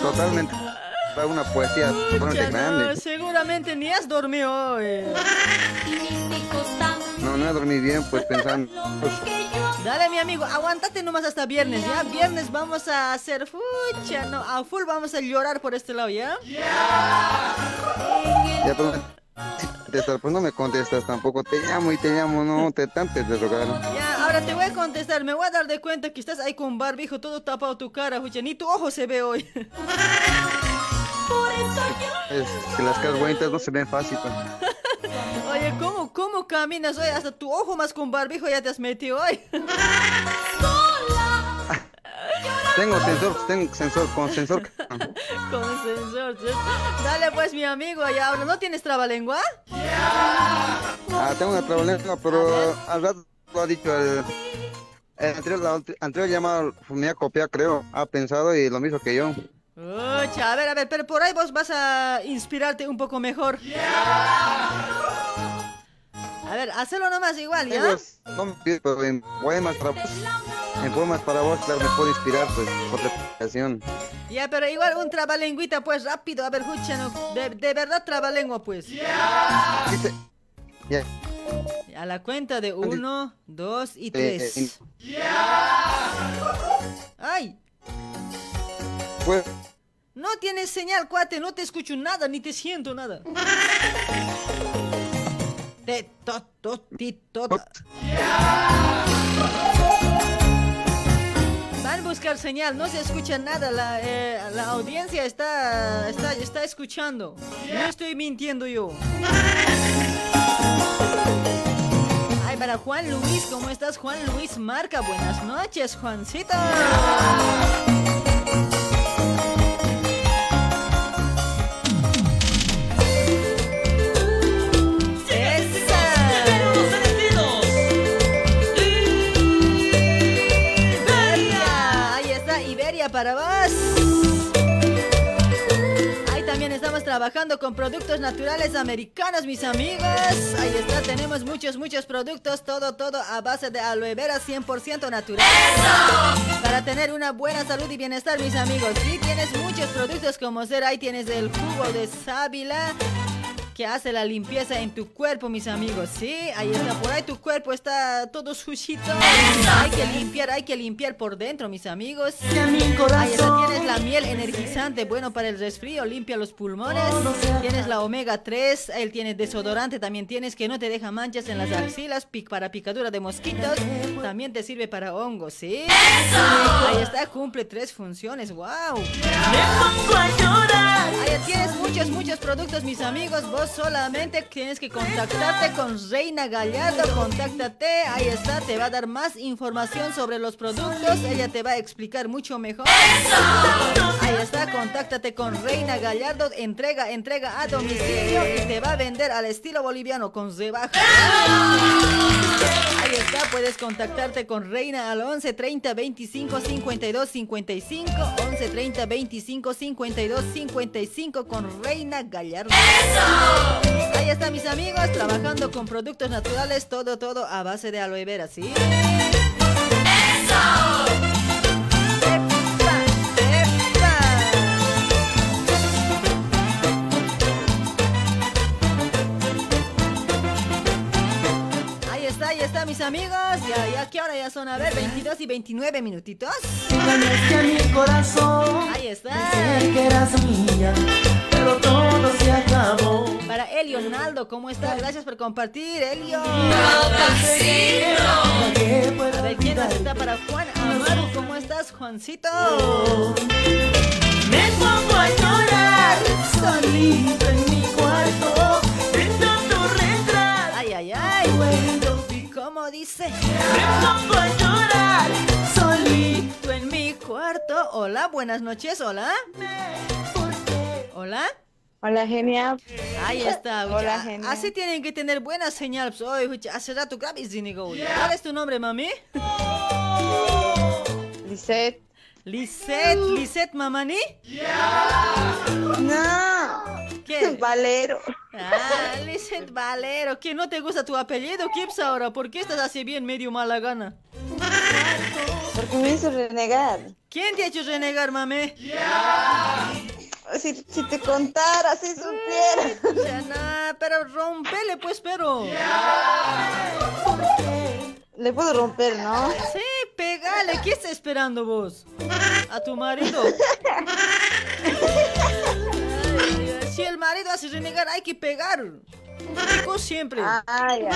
Totalmente. Para una poesía no, seguramente ni has dormido hoy. No, no he dormido bien, pues pensando. Dale, mi amigo, aguántate nomás hasta viernes, ¿ya? Viernes vamos a hacer fucha, no, a full vamos a llorar por este lado, ¿ya? ya contestas, pues no me contestas tampoco. Te llamo y te llamo, no te tantes de rogar. Ya, ahora te voy a contestar, me voy a dar de cuenta que estás ahí con barbijo, todo tapado tu cara, fucha, ni tu ojo se ve hoy. Es que las caras bonitas no se ven fácil. pues. Oye, ¿cómo, cómo caminas hoy? Hasta tu ojo más con barbijo ya te has metido hoy. Tengo sensor, tengo sensor, con sensor. con sensor. ¿sí? Dale pues, mi amigo, ya ahora, ¿no tienes trabalengua? Ah, tengo una trabalengua, pero al rato lo ha dicho el, el anterior, la anterior llamada me ha copiado, creo. Ha pensado y lo mismo que yo. Ucha, a ver, a ver, pero por ahí vos vas a inspirarte un poco mejor. A ver, hazlo nomás igual, ¿ya? Tengo, no me pides, pero en poemas para vos, en poemas para vos, claro, me puedo inspirar, pues, por la explicación. Ya, pero igual un trabalengüita, pues, rápido. A ver, escucha, no, de, de verdad trabalengua, pues. Ya, A la cuenta de uno, dos y eh, tres. eh, ¡Ay! pues, No tienes señal, cuate, no te escucho nada, ni te siento nada. Te, to. Van a buscar señal, no se escucha nada, la, eh, la audiencia está, está, está escuchando. No estoy mintiendo yo. Ay, para Juan Luis, ¿cómo estás? Juan Luis Marca, buenas noches, Juancito. Trabajando con productos naturales americanos, mis amigos. Ahí está, tenemos muchos, muchos productos, todo, todo a base de aloe vera 100% natural. Para tener una buena salud y bienestar, mis amigos. Sí, tienes muchos productos como ser, ahí tienes el jugo de sábila. Que hace la limpieza en tu cuerpo, mis amigos. Sí, ahí está, por ahí tu cuerpo está todo sucito. Hay que limpiar, hay que limpiar por dentro, mis amigos. Ahí está, tienes la miel energizante, bueno para el resfrío, limpia los pulmones. Tienes la omega 3, él tiene desodorante, también tienes que no te deja manchas en las axilas, pic para picadura de mosquitos. También te sirve para hongos, ¿sí? Ahí está, cumple tres funciones, wow. Ahí tienes muchos, muchos productos, mis amigos. Vos solamente tienes que contactarte con Reina Gallardo. Contáctate, ahí está, te va a dar más información sobre los productos. Ella te va a explicar mucho mejor. Ahí está, contáctate con Reina Gallardo. Entrega, entrega a domicilio y te va a vender al estilo boliviano con rebaja. Ahí está, puedes contactarte con Reina al 11 30 25 52 55. 11 30 25 52 55 con Reina Gallardo. Ahí está, mis amigos, trabajando con productos naturales, todo, todo a base de aloe vera, ¿sí? Ahí está, ahí está, mis amigos. Ya, ya, ¿qué hora ya son? A ver, 22 y 29 minutitos. Engañaste mi corazón. Ahí está. Pensé que eras mía, pero todo se acabó. Para Elio Naldo, ¿cómo está? Gracias por compartir, Elio. A ver, ¿quién más está para Juan Amaro? ¿Cómo estás, Juancito? Me pongo a llorar solito en mi cuarto, viendo tu retrato. Ay, ay, ay. ¿Cómo dice? Me pongo a llorar solito en mi cuarto. Hola, buenas noches, hola. Hola. Hola, genial. Ahí está. Hola, ucha. genial. Así tienen que tener buena señal. ucha, hace rato. ¿Cuál es tu nombre, mami? Lisette. Lisette, Lisette Mamani. No. ¿Qué? Valero. Ah, Lisette Valero. ¿Qué no te gusta tu apellido, Kips, ahora? ¿Por qué estás así bien medio mala gana? Porque me hizo renegar. ¿Quién te ha hecho renegar, mami? Si, si te contara, si supieras. Ya nah, pero rompele pues, pero. Le puedo romper, ¿no? Sí, pegale. ¿Qué estás esperando vos? ¿A tu marido? Ay, si el marido hace renegar, hay que pegar. Digo siempre. Ah, ya.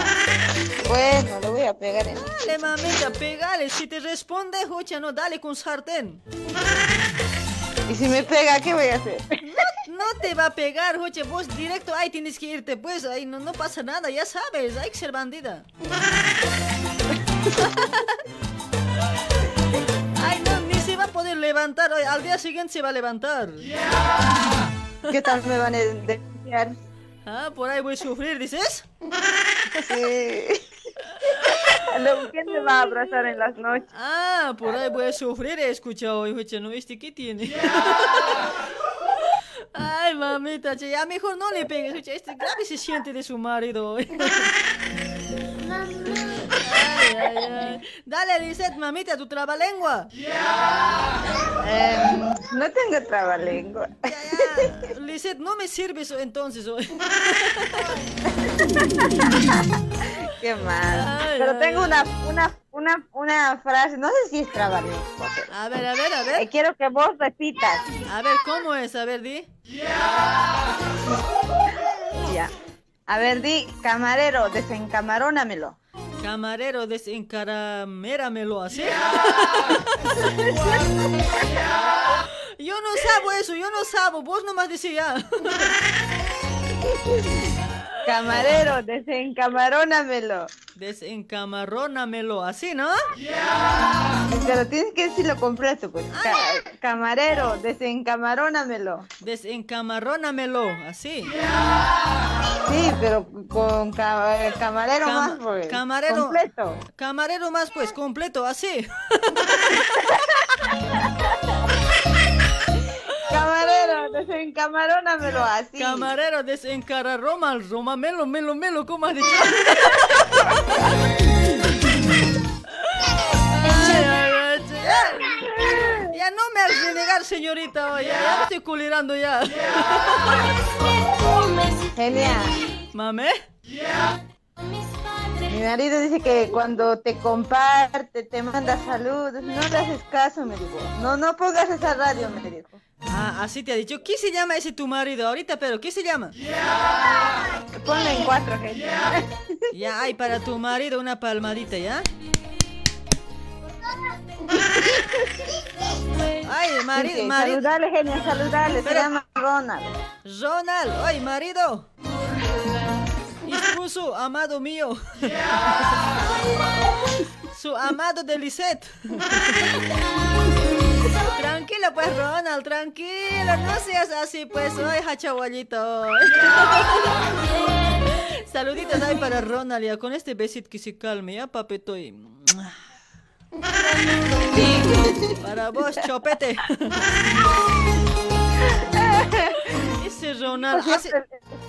Bueno, le voy a pegar en... Dale, mamita, pegale. Si te responde, jocha, no, dale con sartén. Y si me pega, ¿qué voy a hacer? No, no te va a pegar, joche. Vos directo ahí tienes que irte, pues. Ahí no, no pasa nada, ya sabes. Hay que ser bandida. Ay, no, ni se va a poder levantar. Al día siguiente se va a levantar. ¿Qué tal me van a denunciar? Ah, por ahí voy a sufrir, ¿dices? Sí. ¿Quién me va a abrazar en las noches? Ah, por ahí voy a sufrir, he escuchado, hijo, ¿no viste qué tiene? Ay, mamita, che, ya mejor no le pegues, escucha, este grave se siente de su marido. Ay, ay, ay. Dale, Lisette, mamita, tu trabalengua. Em, no tengo trabalengua. Lisette, no me sirves entonces hoy. Qué mal. Pero tengo una, una, una, una frase, no sé si es trabalengua. A ver, a ver, a ver. Eh, quiero que vos repitas. A ver, ¿cómo es? A ver, di. Ya. A ver, di, camarero, desencamarónamelo. Camarero, desencaraméramelo así. Yo no sabo eso, yo no sabo. Vos nomás decís ya. Camarero, desencamarónamelo. Desencamarrónamelo, así, ¿no? Pero tienes que decirlo completo, pues. Ah, Ca- camarero, desencamarónamelo. Desencamarrónamelo, así. Sí, pero con ca- camarero Cam- más, pues. camarero. Completo. Camarero más, pues, completo, así. Desencamarónamelo así. Camarero, desencararroma, roma, melo, melo, melo, ¿cómo has dicho? Ya, ya no me hagas renegar señorita, oye, ya me estoy culirando ya. Genial. ¿Mame? Mi marido dice que cuando te comparte, te manda saludos, no le haces caso, me dijo. No, no pongas esa radio, me dijo. Ah, así te ha dicho. ¿Qué se llama ese tu marido ahorita, pero qué se llama? Ponle en cuatro, gente. Ya hay para tu marido una palmadita, ¿ya? Ay, marido, Sí, marido. Saludale, genia, saludale. Se llama Ronald. Ronald, ay, marido. Esposo, amado mío. Su amado de Lisette. Tranquilo pues, Ronald, tranquilo. No seas así pues, ay, hachabuelito. Saluditos ahí para Ronald, ya con este besito que se calme, ya, papito. y- Para vos, chopete. Ese Ronald hace,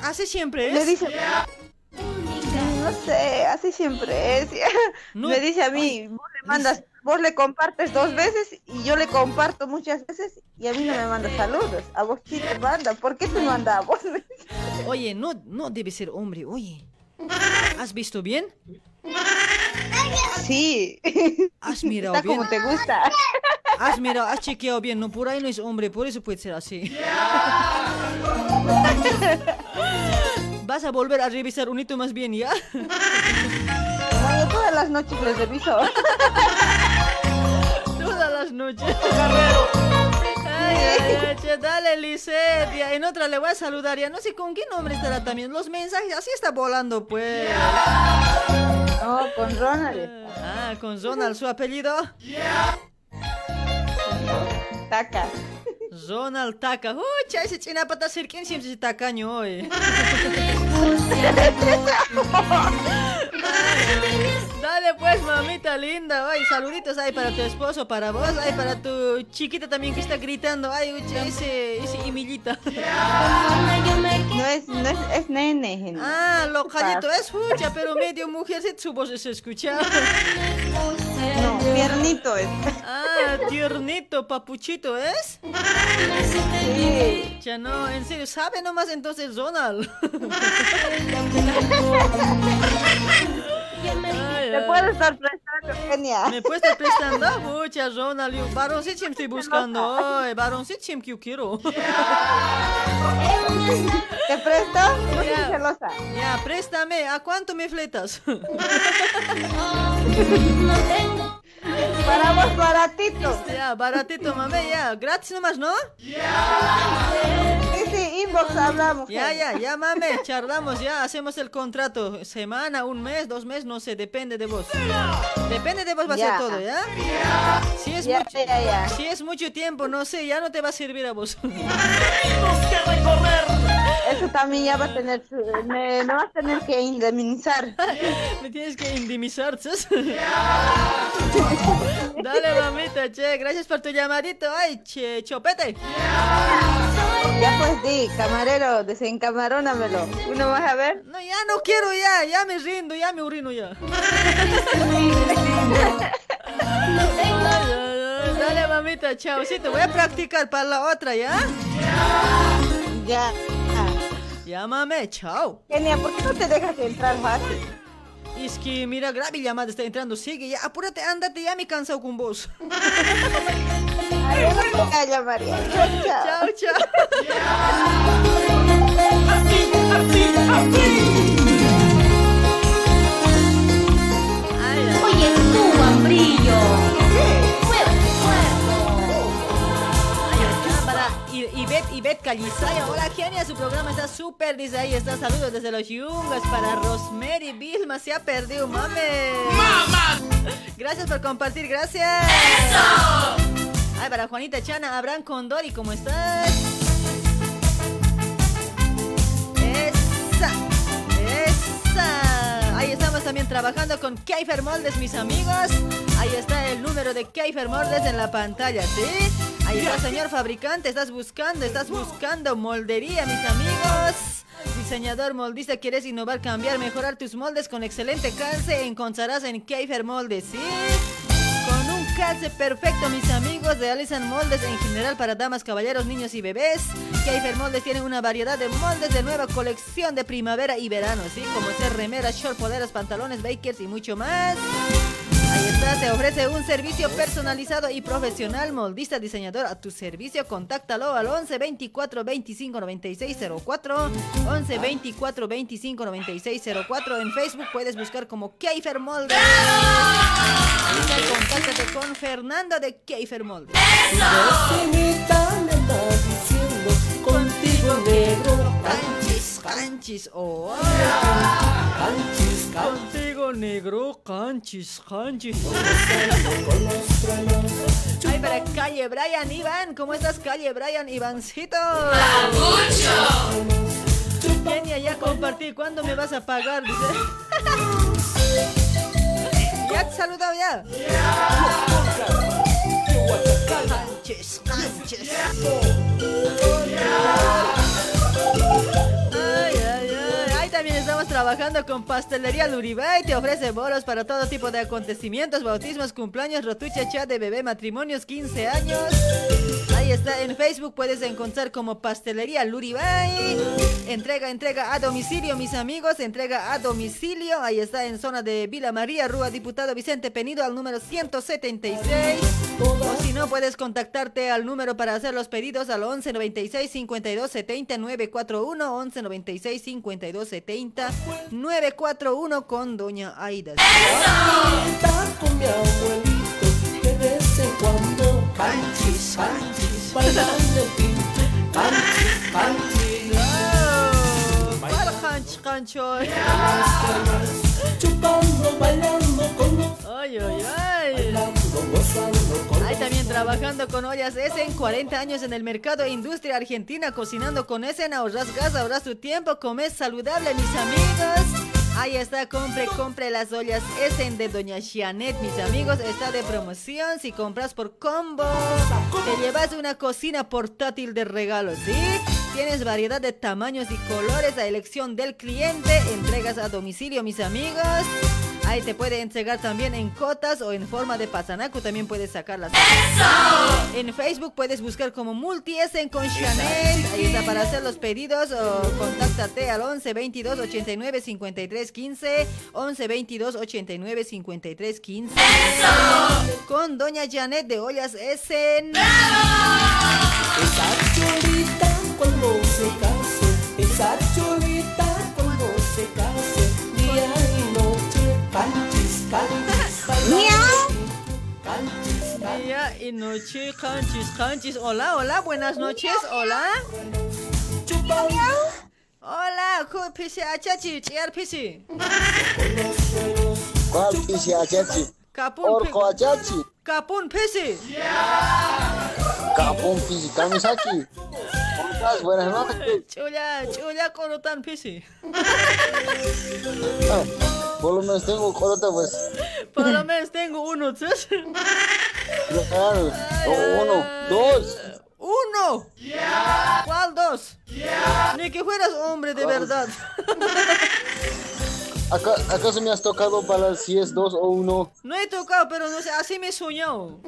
hace siempre Le es. dice, no sé, así siempre es. me dice a mí, vos le mandas, vos le compartes dos veces y yo le comparto muchas veces y a mí no me manda saludos. A vos sí te manda. ¿Por qué te manda a vos? Oye, no, no debe ser hombre, oye. ¿Has visto bien? Sí. ¿Has mirado Está bien? como te gusta. Has mirado, has chequeado bien, no, por ahí no es hombre, por eso puede ser así. ¿Vas a volver a revisar un hito más bien ya? No, yo todas las noches les reviso. Todas las noches. Ay, ay, ay, che, dale, Lisette. ya, En otra le voy a saludar. Ya no sé con qué nombre estará también. Los mensajes, así está volando, pues. No, con Ronald. Ah, con Ronald, su apellido. Taca. Ronald Taca. Uy, cha, ese chinapata quién siempre se tacaño hoy. Dale pues, mamita linda. Ay, saluditos ahí para tu esposo, para vos, ay, para tu chiquita también que está gritando. Ay, uy, ese, ese Emilita. No es, no es, es nene. Ah, lo callito es fucha, pero medio mujer su voz se escucha. No, tiernito es. Ah, tiernito, papuchito, ¿es? Sí. Ya no, en serio, ¿sabe nomás entonces Ronald? Ay. puedo estar prestando, genia. ¿Me puedes estar prestando? Mucha Ronald, varoncito estoy buscando. Ay, varoncito que yo quiero. ¿Te presto? No Ya. seas celosa. Ya, préstame. ¿A cuánto me fletas? Para vos, baratito. Ya, baratito, mame, ya. Gratis nomás, ¿no? Sí, sí, inbox hablamos. Ya, ya, ya, mame, charlamos, ya, hacemos el contrato. Semana, un mes, dos meses, no sé, depende de vos. Depende de vos va a ser Ya. todo, ¿ya? Si es, Ya, mucho, ya, ya. si es mucho tiempo, no sé, ya no te va a servir a vos. Eso también ya va a tener. Me, me vas a tener que indemnizar. Me tienes que indemnizar, ¿sabes? Dale, mamita, che, gracias por tu llamadito. Ay, che, chopete. Ya pues di, camarero, desencamarónamelo. Uno más a ver. No, ya no quiero, ya, ya me rindo, ya me urino ya. Dale, mamita, chao. Sí, te voy a practicar para la otra, ¿ya? Ya. Llámame, chao. Genia, ¿por qué no te dejas entrar fácil? Es que, mira, grave llamada está entrando. Sigue, ya, apúrate, ándate, ya me he cansado con vos. Ay, ya no te calla, María. Chao, chao. Chao, chao. Oye, tú, hambrillo. Ivette, Calizaya. Hola, genia. Su programa está súper. Dice ahí está. Saludos desde los Yungas para Rosemary Vilma. Se ha perdido, mame. ¡Mamá! Gracias por compartir. Gracias. ¡Eso! Ay, para Juanita Chana. Abraham Condori, ¿cómo estás? Esa. Esa. Ahí estamos también trabajando con Keifer Moldes, mis amigos. Ahí está el número de Keifer Moldes en la pantalla, ¿sí? Señor fabricante. Estás buscando, estás buscando moldería, mis amigos. Diseñador moldista, ¿quieres innovar, cambiar, mejorar tus moldes con excelente calce? Encontrarás en Keifer Moldes, ¿sí? Con un calce perfecto, mis amigos. Realizan moldes en general para damas, caballeros, niños y bebés. Keifer Moldes tienen una variedad de moldes de nueva colección de primavera y verano, ¿sí? Como ser remeras, short, poleras, pantalones, bakers y mucho más. Ahí está, te ofrece un servicio personalizado y profesional, moldista, diseñador a tu servicio. Contáctalo al 11 24 25 96 04. 11 24 25 96 04. En Facebook puedes buscar como Keifer está, Contáctate con Fernando de Keifer diciendo contigo negro Canchis, canchis, oh. Canchis, Contigo negro, canchis, canchis. Ay, para calle Brian Iván, ¿cómo estás calle Brian Ivancito? Kenia, ya compartí, ¿cuándo me vas a pagar? Dice. ya te saludado ya. Canches, canches. Trabajando con Pastelería Luribay. Te ofrece bolos para todo tipo de acontecimientos, bautismos, cumpleaños, rotucha, chat de bebé, matrimonios, 15 años. Ahí está, en Facebook puedes encontrar como Pastelería Luribay. Entrega, entrega a domicilio, mis amigos. Entrega a domicilio. Ahí está, en zona de Vila María, Rúa Diputado Vicente Penido, al número 176. O si no, puedes contactarte al número para hacer los pedidos al 11 96 52 70 941. 11 96 52 70 941 con Doña Aida. Está con mi abuelito de vez en cuando Canchis, canchis Bailando pinto canchis Para canch, cancho. Chupando, bailando con los Ay, ay, ay. Ahí también trabajando con ollas Essen, 40 años en el mercado e industria argentina, cocinando con Essen, ahorras gas, ahorras tu tiempo, comes saludable, mis amigos. Ahí está, compre, compre las ollas Essen de Doña Janet, mis amigos, está de promoción, si compras por combo, te llevas una cocina portátil de regalo, ¿sí? Tienes variedad de tamaños y colores a elección del cliente, entregas a domicilio, mis amigos. Ahí te puede entregar también en cotas o en forma de pasanaco. También puedes sacarlas. En Facebook puedes buscar como Multi Essen con Chanel. Ahí está para hacer los pedidos o contáctate al 11 22 89 53 15. 11 22 89 53 15. Con Doña Janet de Ollas Essen. Esa cholita cuando se case Esa cuando se case Día y noche, canchis, canchis. Hola, hola, buenas noches. Hola. Hola, ¿cómo pisi achachi? Chiar pisi. ¿Cuál pisi achachi? Orco achachi. Kapun pisi. Capón pisi kamisaki. ¿Cómo estás? Buenas noches. Chulla, chulla corotan pisi. Ah, por lo menos tengo corota, pues. Por lo menos tengo uno, ¿sí? Claro. Uno, dos. ¡Uno! ¿Cuál dos? Ni que fueras hombre de verdad. Acá, ¿Acaso me has tocado para si es dos o uno? No he tocado, pero no sé, así me soñó.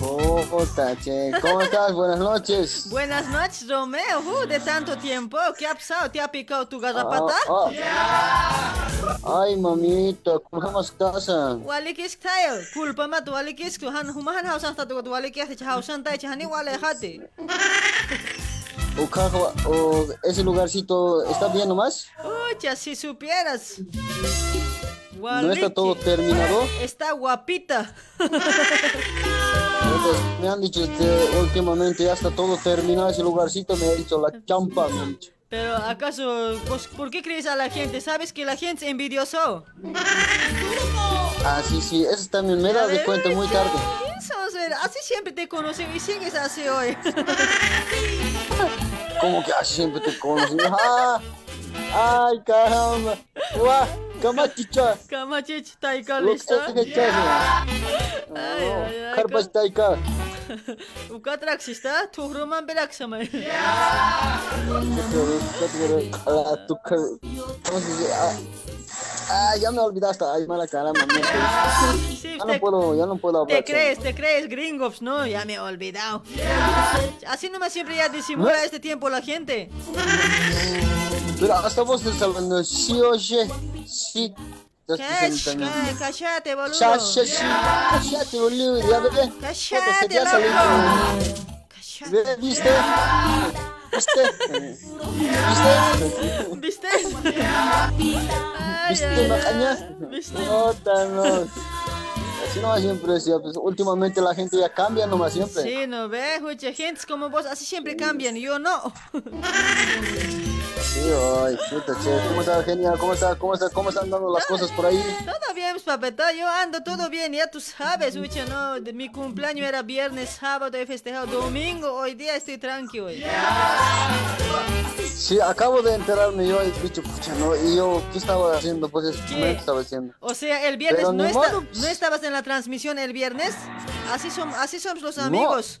Oh, che. ¿Cómo estás? Buenas noches. Buenas noches, Romeo. Uh, de tanto tiempo. ¿Qué ha pasado? ¿Te ha picado tu garrapata? Ah, ah. Ay, mamita, ¿cómo estás? Wali kis tayo. Kulpa mat wali kis ku han humahan hausan tatu ku wali kis hausan tay chani wale hati. O o ese lugarcito está bien nomás? Uy, si supieras. ¿No está todo terminado? Está guapita. Entonces, me han dicho que últimamente ya está todo terminado ese lugarcito, me ha dicho la champa. Pero acaso, pues, ¿por qué crees a la gente? ¿Sabes que la gente es envidioso? Ah, sí, sí, eso también me da de cuenta muy tarde. Así siempre te conocí y sigues así hoy. ¿Cómo que así siempre te conocí? ¡Ah! ¡Ay, caramba! ¡Guau! ¡Kamachicha! Kamachicha, taika, listo. Ay, ay, ay. Karpas taika. Ukatraxista, tuhruman belaksamay. ¿Cómo se dice? Ah, Ah, ya me olvidaste. Ay, mala. Sí, ya te- no puedo, ya no puedo hablar. Te crees, te crees, gringos, no, ya me he olvidado. Así nomás siempre ya disimula este tiempo la gente. Pero hasta vos te hablando. Sí, oye. Sí. Cállate, boludo. Cállate, boludo. Ya, bebé. Cállate, loco. Bebé, ¿Viste? ¿Viste? ¿Viste? ¿Viste, macaña? No, tan no. Así nomás siempre decía, pues últimamente la gente ya cambia nomás siempre. Sí, no ves, mucha gente como vos, así siempre cambian, yo no. Sí, ay, puta, che. ¿Cómo está, genial? ¿Cómo está, cómo está, cómo están dando las cosas por ahí? Todo bien, papeta, yo ando todo bien, ya tú sabes, ucha, no, de mi cumpleaños era viernes, sábado he festejado, domingo, hoy día estoy tranquilo. Sí, acabo de enterarme yo, he dicho, pucha, no, y yo, ¿qué estaba haciendo? Pues, es ¿qué estaba haciendo? O sea, el viernes Pero no, modo. no estabas en la transmisión el viernes, así, son, así somos los No. amigos.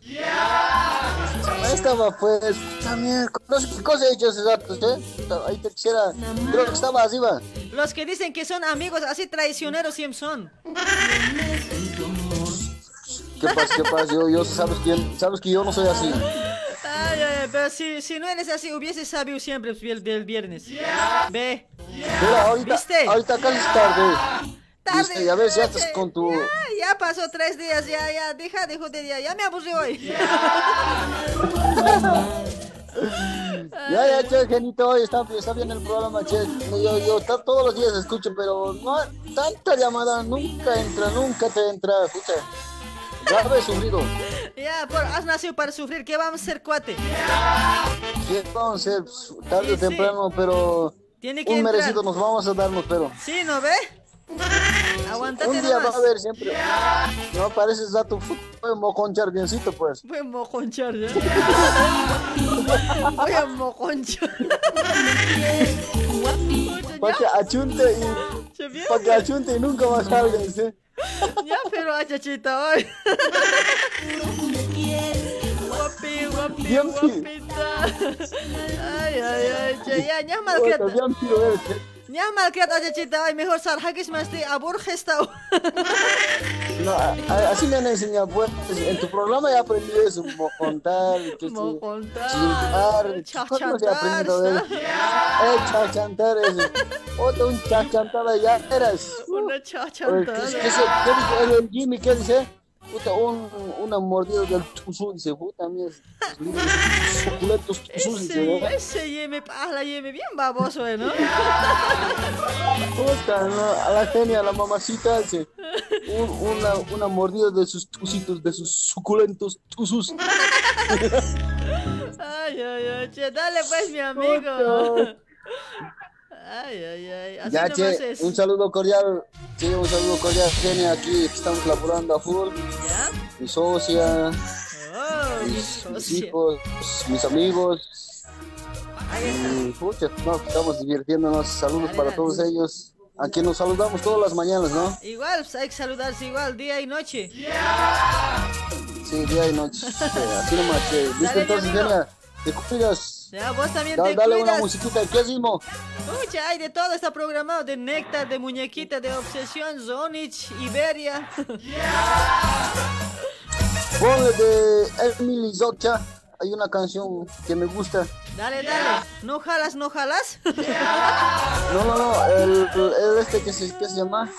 Estaba, pues, también, no sé qué cosa he hecho hace rato, ¿eh? Ahí te quisiera, creo que estaba arriba. Los que dicen que son amigos, así traicioneros siempre son. ¿Qué pasa, qué pasa? Yo, yo, sabes que, sabes que yo no soy así. Ay, ay, pero si, si no eres así, hubiese sabido siempre el del viernes. Ve. Pero ahorita, ¿Viste? ahorita casi es tarde. Tarde. Ya ves, ya estás con tu... Ya, ya pasó tres días, ya, ya, deja de joder, ya, ya me aburrí hoy. Ya, ya, che, genito, hoy está, está bien el programa, che. Yo, yo todos los días escucho, pero no, tanta llamada nunca entra, nunca te entra, escucha. Ya lo he sufrido. Ya, por, has nacido para sufrir, ¿qué vamos a hacer, cuate? Sí, vamos a ser tarde o temprano, pero Tiene que un entrar. merecido nos vamos a darnos, pero Sí, ¿no ve? Aguantate un día nomás. va a haber siempre. No pareces dato, fue moconchar biencito, pues. Voy a mojonchar, ¿ya? Voy a mojonchar. Para que achunte y. Para que achunte y nunca más salga, ¿sí? Ya, pero a chachita hoy. Guapi, guapi, guapita. Ay, ay, ay, che, ya, ya malcriat. Ya malcriat a chachita hoy, mejor sal, hackis más de aburgesta. No, así me han enseñado, pues. En tu programa ya aprendí eso, mocontar, ¿cuándo se ha aprendido de eso? Eh, chachantar, eso. Otra, un chachantada ya eras. Una ¿Qué, chachantada. qué, dice el Jimmy? ¿Qué dice? Puta, un, una mordida del tuzu, dice, puta, mía, suculentos tuzuz, dice, ¿no? ese yeme, pala yeme, bien baboso, ¿eh, ¿no? Puta, no, a la genia, a la mamacita, dice, un- una, una mordida de sus tucitos, de sus suculentos tuzuz. Ay, ay, ay, che, dale pues, mi amigo. Ay, ay, ay, así Ya, che, es. un saludo cordial, sí, un saludo cordial, genia, aquí estamos laburando a full. ¿Ya? Mi socia, Oh, mi mis, mis socia. hijos, mis amigos. Y, pucha, no, estamos divirtiéndonos. Saludos para todos ellos. A quien nos saludamos todas las mañanas, ¿no? Igual, pues, hay que saludarse igual, día y noche. Sí, día y noche. Sí, así nomás. che. ¿Listo mi entonces. Genia? ¿Te cuidas? Ya, vos también Da- te dale una cuidas. musiquita. ¿Qué hacemos? Pucha, hay de todo, está programado, de Néctar, de Muñequita, de Obsesión, Zonich, Iberia. Ponle de Emily Zocha. Hay una canción que me gusta. Dale, dale. ¿No jalas, no jalas? No, no, no. El, el este que se, que se llama.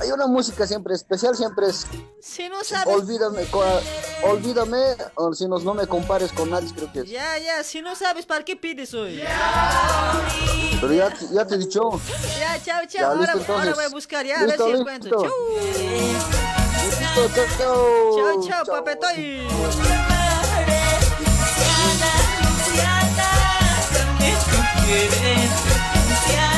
Hay una música siempre especial, siempre es. Si no sabes. Olvídame, olvídame, o si no, no me compares con nadie, creo que es. Ya, ya, si no sabes, ¿para qué pides hoy? Pero ya, ya te he dicho. Ya, chao, chao. Ya, ahora, listo, entonces. ahora voy a buscar, ya, a ver Listo, si listo. encuentro. Chau. Listo, chao, chao. Chao, chao, papetoy. Mi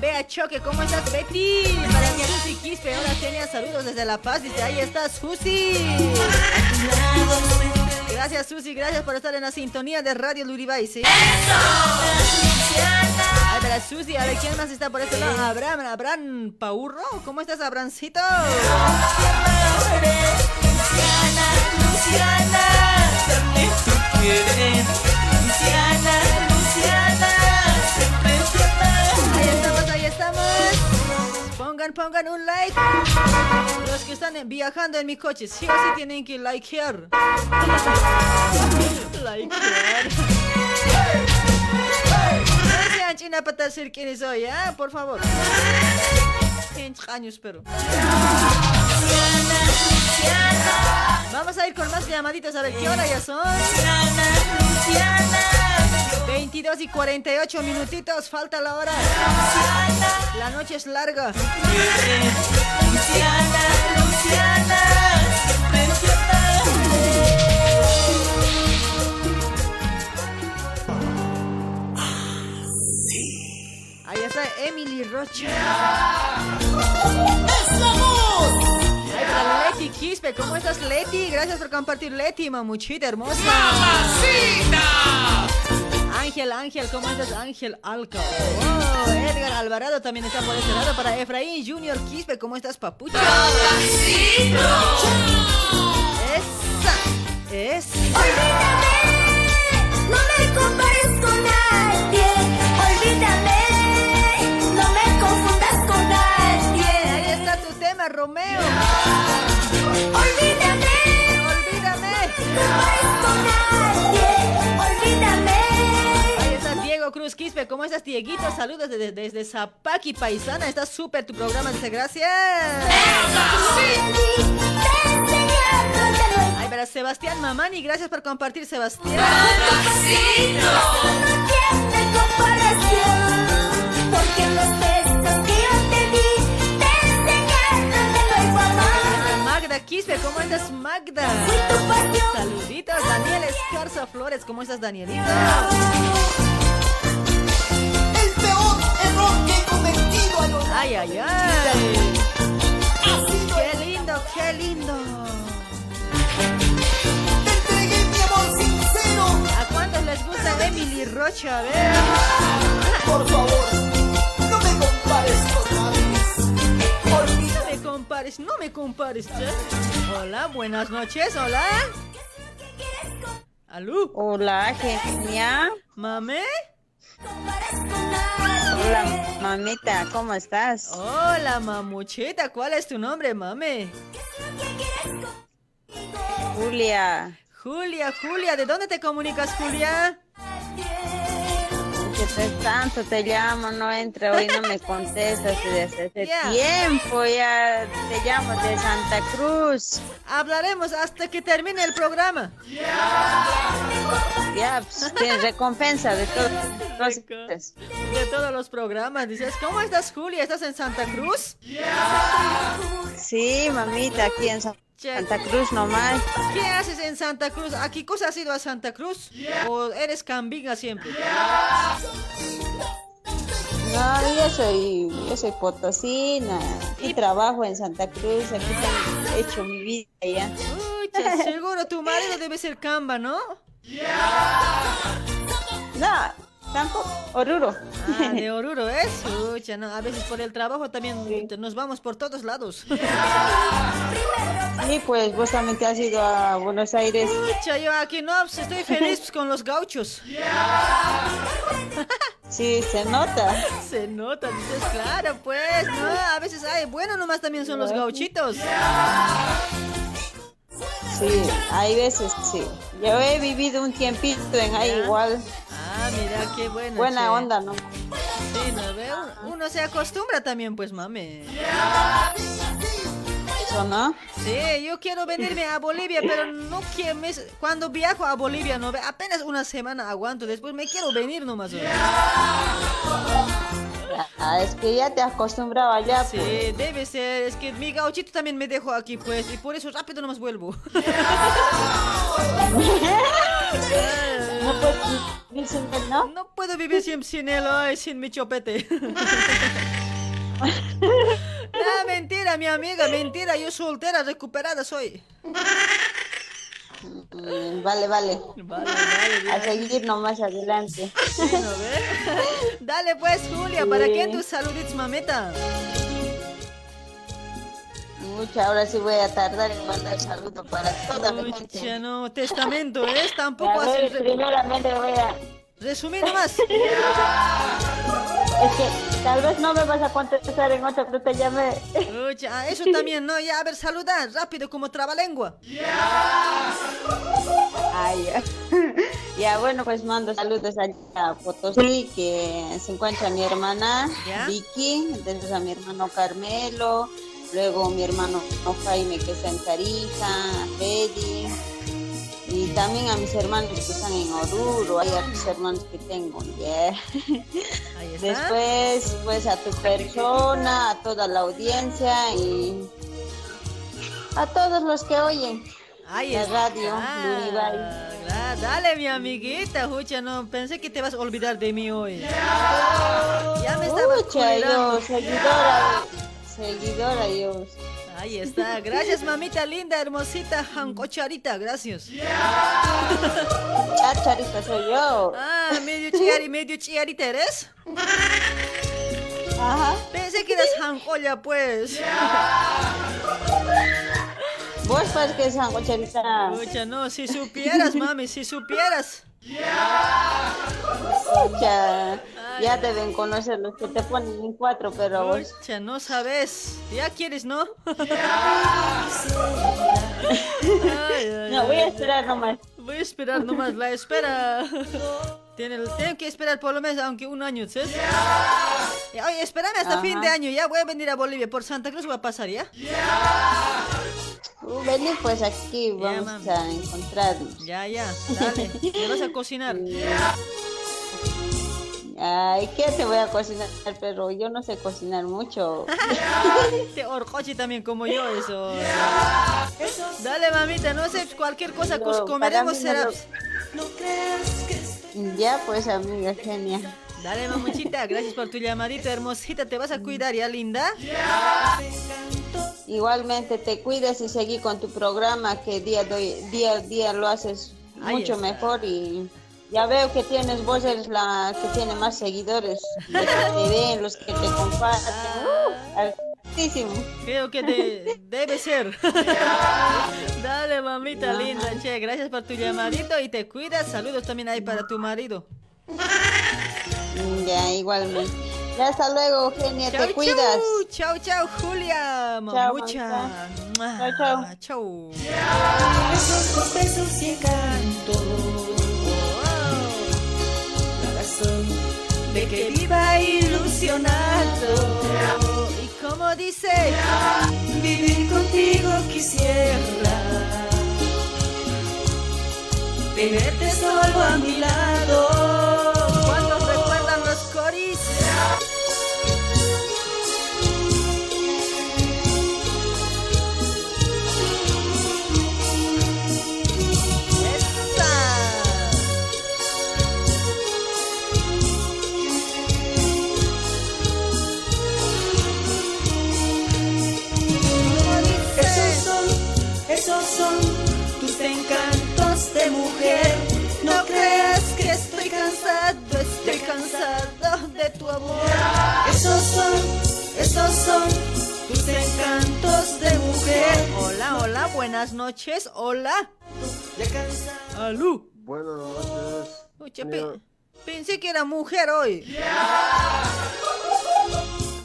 Bea Choque, ¿cómo estás, Betty? Para mi Susi Quispe, hola, Genia, saludos desde La Paz. Dice, ahí está Susi. Gracias, Susi, gracias por estar en la sintonía de Radio Luribay, ¿sí? Ay, para Susi, a ver, ¿quién más está por este lado? Abraham, Abraham Paurro, ¿cómo estás, Abrancito? Luciana, Luciana, dame tu querer. Luciana, Luciana, Pongan, un like. Los que están viajando en mi coche, sí o sí tienen que likear. likear. No sean china para decir quiénes soy, ¿ah? Por favor. 20 años, pero. Vamos a ir con más llamaditos a ver qué hora ya son. 22 y 48 minutitos, falta la hora. La noche es larga. Luciana, Luciana, siempre Ahí está Emily Rocha. Para Leti Quispe, ¿cómo estás, Leti? Gracias por compartir, Leti, mamuchita hermosa. Ángel, Ángel, ¿cómo estás, Ángel Alca? Oh, Edgar Alvarado también está por este lado. Para Efraín Junior Quispe, ¿cómo estás, papucha? Esa, esa. No me compares con nadie. Olvídame. No me confundas con nadie. Ahí está tu tema, Romeo. Olvídame. Olvídame. No compares con nadie. Diego Cruz Quispe, ¿cómo estás, Dieguito? Saludos desde, desde Zapaqui, paisana. Está súper tu programa, dice gracias. Ay, para Sebastián Mamani, gracias por compartir, Sebastián. No tiene comparación. Porque los besos que yo te di te enseñaron de nuevo a amar. Magda Quispe, ¿cómo estás, Magda? Saluditos, Daniel Escarza Flores, ¿cómo estás, Danielito? Ay, ay, ay. Qué lindo, qué lindo. Te entregué mi amor sincero. ¿A cuántos les gusta Emily Rocha? A ver. Por favor, no me compares con nadie. No me compares, no me compares, che. Hola, buenas noches, hola. ¿Aló? Hola, genia. ¿Mame? Hola, mamita, ¿cómo estás? Hola, mamuchita, ¿cuál es tu nombre, mame? Julia. Julia, Julia, ¿de dónde te comunicas, Julia? Te tanto te llamo, no entra hoy, no me contestas y desde hace tiempo ya te llamo de Santa Cruz. Hablaremos hasta que termine el programa. Ya, pues, tienes recompensa de todo. De todos los programas, dices, ¿cómo estás, Julia? ¿Estás en Santa Cruz? sí, mamita, aquí en Sa- Santa Cruz nomás. ¿Qué haces en Santa Cruz? ¿A qué cosa has ido a Santa Cruz? ¿O eres cambinga siempre? No, yo soy, yo soy potosina y trabajo en Santa Cruz, aquí he hecho mi vida ya. Uy, che, seguro tu marido debe ser camba, ¿no? No, tampoco, Oruro. Ah, de Oruro, ¿es? Ucha, no, a veces por el trabajo también nos vamos por todos lados. Y pues vos también te has ido a Buenos Aires. Ucha, yo aquí no, pues, estoy feliz con los gauchos. Sí, se nota. Se nota, dices, claro, pues, ¿no? A veces, ay, bueno, nomás también son los gauchitos. Sí, hay veces sí. Yo he vivido un tiempito en ahí igual. Ah, mira, qué bueno. Buena che. onda, ¿no? Sí, ¿no ve? Uno se acostumbra también, pues, mame. Eso, ¿no? Sí, yo quiero venirme a Bolivia, pero no quiero... Cuando viajo a Bolivia, no ve, apenas una semana aguanto, después me quiero venir nomás. ¿no? Ah, es que ya te has acostumbrado allá, Sí, pues. debe ser. Es que mi gauchito también me dejó aquí, pues. Y por eso rápido nomás vuelvo. no puedes vivir sin él, ¿no? No puedo vivir sin, sin él, ay, sin mi chopete. no, mentira, mi amiga, mentira. Yo soltera, recuperada soy. Mm, Vale, vale. A seguir nomás adelante. Dale pues, Julia, ¿para quién tus saluditos, mamita? Mucha, ahora sí voy a tardar en mandar saludos para toda mi gente. No, testamento, ¿eh? Tampoco así. primeramente voy a... Resumir nomás. Es que tal vez no me vas a contestar en otra, pero te llamé. Pucha, ah, eso también, ¿no? Ya, a ver, saluda, rápido, como trabalengua. Ay, ya. Ya, bueno, pues mando saludos a Potosí, que se encuentra mi hermana Vicky, después a mi hermano Carmelo, luego mi hermano Jaime, que está en Tarija, a Freddy, y también a mis hermanos que están en Oruro, hay a mis hermanos que tengo, ya. Después, pues a tu persona, a toda la audiencia y a todos los que oyen Ahí la está. radio. Ah, dale, mi amiguita, Jucha, no, pensé que te vas a olvidar de mí hoy. Ya me estaba yo, seguidora, seguidora yo. Ahí está, gracias mamita linda, hermosita, jancocharita, gracias. Chacharita soy yo. Ah, medio chiari, medio chiarita eres. Ajá. Pensé que eras jancolla, pues. Vos pues que es Cocharita. Pucha, no, si supieras, mami, si supieras. Pucha, ya deben conocer los que te ponen en cuatro, pero vos. Pucha, no sabes. Ya quieres, ¿no? No, voy a esperar nomás. Voy a esperar nomás, la espera. Tiene, tengo que esperar por lo menos, aunque un año. Ya, Oye, espérame hasta Ajá. fin de año, ya voy a venir a Bolivia. Por Santa Cruz voy a pasar, ¿ya? Uh, Vení pues aquí, vamos a encontrarnos. Ya, ya, dale. Me vas a cocinar. Ay, ¿qué te voy a cocinar? Pero yo no sé cocinar mucho. Te orcoche también como yo, eso. Dale, mamita, no sé, cualquier cosa No, comeremos mí no lo- Ya pues, amiga genia. Dale, mamuchita, gracias por tu llamadita, hermosita. ¿Te vas a cuidar ya, linda? Igualmente te cuidas y seguí con tu programa que día, doy- día a día lo haces Ahí mucho está. mejor y ya veo que tienes, vos eres la que tiene más seguidores, los que te ven, los que te comparten. Uh, altísimo. Creo que de- debe ser. Dale, mamita linda, che, gracias por tu llamadito y te cuidas. Saludos también ahí para tu marido. Ya, igualmente. Ya hasta luego, genia, Chau, te cuidas. Chau, chau, Julia, Chao, mamucha. Chao, chao. Chau. Besos con besos y encanto. La razón De que viva ilusionado. ¿Y cómo dice? vivir contigo quisiera. Tenerte solo a mi lado. De tu amor. Esos son, esos son tus encantos de mujer. Hola, hola, buenas noches, hola. Alú. Buenas noches. Mira, pe- pensé que era mujer hoy.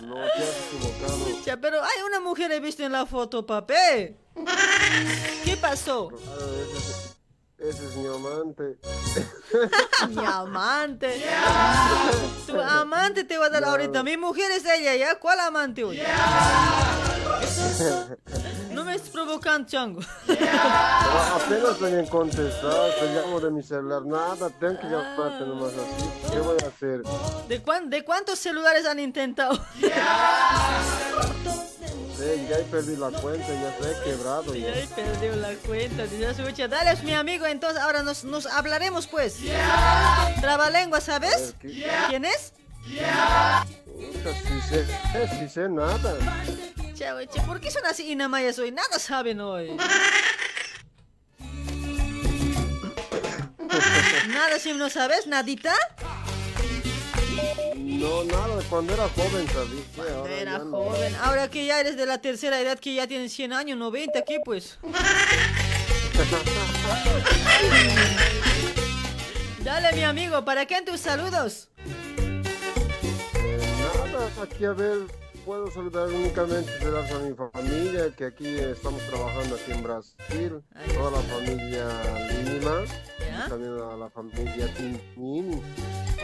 No te has equivocado. Pero hay una mujer he visto en la foto, papé. ¿Qué pasó? Ese, es- mi amante. Mi amante. Tu amante te va a dar ahorita. Mi mujer es ella, ¿ya? ¿Cuál amante hoy? No me estés provocando, chango. Apenas en contestar, te llamo de mi celular, nada, tengo que llamarte nomás así. ¿Qué voy a hacer? ¿De, cuán- de cuántos celulares han intentado? Sí, ya he perdido la cuenta, ya se he quebrado. Ya Ya. he perdido la cuenta. Ya se escucha. Dale, es mi amigo. Entonces, ahora nos, nos hablaremos, pues. Trabalengua, ¿sabes? ¿Quién es? Puta, Si sé, si sé nada. Chavo, che, ¿por qué son así Inamayas hoy? Nada saben hoy. Nada, si no sabes, nadita. No, nada, cuando era joven sabía. Ahora Era ya no. joven. Ahora que ya eres de la tercera edad, que ya tienes 100 años, 90, ¿qué pues? Dale, mi amigo, ¿para qué tus saludos? Nada, aquí a ver, puedo saludar únicamente a mi familia, que aquí estamos trabajando aquí en Brasil, toda la familia Lima, también a la familia Tintín,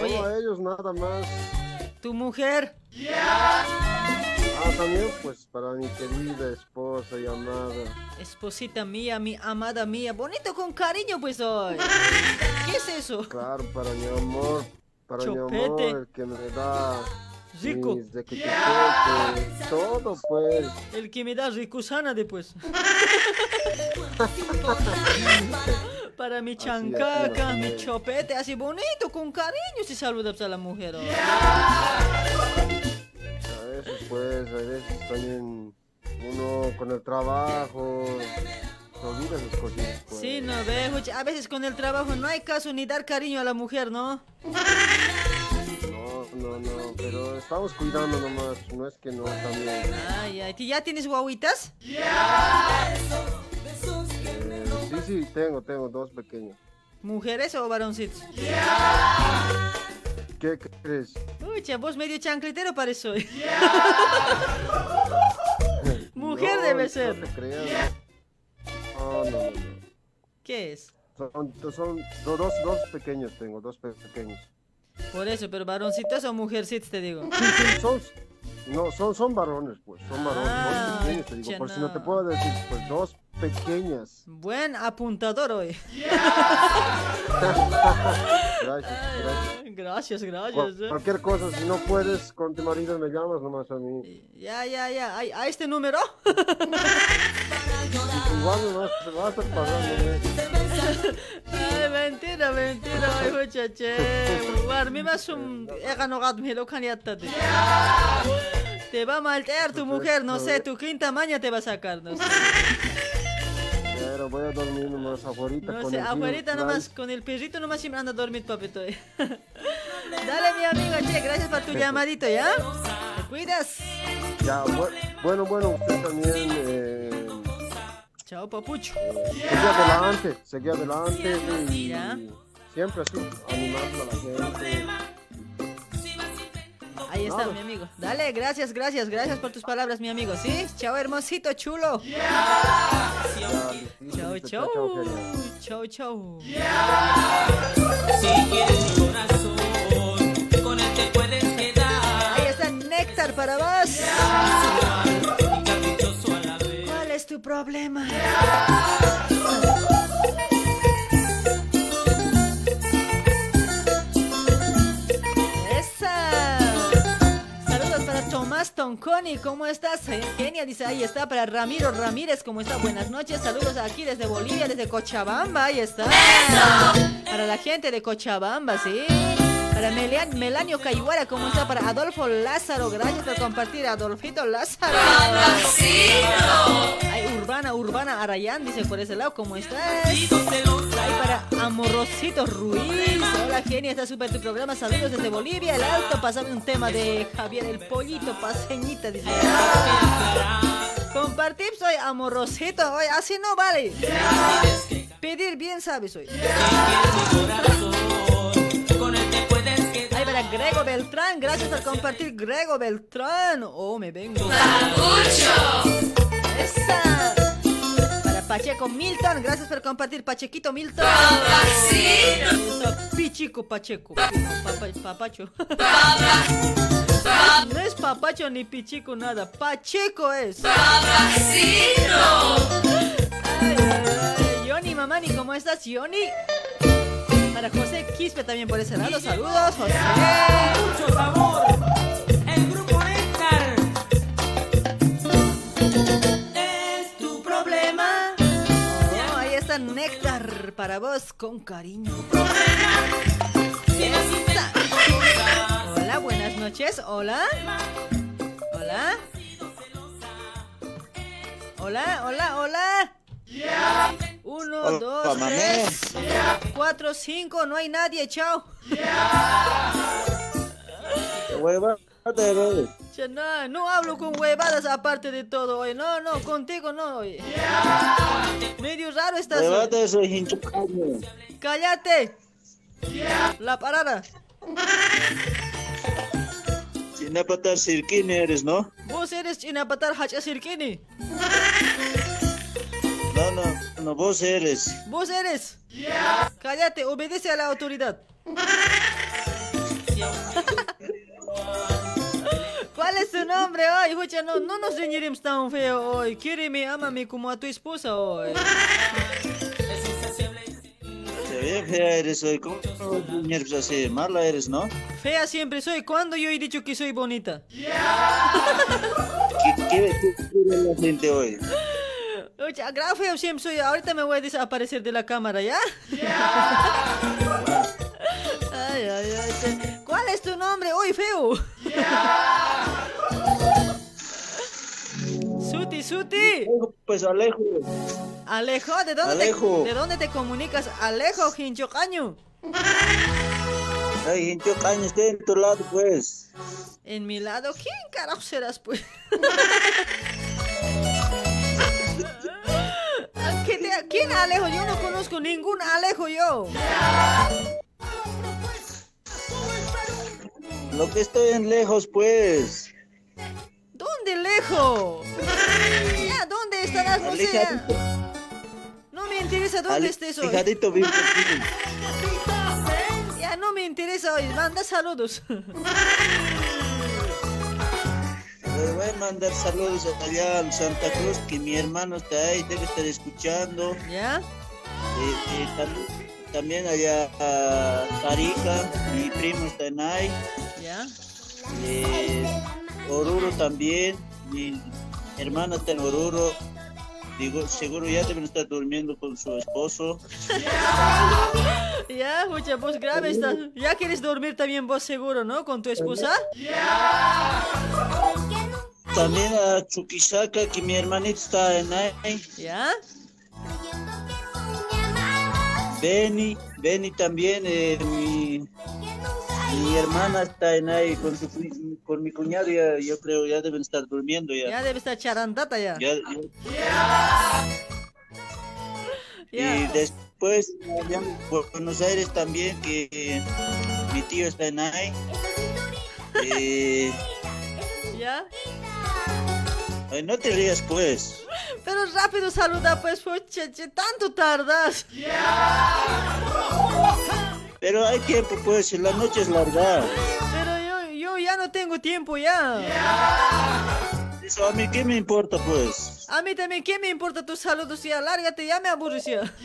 Oye. todos ellos nada más. ¿Tu mujer? Ah, también pues para mi querida esposa y amada. Esposita mía, mi amada mía, bonito con cariño pues hoy. ¿Qué es eso? Claro, para mi amor, para mi Chopete. amor, el que me da Rico. mis requeteques, todo pues. El que me da ricusana después. Para mi chancaca, mi chopete, así bonito, con cariño si saludas a la mujer. hoy. A veces pues, a veces también uno con el trabajo se olvida sus cositas pues. Sí, no veo, a veces con el trabajo no hay caso ni dar cariño a la mujer, ¿no? No, no, no, pero estamos cuidando nomás, no es que no también. Ay, ay, ¿tú ¿ya tienes guaguitas? Eh, sí, sí, tengo, tengo dos pequeños. ¿Mujeres o varoncitos? ¿Qué crees? Uy, vos medio chancletero parece hoy. Mujer No, debe no ser. te creas. No, no, no. no. ¿Qué es? Son, son do- dos, dos pequeños tengo, dos pe- pequeños. Por eso, pero varoncitos o mujercitos te digo. Son, no, son, son varones, pues, son varones, Ah, dos pequeños, te digo, por si no te puedo decir, pues, dos pequeñas. Buen apuntador hoy. Gracias, gracias. Gracias, gracias. Eh. cualquier cosa, si no puedes con tu marido, me llamas nomás a mí. Ya, ya, ya. ¿A este número? Igual me vas, a estar pagando. Ay, mentira, mentira. Ay, muchache. Var mi masum. Ega no gad me lo. Te va a maltear tu mujer, no sé, tu quinta maña te va a sacar, no sé. Pero voy a dormir nomás afuera No sé, vino nomás, con el perrito nomás siempre anda a dormir, papito. Dale, mi amigo, che, gracias por tu llamadito, ¿ya? Te cuidas. Ya, bueno, bueno, usted también. Eh, Chao, papucho. seguí adelante, seguí adelante y siempre así, animando a la gente. Ahí está, mi amigo. Dale, gracias, gracias, gracias por tus palabras, mi amigo, ¿sí? Chao, hermosito, chulo. Chao, chao. Chao, chao. Si quieres mi corazón, con él te puedes quedar. Ahí está Néctar para vos. ¿Cuál es tu problema? Esa. Saludos para Tomás Tonconi, ¿cómo estás? Eh, Kenia dice, ahí está, para Ramiro Ramírez, ¿cómo está? Buenas noches, saludos aquí desde Bolivia, desde Cochabamba, ahí está. Para la gente de Cochabamba, ¿sí? Para Melian- Melanio Cayuara, ¿cómo está? Para Adolfo Lázaro, gracias por compartir, Adolfito Lázaro. Ay, Urbana, Urbana Arayán, dice por ese lado, ¿cómo estás? Ay, para Amorosito Ruiz. Hola, genia, está súper tu programa. Saludos desde Bolivia, el alto. Pásame un tema de Javier el Pollito, paseñita, dice. Compartir soy amorosito, hoy así no vale. Pedir bien sabes hoy. Ay, Grego Beltrán, gracias por compartir Grego Beltrán. Oh, me vengo. Esa. Para Pacheco Milton, gracias por compartir Pachequito Milton. Eso, Pichico Pacheco. Papa- papacho. No es papacho ni pichico nada. Pacheco es. Ay, ay, ay. Yoni, mamani, ¿cómo estás, Yoni? Para José Quispe también por ese lado. Saludos, José. Mucho sabor. El grupo Néctar. Es tu problema. Oh, ahí está Néctar para vos con cariño. Hola, buenas noches. Hola. Hola. Hola, hola, hola. Uno, Hola, dos, mamé. tres, cuatro, cinco, no hay nadie, chao. Hueva, de Che, No, no hablo con huevadas aparte de todo, oye. No, no, contigo no, oye. Medio raro estás. oye. Huevada soy. ¡Cállate! La parada. Chinapatar Sirkin eres, ¿no? Vos eres Chinapatar Hacha Sirkini. No, no, no, vos eres. Vos eres. Cállate, obedece a la autoridad. ¿Cuál es tu nombre hoy? Escucha, no, no nos reñiremos tan feo hoy. Quíreme, ámame como a tu esposa hoy. Se ve fea eres hoy. ¿Cómo nervios así? Mala eres, ¿no? Fea siempre soy. ¿Cuándo yo he dicho que soy bonita? ¿Qué, qué, qué quiere la gente hoy? Oye, gran feo siempre soy. Ahorita me voy a desaparecer de la cámara, ¿ya? Ay, ay, ay. ¿Cuál es tu nombre hoy, feo? Suti, Suti. Pues Alejo. Alejo, ¿de dónde, Alejo. Te, ¿de dónde te comunicas? Alejo, Hincho Caño. Ay, hincho caño, esté en tu lado, pues. En mi lado, ¿quién carajo serás, pues? ¿Quién Alejo? Yo no conozco ningún Alejo yo. Lo que estoy en lejos, pues. ¿Dónde lejos? Ya, ¿dónde estarás? No sé. ya. No me interesa dónde estés hoy. Vivo. Ya no me interesa hoy. Manda saludos. Le voy a mandar saludos allá al Santa Cruz, que mi hermano está ahí, debe estar escuchando. ¿Ya? Eh, eh, tam- también allá a Tarija, mi primo está en ahí. ¿Ya? Eh, Oruro también, mi hermana está en Oruro. Digo, seguro ya deben estar durmiendo con su esposo. Ya, escucha, vos grave estás. Ya quieres dormir también vos seguro, ¿no? Con tu esposa. También a Chuquisaca, que mi hermanito está en ahí. ¿Ya? Benny, Benny también, eh, mi, mi hermana está en ahí con, su, con mi cuñado, ya, yo creo ya deben estar durmiendo ya. Ya debe estar charandata ya. Ya- ya. Y después en Buenos Aires también, que eh, mi tío está en ahí. Eh, ¿Ya? Ay, no te rías pues. Pero rápido saluda, pues, pucha, che, tanto tardas. Pero hay tiempo pues, la noche es larga. Pero yo, yo ya no tengo tiempo ya. Eso a mí qué me importa pues. A mí también, ¿qué me importa tus saludos? Ya, lárgate, ya me aburres ya.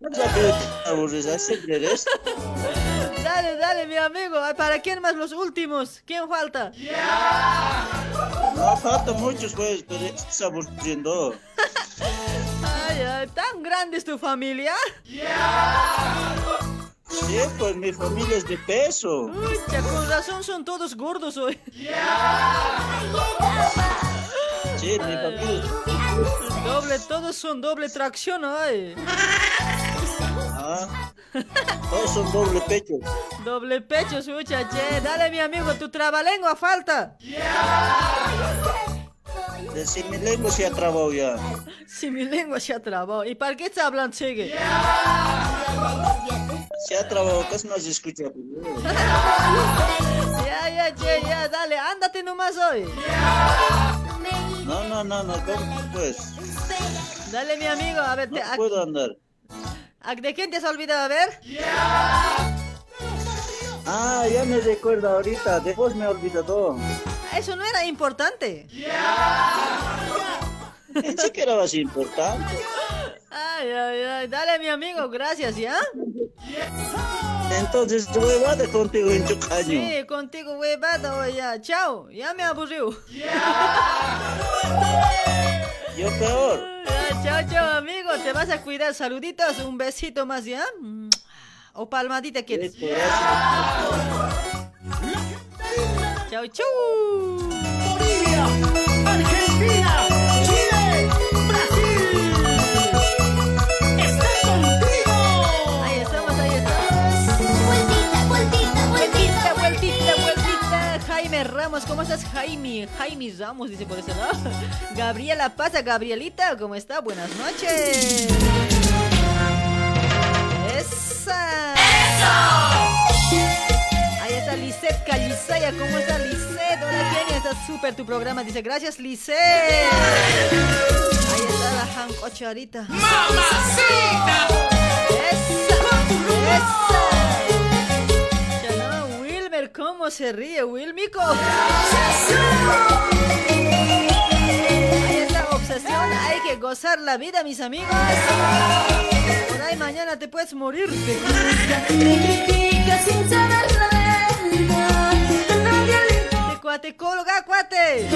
Ya que te aburres, así eres. Dale, dale, mi amigo. Ay, ¿Para quién más los últimos? ¿Quién falta? No falta muchos pues, pero ya estás aburriendo. Ay, ay, ¿tan grande es tu familia? Sí, pues mi familia es de peso. Pucha, con razón son todos gordos hoy. Sí, mi familia Doble, todos son doble tracción hoy. Ah, todos son doble pecho. Doble pecho, sucha, che. Dale, mi amigo, tu trabalengua falta. De si mi lengua se ha trabado ya. Si mi lengua se ha trabado. ¿Y para qué está hablando, sigue? Se ha trabado, casi no se escucha. Ya, ya, che, ya, dale, ándate nomás hoy. No, no, no, no, ¿cómo pues? Dale, mi amigo, a ver, te- No puedo andar. ¿A- ¿de quién te has olvidado? A ver. Ah, ya me recuerdo ahorita, de vos me he olvidado. Eso no era importante. Pensé que era más importante. Ay, ay, ay, dale, mi amigo, gracias, ¿ya? Entonces, huevada contigo en tu caño. Sí, contigo, huevada, ya. Chao, ya me aburrió. Yo peor. Ya, chao, chao, amigo, te vas a cuidar. Saluditos, un besito más, ¿ya? Mm. O palmadita quieres. Chao, chao. ¿Cómo estás Jaime? Jaime Ramos dice por ese lado. Gabriela Pasa, Gabrielita, ¿cómo está? Buenas noches. ¡Esa! ¡Eso! Ahí está Lisette Calizaya, ¿cómo está Lisette? Hola Kenia, está súper tu programa, dice gracias Lisette. Ahí está la Han Ocharita. ¡Mamacita! ¡Esa! ¡Esa! Wilmer, ¿cómo se ríe? Ahí está obsesión, hay que gozar la vida, mis amigos. Por ahí mañana te puedes morir. Te cuate, colga, cuate.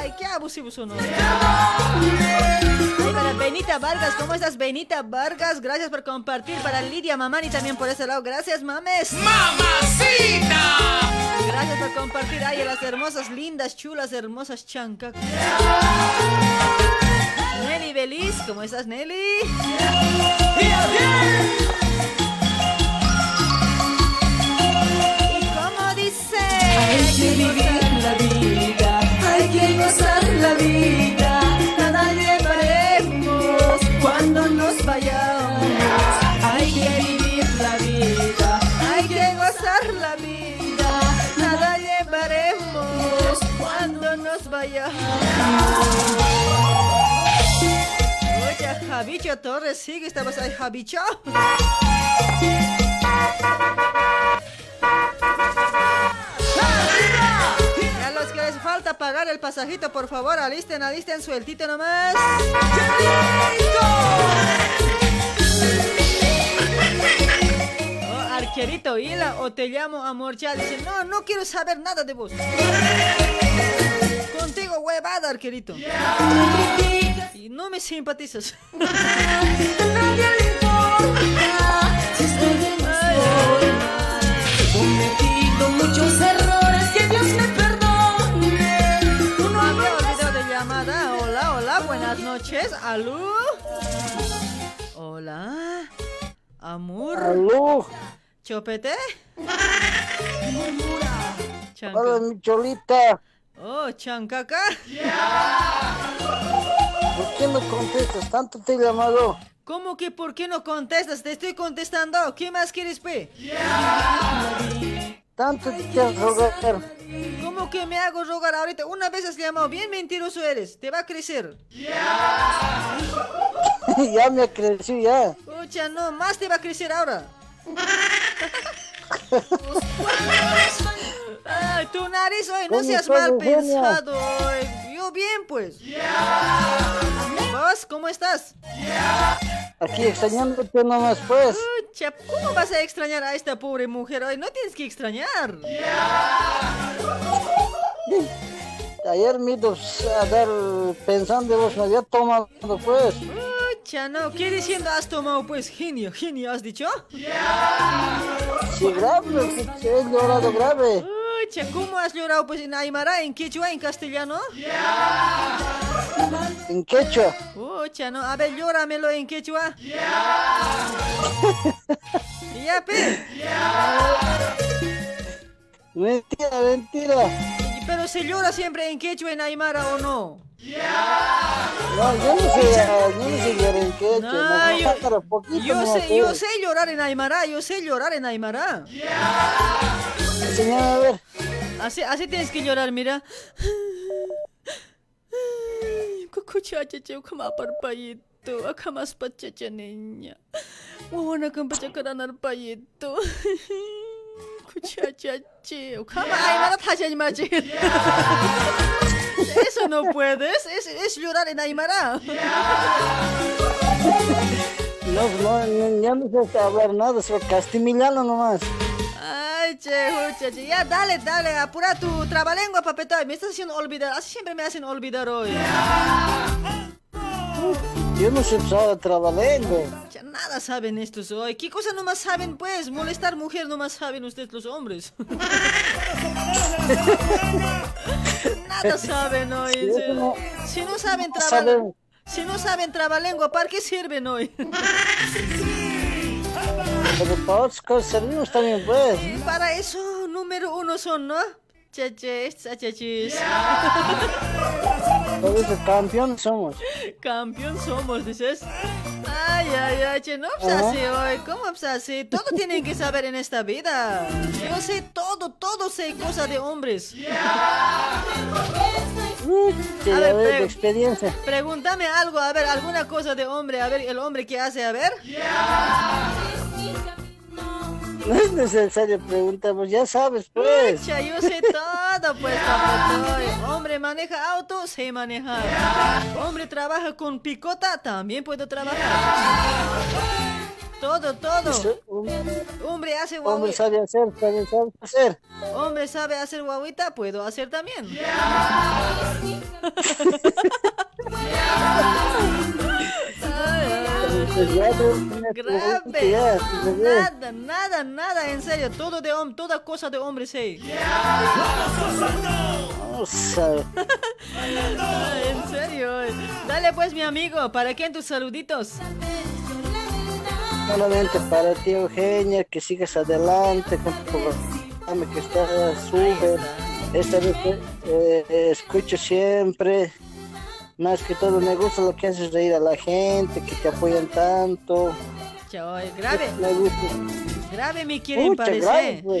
Ay, qué abusivo son. Ahí para Benita Vargas, ¿cómo estás, Benita Vargas? Gracias por compartir. Para Lidia Mamani también por ese lado. Gracias, mames. ¡Mamacita! Gracias por compartir. Ay, a las hermosas, lindas, chulas, hermosas chancas. Nelly Beliz, ¿cómo estás, Nelly? ¿Y cómo dice? Hay que vivir la vida, hay que gozar la vida, nada llevaremos cuando nos vayamos. Hay que vivir la vida, Hay que gozar la vida, nada llevaremos cuando nos vayamos. Oye, Javicho Torres, sigue, estabas ahí, Javicho. Pagar el pasajito, por favor, alisten, alisten, sueltito nomás. Oh, arquerito Hila, o te llamo amor ya. Dice, no, no quiero saber nada de vos. Contigo, huevada, arquerito. Y no me simpatizas. noches. ¿Aló? Hola. Amor. Aló. ¿Chopete? Chanca. Hola, mi cholita. Oh, chancaca. ¿Por qué no contestas? Tanto te he llamado. ¿Cómo que por qué no contestas? Te estoy contestando. ¿Qué más quieres, pe? Tanto te quieres rogar. ¿Cómo que me hago rogar ahorita? Una vez has llamado. Bien mentiroso eres. Te va a crecer. ya me crecí, ya. Pucha, no. Más te va a crecer ahora. Ay, tu nariz hoy, no ¿Cómo seas mal pensado. hoy. Bien, pues. ¿Vos cómo estás? Aquí extrañándote nomás, pues. Pucha, ¿cómo vas a extrañar a esta pobre mujer hoy? No tienes que extrañar. Ayer me ido a dar pensando vos me había tomado, pues. Pucha, no. ¿Qué diciendo has tomado, pues? Genio, genio, ¿has dicho? Sí, grave, he llorado grave. Pucha, ¿cómo has llorado, pues? ¿En Aymara, en quechua, en castellano? En quechua. Pucha, no. A ver, llóramelo en quechua. Ya, pe. Mentira, mentira. Pero se llora siempre en quechua, en Aymara, ¿o no? No, yo no sé, yo no sé llorar en quechua. No, me yo- poquito sé, yo sé llorar en Aymara, yo sé llorar en Aymara. Enséñame a ver. Así, así tienes que llorar, mira. Kukuchachacha, kama parpayito, akamas pachacha niña. Wawana kang pachakaran arpayito. Kuchachache, kama Aymara tachañmache. Eso no puedes, es, es llorar en Aymara. No, no, ya no sé hablar nada, soy castimiliano nomás. Ay, che, jucha, che. Ya, dale, dale, apura tu trabalengua, papetoy. Me estás haciendo olvidar. Así siempre me hacen olvidar hoy. Yo no sé usar trabalengua. Ya nada saben estos hoy. ¿Qué cosa nomás saben, pues? Molestar mujer nomás saben ustedes los hombres. nada saben hoy. Sí, serio. no- Si no saben trabalengua. Si no saben trabalengua, ¿para qué sirven hoy? Pero cosas servimos también, pues. Para eso, número uno son, ¿no? Chaches, chachachis. Por eso campeón somos. Campeón somos, dices. Ay, ay, ay, che, no pues así hoy, ¿cómo así? Todo tienen que saber en esta vida. Yo sé todo, todo sé cosas de hombres. Sí, A a ver, pre- de experiencia. Pregúntame algo, a ver, alguna cosa de hombre, a ver, el hombre que hace, a ver. No es necesario preguntar, pues ya sabes, pues. Pucha, yo sé todo, pues. Hombre maneja auto, sé manejar. Hombre trabaja con picota, también puedo trabajar. Todo, todo. Hombre hace Hombre guaguita. sabe hacer, sabe, sabe hacer. Hombre sabe hacer guaguita, puedo hacer también. Grave. Nada, nada, nada, en serio. Todo de hombre, toda cosa de hombre sé. No sabe. Ay, en serio. Dale pues, mi amigo, ¿para quién tus saluditos? Solamente para ti, Eugenia, que sigas adelante con tu programa que está súper. Esta vez eh, eh, escucho siempre. Más que todo, me gusta lo que haces reír a la gente, que te apoyan tanto. Chao, eh, grave. Me gusta. Grave me quieren Pucha, parecer.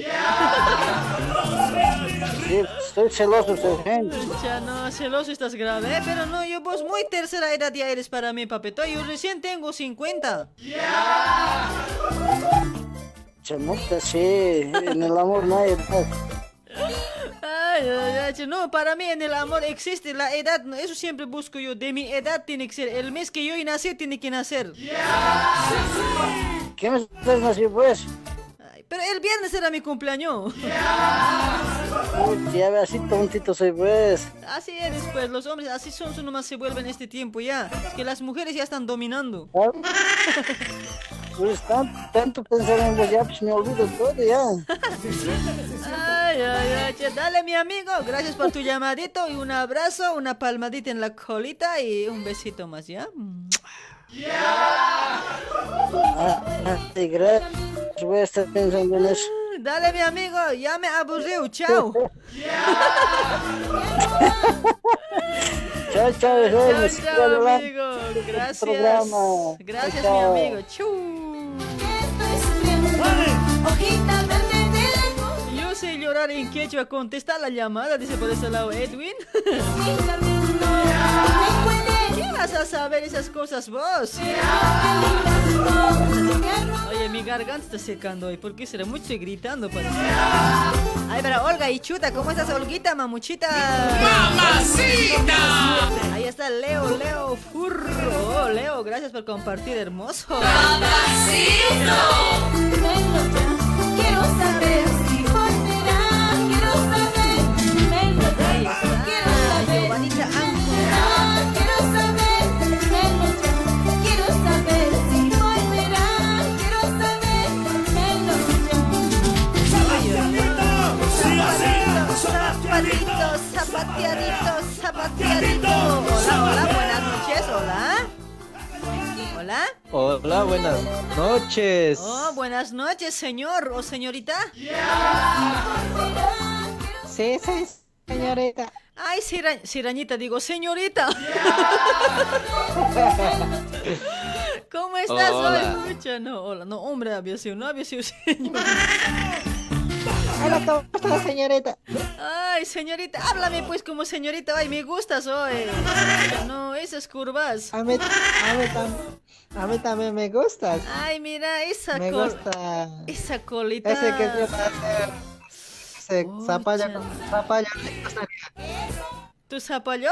Sí, estoy celoso, Eugenia. Ya no, celoso estás grave, ¿eh? pero no, yo vos muy tercera edad ya eres para mí, papito. Yo recién tengo 50. Chamuca, sí, en el amor no hay edad. Ay, ay, no, para mí en el amor existe la edad, eso siempre busco yo, de mi edad tiene que ser, el mes que yo nací tiene que nacer. ¿Qué me estás pues? Pero el viernes era mi cumpleaños. Ya ve, así tontito soy, pues. Así eres, pues, los hombres así son, son nomás se vuelven este tiempo ya, es que las mujeres ya están dominando. Pues tan- tanto pensar en vos, ya pues me olvido todo, ya. Ay, ay, ay, dale mi amigo, gracias por tu llamadito y un abrazo, una palmadita en la colita y un besito más, ¿ya? Voy a estar pensando en eso. Dale mi amigo, ya me aburrió, chao. Chao, chao, Chao, chao, adelante amigo. Gracias. programa. Gracias, Chao, mi chao. amigo. Chu. Yo sé llorar en quechua, contesta la llamada, dice por ese lado Edwin. ¿Qué vas a saber esas cosas vos? Oye, mi garganta está secando hoy. ¿Por qué será? Mucho estoy gritando. Parece. Ay, pero Olga y Chuta, ¿cómo estás, Olguita, mamuchita? ¡Mamacita! Ahí está Leo, Leo Furro. Oh, Leo, gracias por compartir, hermoso. Quiero saber Zapatito, zapateadito, zapateadito. Hola, hola, buenas noches, hola. Hola. Hola, buenas noches. Oh, buenas noches, señor o señorita. Sí, sí, señorita. Ay, sira- sirañita, digo, señorita. ¿Cómo estás Hola. hoy? Pucha, no, hola, no, hombre, había sido, no había sido señor. Hola, ¿cómo está, señorita? Ay, señorita, háblame pues como señorita. Ay, me gustas hoy. No, esas curvas. A mí, a mí, tam- a mí también me gustas. Ay, mira, esa Me col- gusta Esa colita. ese que se hacer. Ese zapalla con zapalla. ¿Tu zapallo?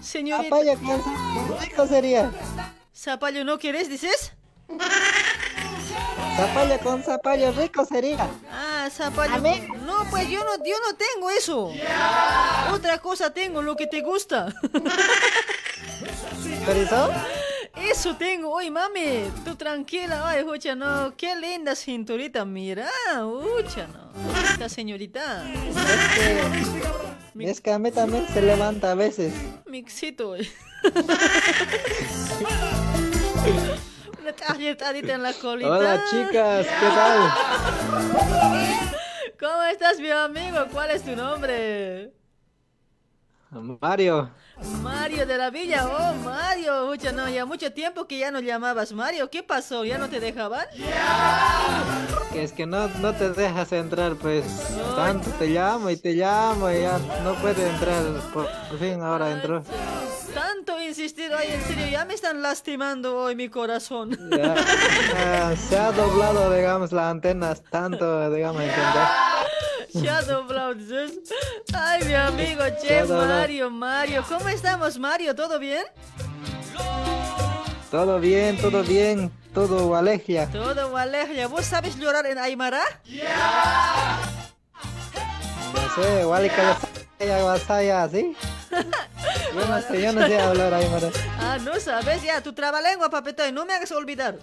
Señorita. Zapalla con zapallo sería. ¿Zapallo no quieres, dices? Zapalla con zapallo rico sería. Ah, zapallo. No, pues yo no, yo no tengo eso. Otra cosa tengo, lo que te gusta. ¿Chorizo? Eso tengo, oye mami, tú tranquila, ay, ucha, no, qué linda cinturita, mira, ucha, no, esta señorita, Es que a mí también se levanta a veces. mixito, Una en la colita. Hola chicas, ¿qué tal? ¿Cómo estás, mi amigo? ¿Cuál es tu nombre? Mario. Mario de la Villa, oh Mario, mucha no, ya mucho tiempo que ya no llamabas Mario, ¿qué pasó? ¿Ya no te dejaban? Es que no, no te dejas entrar, pues tanto te llamo y te llamo y ya no puede entrar, por, fin ahora entró. Tanto insistir, hoy en serio, ya me están lastimando hoy mi corazón. se ha doblado, digamos, las antenas, tanto, digamos, entender. Shadow. Ay, mi amigo Che, Mario, Mario. ¿Cómo estamos, Mario? ¿Todo bien? Todo bien, todo bien. Todo alegría. Todo alegría. ¿Vos sabes llorar en Aymara? No sé, Walika Vasaya, ¿sí? Yo no sé, yo no sé hablar Aymara. Ah, no sabes, ya, tu trabalengua, papetoy, no me hagas olvidar.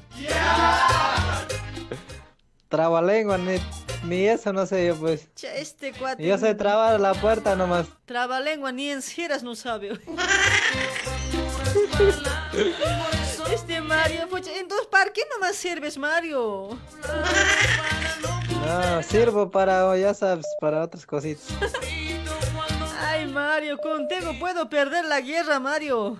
Trabalengua, ni, ni eso no sé yo, pues. Che, este cuate. Yo sé trabar la puerta nomás. Trabalengua, ni en giras no sabe. este Mario, pues, entonces, ¿para qué nomás sirves, Mario? No, sirvo para, ya sabes, para otras cositas. Ay, Mario, contigo puedo perder la guerra, Mario.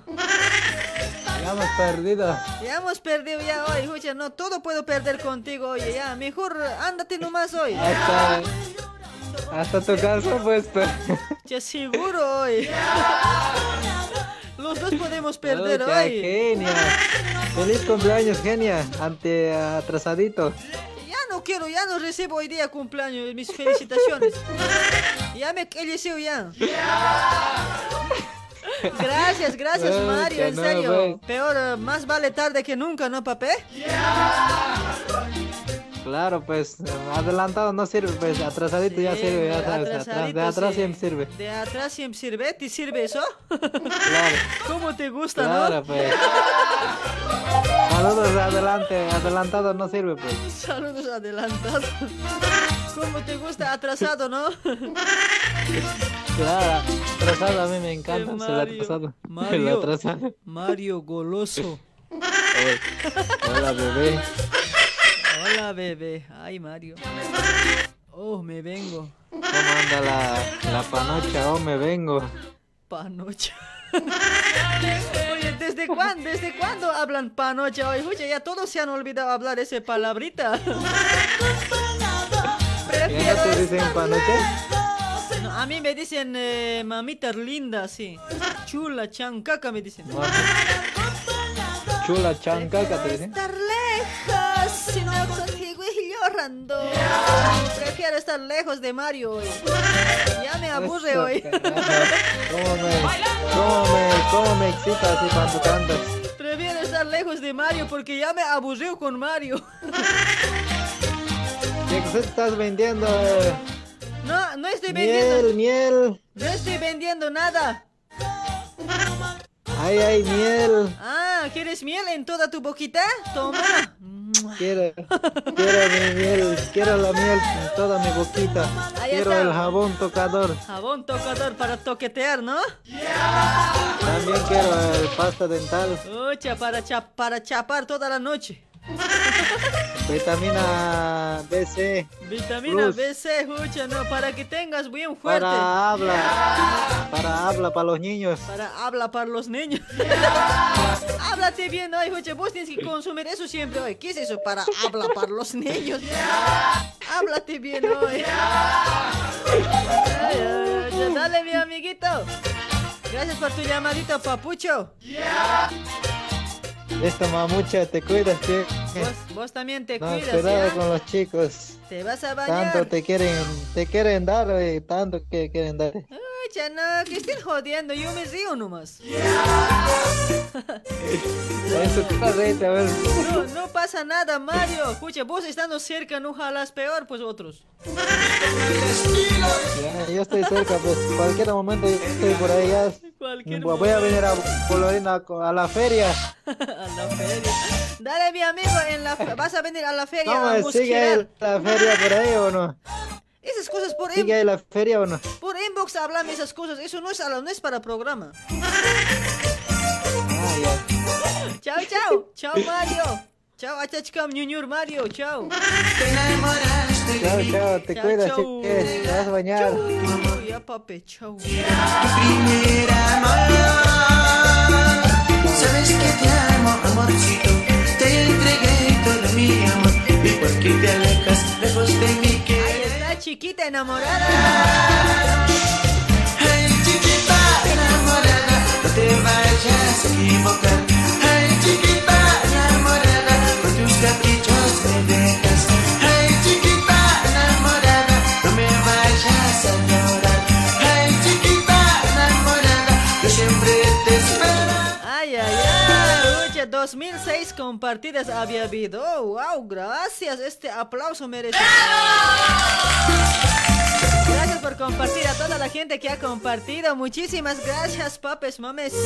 Ya hemos perdido. Ya hemos perdido ya hoy, escucha, no, todo puedo perder contigo, oye, ya, mejor ándate nomás hoy. Hasta, hasta tu casa, pues. Ya seguro hoy. Los dos podemos perder oh, hoy. Genia. Feliz cumpleaños, genia. Ante atrasadito. Ya no quiero, ya no recibo hoy día cumpleaños. Mis felicitaciones. ya me deseo ya. Gracias, gracias Mario, en serio. Peor, más vale tarde que nunca, ¿no, papé? Claro, pues adelantado no sirve, pues atrasadito ya sirve, ya sabes, atrás, de atrás siempre sirve. De atrás siempre sirve, ¿te sirve eso? Claro. ¿Cómo te gusta, claro, no? pues. Saludos adelante, adelantado no sirve, pues. Saludos adelantados. ¿Cómo te gusta? Atrasado, ¿no? Claro, atrasado a mí me encanta, el atrasado. Mario, el atrasado. Mario Goloso. Hola, bebé. Hola, bebé. Ay, Mario. Oh, me vengo. ¿Cómo anda la, la panocha? Oh, me vengo. Panocha. Oye, ¿desde cuándo, ¿desde cuándo hablan panocha? Oye, oye, ya todos se han olvidado hablar esa palabrita. ¿Ya no te dicen panocha? No, a mí me dicen eh, mamita linda, sí. Chula, chancaca me dicen. Chula, chancaca te dicen. Estar lejos, si no contigo y llorando. Prefiero estar lejos de Mario hoy. Ya me aburre hoy. ¿Cómo me, cómo me, cómo me excita así cuando cantas? Prefiero estar lejos de Mario porque ya me aburrió con Mario. ¿Qué estás vendiendo? No, no estoy Miel, vendiendo. miel. No estoy vendiendo nada. Ay, ay, miel. Ah, ¿quieres miel en toda tu boquita? Toma. Quiero, quiero mi miel, quiero la miel en toda mi boquita. Quiero el jabón tocador. Jabón tocador para toquetear, ¿no? También quiero el pasta dental. Ocha, para, cha- para chapar toda la noche. Vitamina BC. Vitamina Plus. BC, escucha, no, para que tengas bien fuerte. Para habla. Para habla para los niños. Para habla para los niños. Háblate bien, hoy, escucha, vos tienes que consumir eso siempre hoy. ¿Qué es eso? Para habla para los niños. Háblate bien hoy. Dale, mi amiguito. Gracias por tu llamadito, papucho. Listo, mamucha, te cuidas, che. Vos, vos también te No, cuidas, cuidado ¿ya? con los chicos. Te vas a bañar. Tanto te quieren, te quieren dar, eh, tanto que quieren dar. Escucha, no, que estén jodiendo, yo me río nomás. Eso te reíte, a ver. No, no pasa nada, Mario. Escucha, vos estando cerca no jalas peor, pues otros. Ya, yo estoy cerca, pues cualquier momento yo estoy por ahí ya. Voy a venir a Colorina a la feria. a la feria. Dale, mi amigo, en la fe- vas a venir a la feria a ¿Cómo sigue ahí la feria por ahí o no? Esas cosas por, ¿Sigue ahí la feria o no? por inbox hablan esas cosas. Eso no es, a la- no es para programa. Ah. Chao, chao. Chao, Mario. Chao, achachkam, ñuñur Mario, chao. Chao, chao, te Chao, cuidas, chao. te vas a bañar. Chau, ya papi, chao. Te entregué todo mi amor. Y porque te alejas lejos de mi que. Ahí está, chiquita enamorada. 2006 compartidas había habido. Oh, wow, gracias. Este aplauso merece. Gracias por compartir a toda la gente que ha compartido. Muchísimas gracias, papes, mames. Ahí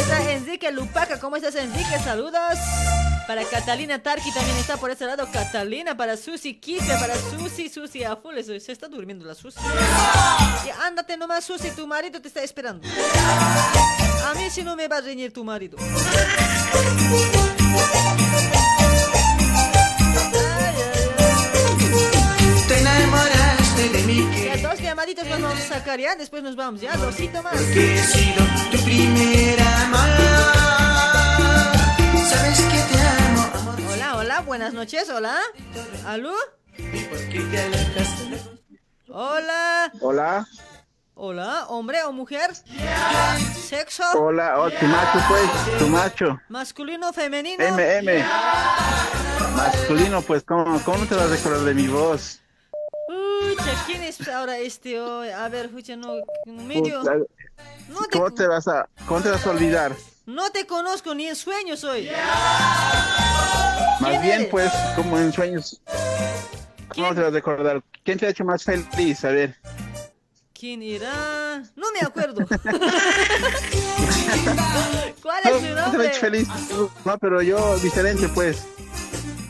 está Enrique Lupaca. ¿Cómo estás, Enrique? Saludos. Para Catalina Tarki también está por ese lado. Catalina, para Susi Kipe, para Susi, Susi a full. Se está durmiendo la Susi. Y ándate nomás, Susi, tu marido te está esperando. A mí si no me va a reñir tu marido. Te enamoraste de mí Ya dos llamaditos nos vamos a sacar ya, después nos vamos ya, dosito más. que he sido tu primer amor. Sabes que te amo, amor. Hola, hola, buenas noches, hola. ¿Aló? Hola. Hola, Hola, hombre o mujer. Sexo. hola, oh, tu macho pues, tu macho. Masculino, femenino. M, M. Masculino, pues, ¿cómo, cómo te vas a recordar de mi voz? Uy, cha, ¿quién es ahora este hoy? A ver, escucha, no, medio. No te, ¿Cómo te vas a, cómo te vas a olvidar? no te conozco ni en sueños hoy. Más bien, eres? pues, como en sueños. ¿Cómo te vas a recordar? ¿Quién te ha hecho más feliz? A ver. ¿Quién irá? No me acuerdo. ¿Cuál es su nombre? feliz. No, pero yo diferente, pues.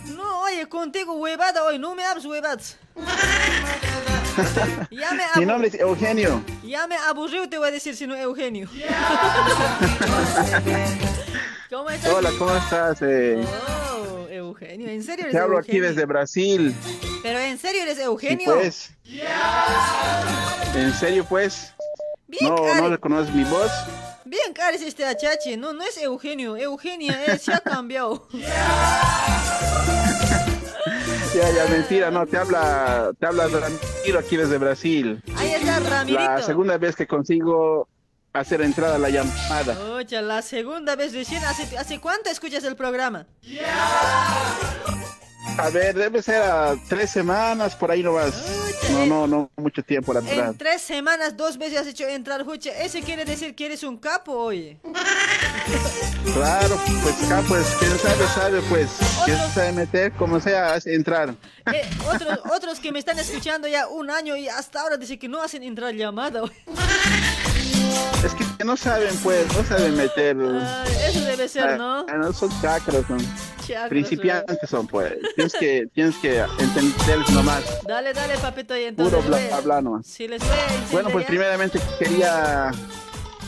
No, oye, contigo huevada hoy, no me hables huevadas. Ya me, Mi nombre es Eugenio. ya me aburrió, te voy a decir, si no Eugenio. ¿Cómo estás? Hola, ¿cómo estás? Eh, Oh, Eugenio, ¿en serio eres te hablo aquí desde Brasil. Pero ¿en serio eres Sí, Eugenio? pues. ¿En serio, pues? Bien, ¿No, Karen. ¿No reconoces mi voz? Bien, cares este achache. No, no es Eugenio. Eugenia es, se ha cambiado. Ya, ya, mentira, no, te habla, te habla Ramiro aquí desde Brasil. Ahí está Ramirito. La segunda vez que consigo hacer entrada a la llamada. Ocha, la segunda vez recién. ¿Hace, ¿Hace cuánto escuchas el programa? A ver, debe ser a tres semanas, por ahí nomás. No, no, no, mucho tiempo, la verdad. En tres semanas, dos veces has hecho entrar, Jucha. Ese quiere decir que eres un capo, oye. Claro, pues acá, pues, quien sabe, sabe, pues. Quien sabe meter, como sea, hace entrar. Eh, otros, otros que me están escuchando ya un año y hasta ahora dicen que no hacen entrar llamada. oye. Es que no saben, pues, no saben meter. Ah, eso debe ser, ¿no? Ah, no son chacras, son principiantes, son, pues. Tienes que, tienes que entenderles nomás. Dale, dale, papito, y entonces. Puro bla, bla, nomás. Si les voy a Bueno, pues primeramente quería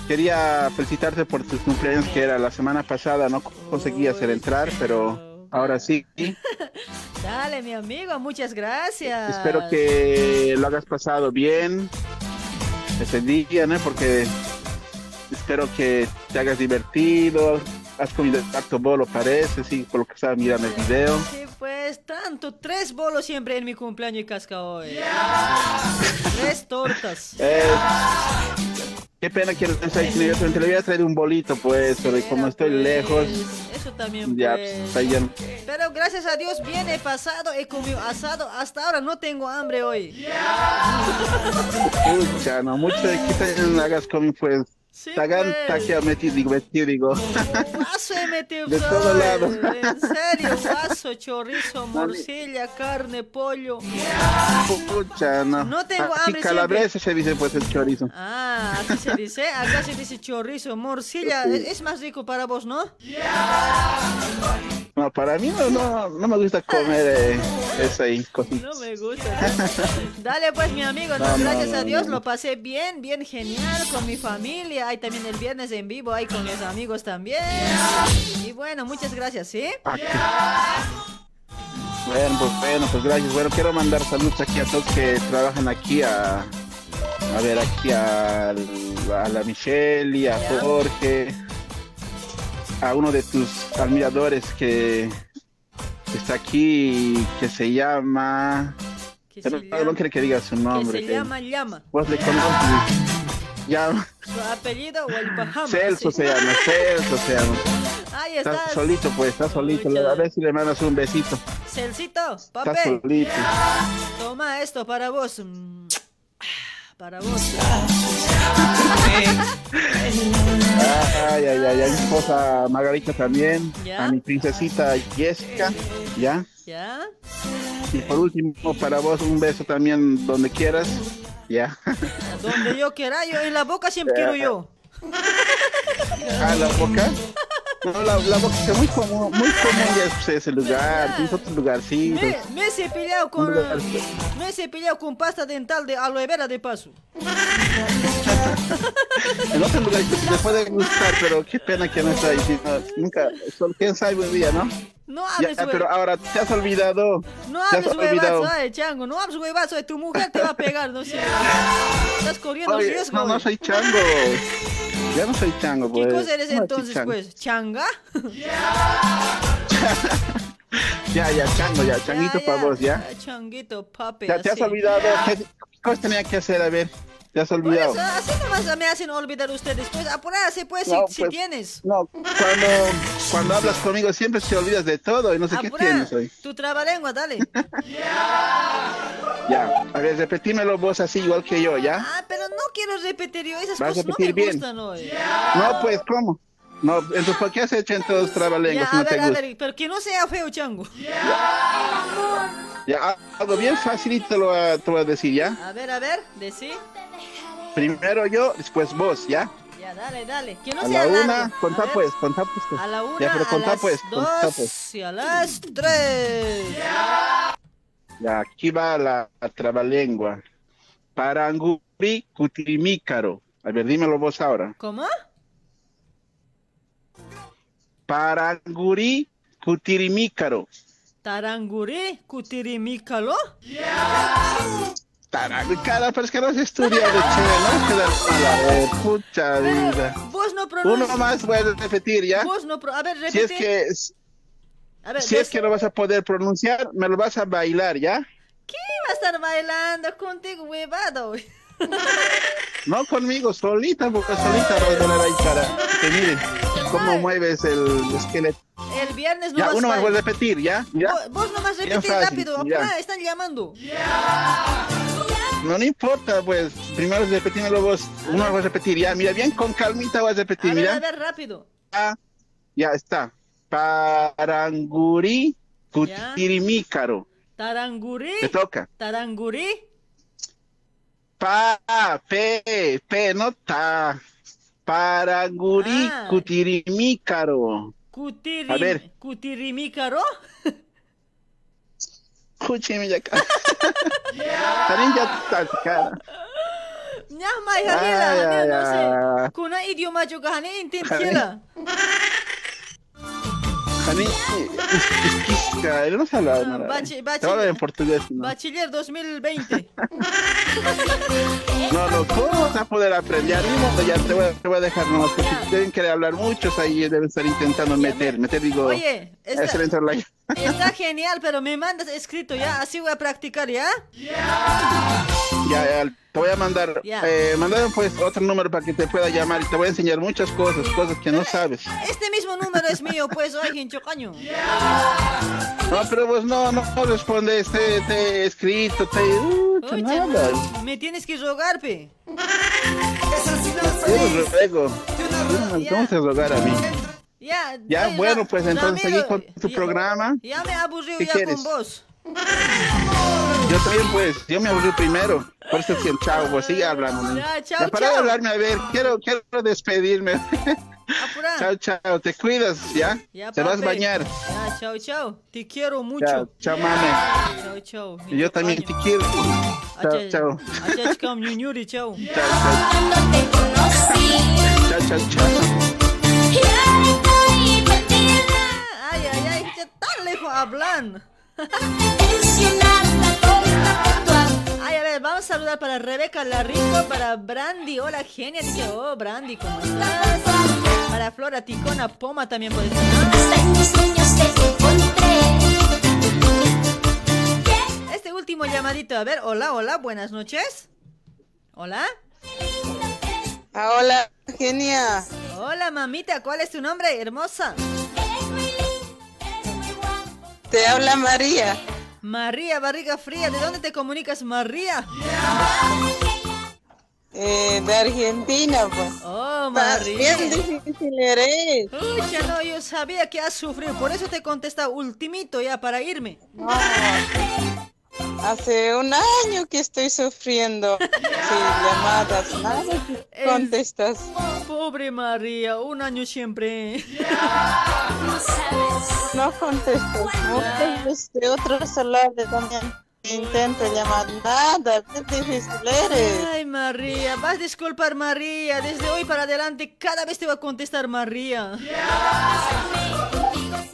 quería felicitarte por tus cumpleaños que era la semana pasada, no conseguí hacer entrar, pero ahora sí. Dale, mi amigo, muchas gracias. Espero que lo hagas pasado bien ese día, ¿no? Porque espero que te hagas divertido. Has comido harto bolo, parece, sí, por lo que estaba mirando el video. Sí, pues tanto, tres bolos siempre en mi cumpleaños y casca hoy. tres tortas. Eh, qué pena que no estés aquí, yo te le voy a traer un bolito, pues, pero como estoy lejos, Eso también ya, pues. pues, ahí ya no- Pero gracias a Dios viene pasado, he comido asado, hasta ahora no tengo hambre hoy. Pucha, no, mucho de que te hagas coming pues. Tagan, pues. taquea metido, metido, digo. Guaso he metido De soy, todo lado. En serio, guaso, chorizo, morcilla, carne, pollo. Pucha, no. No tengo Aquí hambre calabresa se dice pues el chorizo. Ah, así se dice, acá se dice chorizo, morcilla, es, más rico para vos, ¿no? no, para mí no, no, no me gusta comer eh, esa. No me gusta. Dale pues mi amigo, no, gracias a Dios lo pasé bien, bien genial con mi familia. Hay también el viernes en vivo, ahí con los amigos también. Y bueno, muchas gracias, ¿sí? Bueno, pues bueno, pues gracias. Bueno, quiero mandar saludos aquí a todos que trabajan aquí a, a ver, aquí a, a la Michelle y a Jorge, a uno de tus admiradores que está aquí, que se llama... Pero no, quiere que diga su Que nombre. se que llama Llama. Vos le conoces. Ya, Su apellido o el Bahama. Celso sí. se llama, Celso se llama. Ahí Está estás. solito, pues, está solito. A ver si le mandas un besito. Celcito, Está papi. solito. Toma esto para vos. Mm, Para vos. Ay, ay, ay, a mi esposa Margarita también, ¿Ya? a mi princesita Jessica, ¿ya? ¿Ya? Y por último, para vos un beso también donde quieras, ¿ya? Donde yo quiera, yo en la boca siempre quiero yo. Ah, la boca. No, la, la boca es muy común, muy común ya es ese lugar, tienes otros lugarcitos. Me, me he cepillado con, lugar- me he cepillado con pasta dental de aloe vera de paso. En otros lugares te puede gustar, pero qué pena que no está ahí. no, nunca, solo quién sabe un día, ¿no? No Ya, hables, pero ahora te has olvidado. no hables huevazo, ay, chango, no hables huevazo, tu mujer te va a pegar, no sé. Estás corriendo Oye, riesgo. no, no soy chango. Ya no soy chango, ¿Qué pues. cosa eres No, entonces, chango. pues? ¿Changa? Ya, ya, chango, ya, changuito para vos, ¿ya? Ah, Changuito, papi. Ya te has olvidado. ¿Qué qué cosa tenía que hacer? A ver, te has Por olvidado. eso, así nomás me hacen olvidar ustedes. Pues apurarse, pues, No, si, si pues, tienes. No, cuando, cuando hablas conmigo siempre te olvidas de todo y no sé qué tienes hoy. tu trabalengua, dale. Ya, a ver, repetímelo vos así igual que yo, ¿ya? Ah, pero no quiero repetir yo, esas Vas a cosas no me bien. gustan hoy. No, pues, ¿cómo? No, entonces, ¿por qué has hecho entonces trabalenguas Ya, a no ver, a gusta? ver, pero que no sea feo, chango. Ya, ah, algo bien facilito te lo voy a, te voy a decir, ¿ya? A ver, a ver, decí. Primero yo, después vos, ¿ya? Ya, dale, dale. Que no a sea la una, largo. contá A pues, contá pues. A la una, Ya, pero a contá las pues, contá dos pues. y a las tres. Ya, aquí va la, la trabalengua. Paranguri cutirimícaro. A ver, dímelo vos ahora. ¿Cómo? Paranguri cutirimícaro. Taranguri. Taranguri, cara, pero es que no has estudiado, che, no a pucha vida. Vos no pronuncias. Uno más puedes repetir, ¿ya? Vos no A ver, Si es repite. que, A ver, si es que no vas a poder pronunciar, me lo vas a bailar, ¿ya? ¿Qué va a estar bailando contigo, huevado? No conmigo, solita, porque solita vas a bailar ahí para que miren cómo mueves el esqueleto. El viernes no Ya, uno más vuelve a repetir, ¿ya? ¿Ya? Vos, nomás fácil, rápido. apura, están llamando. No, no importa, pues, primero repetímelo vos, uno vas a repetir, ya, mira, bien con calmita vas a repetir, A ver, mira. a ver, rápido. Ya, ya está. Paranguri cutirimícaro. Tarangurí. Te toca. Tarangurí. Pa, pe, pe, no ta. Paranguri Ah. cutirimícaro. Cutiri, A ver. Cutirimícaro. Escúcheme ya acá. También ya está, Janela, ay, Janela, no sé. Kuna idioma hani intin Isquisca, él no se habla nada. bachi- bachi- Te habla en portugués, ¿no? Bachiller 2020. No, no, ¿cómo vas a poder aprender? Ni modo, ya te voy, te voy a dejar nomás, porque deben querer hablar muchos ahí, deben estar intentando meter, meter, digo, Oye, esta- la... Está genial, pero me mandas escrito ya, así voy a practicar, ¿ya? Ya, ya, te voy a mandar, eh, mandar pues otro número para que te pueda llamar y te voy a enseñar muchas cosas, cosas que no sabes. Este mismo número es mío, pues, oye, hincho caño. No, pero vos no, no, no respondes, te, te he escrito, te... Uh, Oye, nada. me tienes que rogar, pe. Yo no ruego. ¿Cómo te rogar a mí? Ya, Ya, bueno, Ra- pues entonces seguí con tu programa. Ya me aburrió ¿Qué ya quieres? con vos. Yo también, pues, yo me aburrí primero. Por eso decía, chao, pues sigue hablando. ¿no? Ya, chao, Ya para de chao. hablarme, a ver, quiero, quiero despedirme. Apura. Chao, chao, te cuidas, ¿ya? Ya, Te vas a bañar. Ya, chao, chao. Te quiero mucho. Chao, chao, mame. Chao, chao. Y yo también te quiero. Chao, chao. Ñuñuri, chao. Chao, chao, chao. Ay, ay, ay, lejos hablan. Ay, a ver, vamos a saludar para Rebeca Larrico, para Brandy. Hola, genia. Dice, oh, Brandy, ¿cómo estás? Para Flora Ticona Poma también puede Este último llamadito, a ver, hola, hola, buenas noches. Hola. Ah, hola, genia. Hola, mamita, ¿cuál es tu nombre, hermosa? Te habla María. María, barriga fría, ¿de dónde te comunicas, María? Eh, de Argentina, pues. Oh, María. Bien difícil eres. Pucha, no, yo sabía que has sufrido, por eso te contesta ultimito ya para irme. No, hace un año que estoy sufriendo. Sí, llamadas, nada que contestas. Pobre María, un año siempre. No contestas. Muchas veces de otro celular de también intento llamar. Nada, qué difícil eres. Ay, María, vas a disculpar, María. Desde hoy para adelante, cada vez te va a contestar María.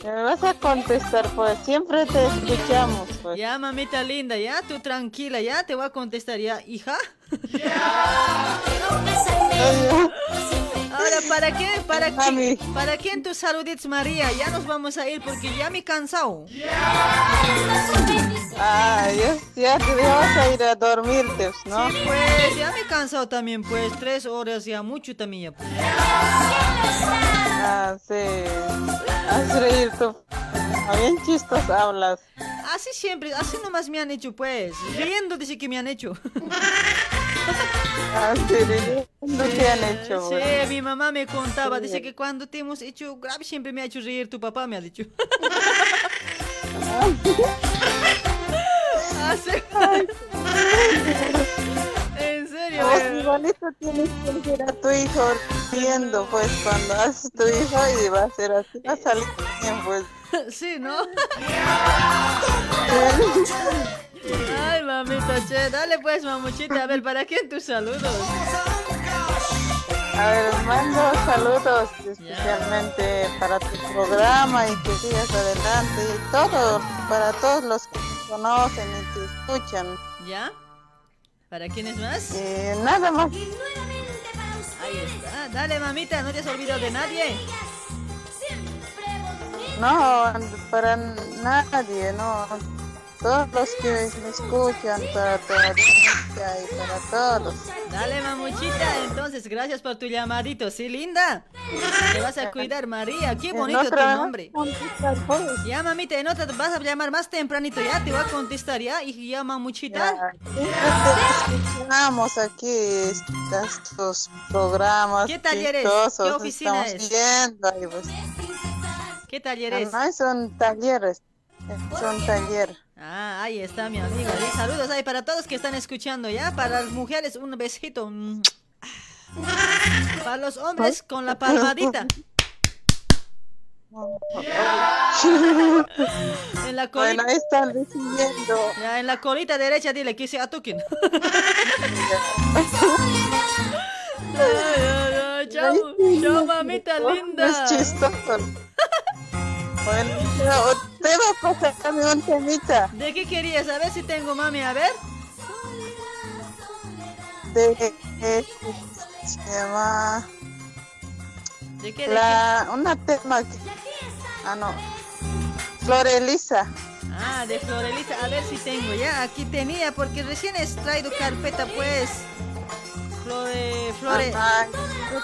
Me vas a contestar, pues siempre te escuchamos. Pues. Ya, mamita linda, ya, tú tranquila, ya, te voy a contestar, ya, hija. Ahora, ¿para qué? ¿Para qué? ¿Para quién tus saluditos, María? Ya nos vamos a ir porque ya me he cansado. Ah, ya, ya te vas a ir a dormirte, ¿no? Sí, pues, ya me he cansado también, pues, tres horas ya, mucho también ya. pues. Ah, sí. Haz reír tú. Bien chistos hablas. Así siempre, así nomás me han hecho, pues. Riendo dice que me han hecho. Sí, no te han hecho. Sí, mi mamá me contaba, Sí. dice que cuando te hemos hecho grave siempre me ha hecho reír, tu papá me ha dicho. Serio. Eh. igualito tienes que decir a tu hijo riendo, pues cuando haces tu hijo y va a ser así, va a salir bien, pues. Sí, ¿no? Ay, mamita, che, dale pues, mamuchita, a ver, ¿para quién tus saludos? A ver, mando saludos especialmente para tu programa y que sigas adelante y todo, para todos los que te conocen y te escuchan. ¿Ya? ¿Para quiénes más? Eh, nada más. Ahí está, dale, mamita, no te has olvidado de nadie. No, para nadie, no. Todos los que me escuchan, para audiencia y para todos. Dale, mamuchita, entonces, gracias por tu llamadito, ¿sí, linda? Te vas a cuidar, María, qué bonito tu nombre. Ya, mamita, en otra vas a llamar más tempranito, ya, te voy a contestar, ya, y ya, mamuchita. Escuchamos aquí estos programas. ¿Qué talleres? ¿Qué oficina es? viendo ahí, pues. ¿Qué talleres? No, son talleres. Son talleres. Ah, ahí está mi amigo. Saludos ahí para todos que están escuchando, ¿ya? Para las mujeres, un besito. Mm. Para los hombres, con la palmadita. En la colita. Bueno, están recibiendo. Ya, en la colita derecha dile que se atoquen. Ay, ay, ay, chao, chao, mamita linda. Es chistoso. Bueno, un temita. ¿De qué querías? A ver si tengo mami, a ver. De, eh, se llama ¿De qué? ¿De la, una tema que, ah no Florelisa Ah, de Florelisa, a ver si tengo ya. Aquí tenía, porque recién he traído carpeta, pues. Flore, Flore. Ajá,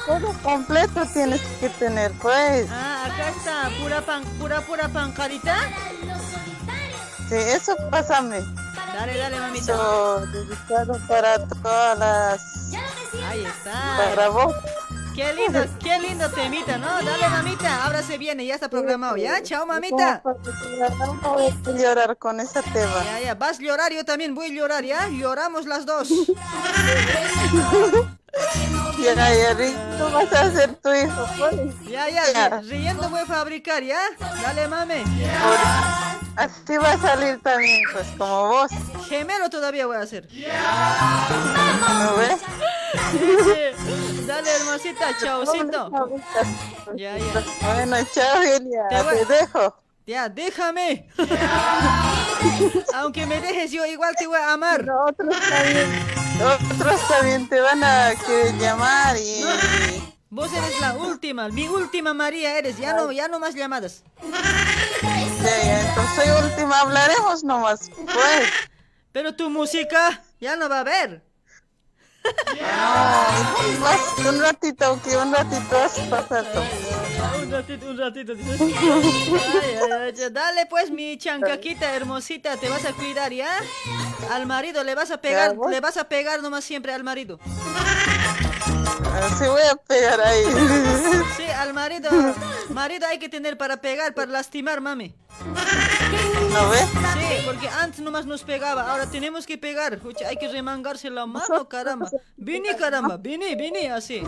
todo completo tienes que tener pues Ah, acá está, pura pan, pura, pura pancadita. sí eso pásame Dale, dale, mamita. eso dedicado para todas las Ahí está. para vos Qué lindo, qué lindo temita, ¿no? Dale, mamita. Ahora se viene, ya está programado, ¿ya? Chao, mamita. no voy a llorar con ese tema Ya, ya, vas a llorar, yo también voy a llorar, ¿ya? Lloramos las dos. Ya, ya, riendo vas a ser tu hijo. pues. Ya, ya, ri- riendo voy a fabricar, ¿ya? Dale, mame. Así va a salir también, pues, como vos. Gemelo todavía voy a hacer. ¿No ves? Dale, hermosita, chaucito. Ya, ya. Bueno, chao, Elia. Te voy- Te dejo. Ya, déjame. Aunque me dejes, yo igual te voy a amar. Otros también, otros también te van a querer llamar y... Vos eres la última, mi última María eres. Ya no, ya no más llamadas. Ya, ya, entonces soy última, hablaremos nomás. Pues. Pero tu música ya no va a haber. No, vas un ratito, que un ratito vas a pasar. Un ratito, un ratito. Ay, ay. Dale pues mi chancaquita hermosita, te vas a cuidar, ¿ya? Al marido le vas a pegar, le vas a pegar nomás siempre al marido. Sí voy a pegar ahí. Sí, al marido, marido hay que tener para pegar, para lastimar, mami. ¿No ves? Sí, porque antes nomás nos pegaba, ahora tenemos que pegar. Hay que remangarse la mano, caramba. Vini, caramba, vini, vini, así.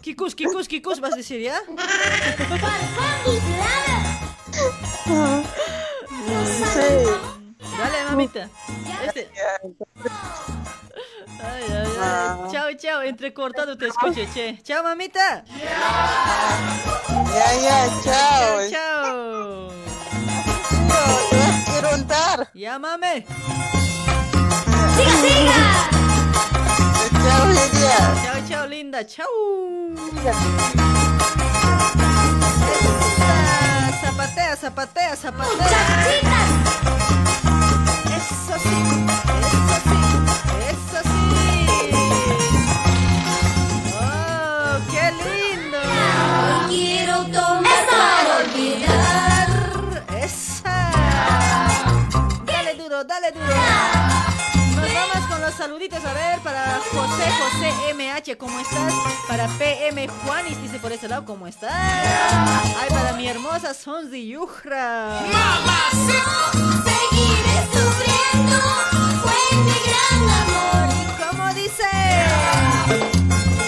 Kikus, kikus, kikus, vas a decir, ¿ya? Sí. Dale, mamita. Este. Ay, ay, ay. Chao, chao, entrecortado te escuché, che. Chao, mamita. Ya, ya, chao. Chao. No, te vas a quiero untar. Ya, mame. ¡Siga, siga! Chao, Lidia. Chao, chao, linda. Chao. Zapatea, zapatea, zapatea. Eso saluditos. A ver, para José, José MH, ¿cómo estás? Para PM Juanis, dice por ese lado, ¿cómo estás? Ay, para mi hermosa Sonzi Yujra. Seguiré sufriendo, fue mi gran amor. ¿Cómo dice?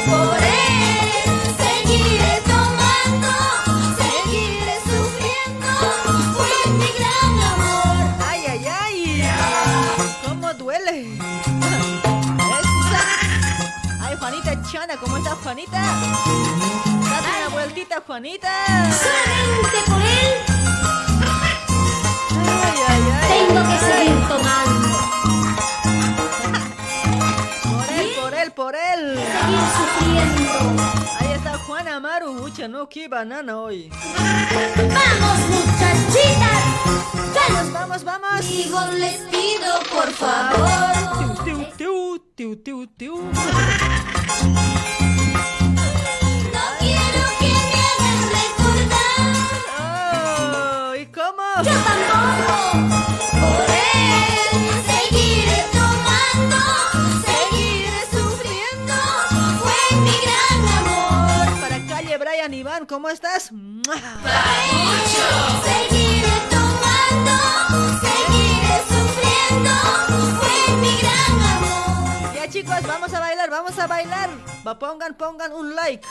Por él seguiré tomando, seguiré sufriendo, fue mi gran amor. Chana, ¿cómo estás, Juanita? Date una vueltita, Juanita. Solamente por él Ay, ay, ay. tengo que seguir tomando, Por él, por él, por él. seguir sufriendo. Ahí está Juan Amaru. Ucha, no, qué banana hoy. Vamos muchachitas, Vamos, vamos, vamos. amigos les pido por favor. Tiu, tiu, tiu, tiu, tiu. No quiero que me hagan recordar. Oh, ¿Y cómo? Yo tampoco. Por él Brian Iván, ¿cómo estás? Seguiré tomando, seguiré sufriendo. Fue mi gran amor. Ya chicos, vamos a bailar, vamos a bailar. Va, pongan, pongan un like.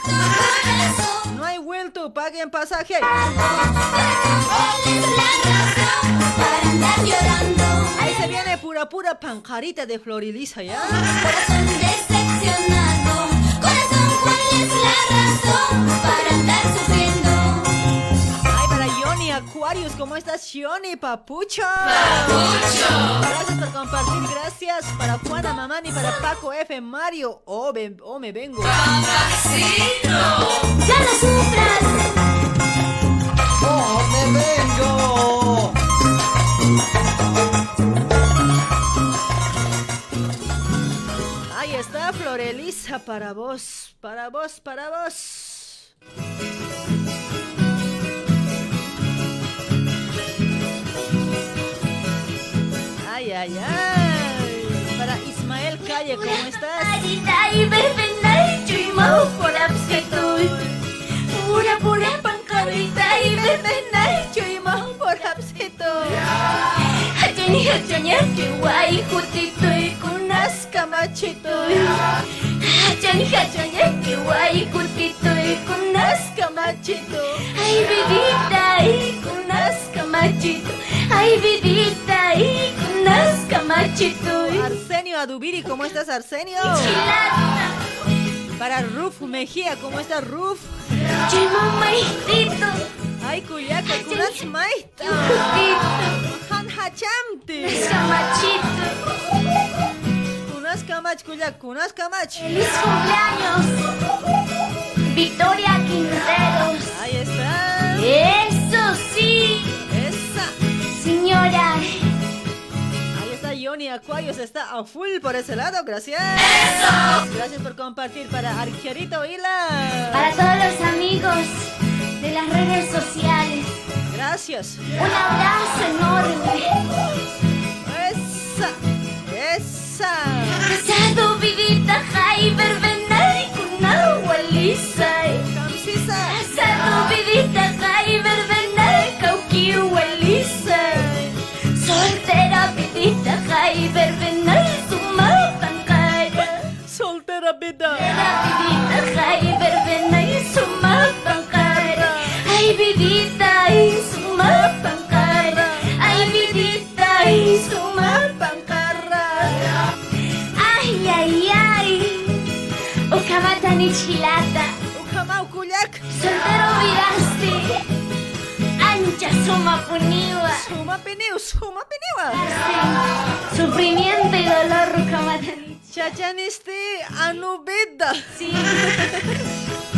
No hay vuelto, paguen pasaje. ¿Cuál es la razón para andar llorando? Ahí se viene pura, pura panjarita de Florilisa, ¿ya? Corazón decepcionado, corazón, ¿cuál es la razón para andar sufriendo? Ay, para Johnny Aquarius, ¿cómo estás, Johnny Papucho? Papucho. Gracias por compartir, gracias para Juana Mamani, para Paco F, Mario. Oh, ven- oh, me vengo. Ya no sufras, ¡Oh, me vengo! Está Florelisa para vos, para vos, para vos. Ay, ay, ay. Para Ismael Calle, ¿cómo estás? Pura pura pangkarita, y. Hachani cuy wai kutitoy, kunas kamachitoy. Hachani Hachan, hachan, que guay, juntito y con nazca machito. Ay, vidita, y con nazca machito. Ay, vidita, y con nazca machito. Arsenio Adubiri, ¿cómo estás, Arsenio? Para Ruf Mejía, ¿cómo estás, Ruf? Chimo maestito. Ay, cuyaca, kunas maista. Han hachamti. Machito. Kamach, kuyak, kunas kamach. ¡Feliz cumpleaños! Victoria Quinteros. Ahí está. Eso sí. Esa. Señora. Ahí está Johnny Acuarios, está a full por ese lado, gracias. Gracias por compartir para Arquerito Hila. Para todos los amigos de las redes sociales. Gracias. Un abrazo enorme. Esa. Esa. Casado, vidita, jai, verbena y con agua lisa. Camsisa. Casado, vidita, jai, verbena y cauqui, lisa. Soltera, vidita, jai, verbena y suma pancara. Soltera vida. Soltera, vidita, jai, verbena y Ukamata ni chilata. Ukamau kuyak. Soltero viraste. Ancha suma puniwa. Suma peniu, suma peniwa. Sufrimiento y dolor, Ukamata ni Chachanisti anubida. Sí.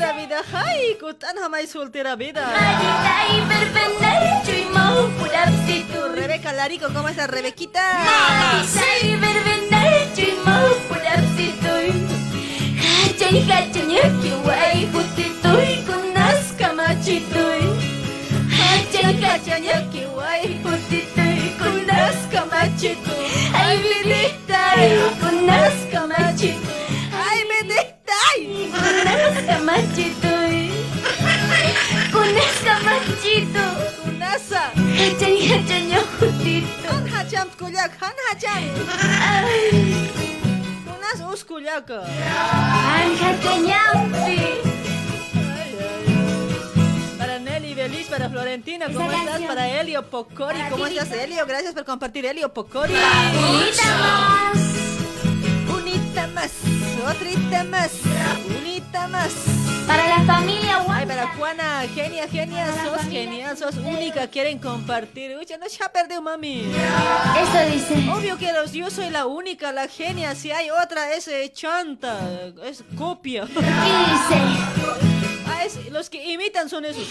Soltera vida, hai, kutan hamay soltera vida. Rebeca Larico, ¿cómo estás, Rebequita? Ay, vidita machito. Ay, vedita, ay. Con nazca machito. Con nazca machito. Kunasa. Hachan, hachan, yo jutito. Han hacham kuyak, han hacham. Kunas us kuyaka. Para Nelly Belis, para Florentina, ¿cómo estás? Para Elio Pocori, ¿cómo estás, Elio? Gracias por compartir, Elio Pocori. Más. Unita más, otrita más, unita más. Para la familia Ay, para Juana, genia, genia, sos genial, sos única, quieren compartir. Uy, no se ha perdido, mami. Eso dice. Obvio que los, yo soy la única, la genia. Si hay otra, es eh, chanta, es copia. ¿Qué dice? Ah, es- los que imitan son esos.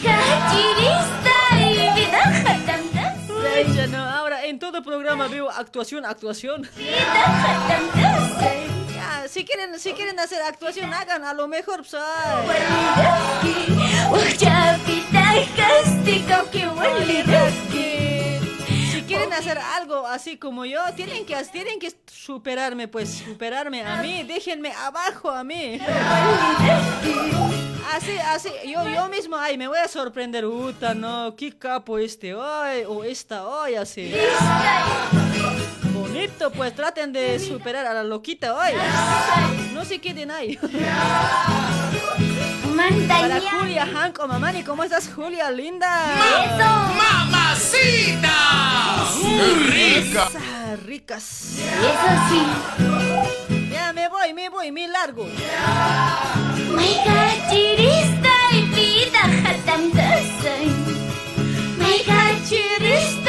Ay, ya no, ahora en todo programa veo actuación, actuación. Ya, si quieren, si quieren hacer actuación, hagan a lo mejor, pues, si quieren hacer algo así como yo, tienen que, tienen que superarme, pues superarme a mí, déjenme abajo a mí. Así, así, yo, yo mismo, ay, me voy a sorprender, Uta, no, qué capo este hoy, o esta hoy, así. Bonito, pues traten de superar a la loquita hoy. No se queden ahí. Para Julia Hank o Mamani, ¿cómo estás, Julia, linda? ¡Mamacita! ¡Rica! Ricas. Eso sí. Ya me voy, me voy, me largo. May cachirista y vida jatanda. May cachirista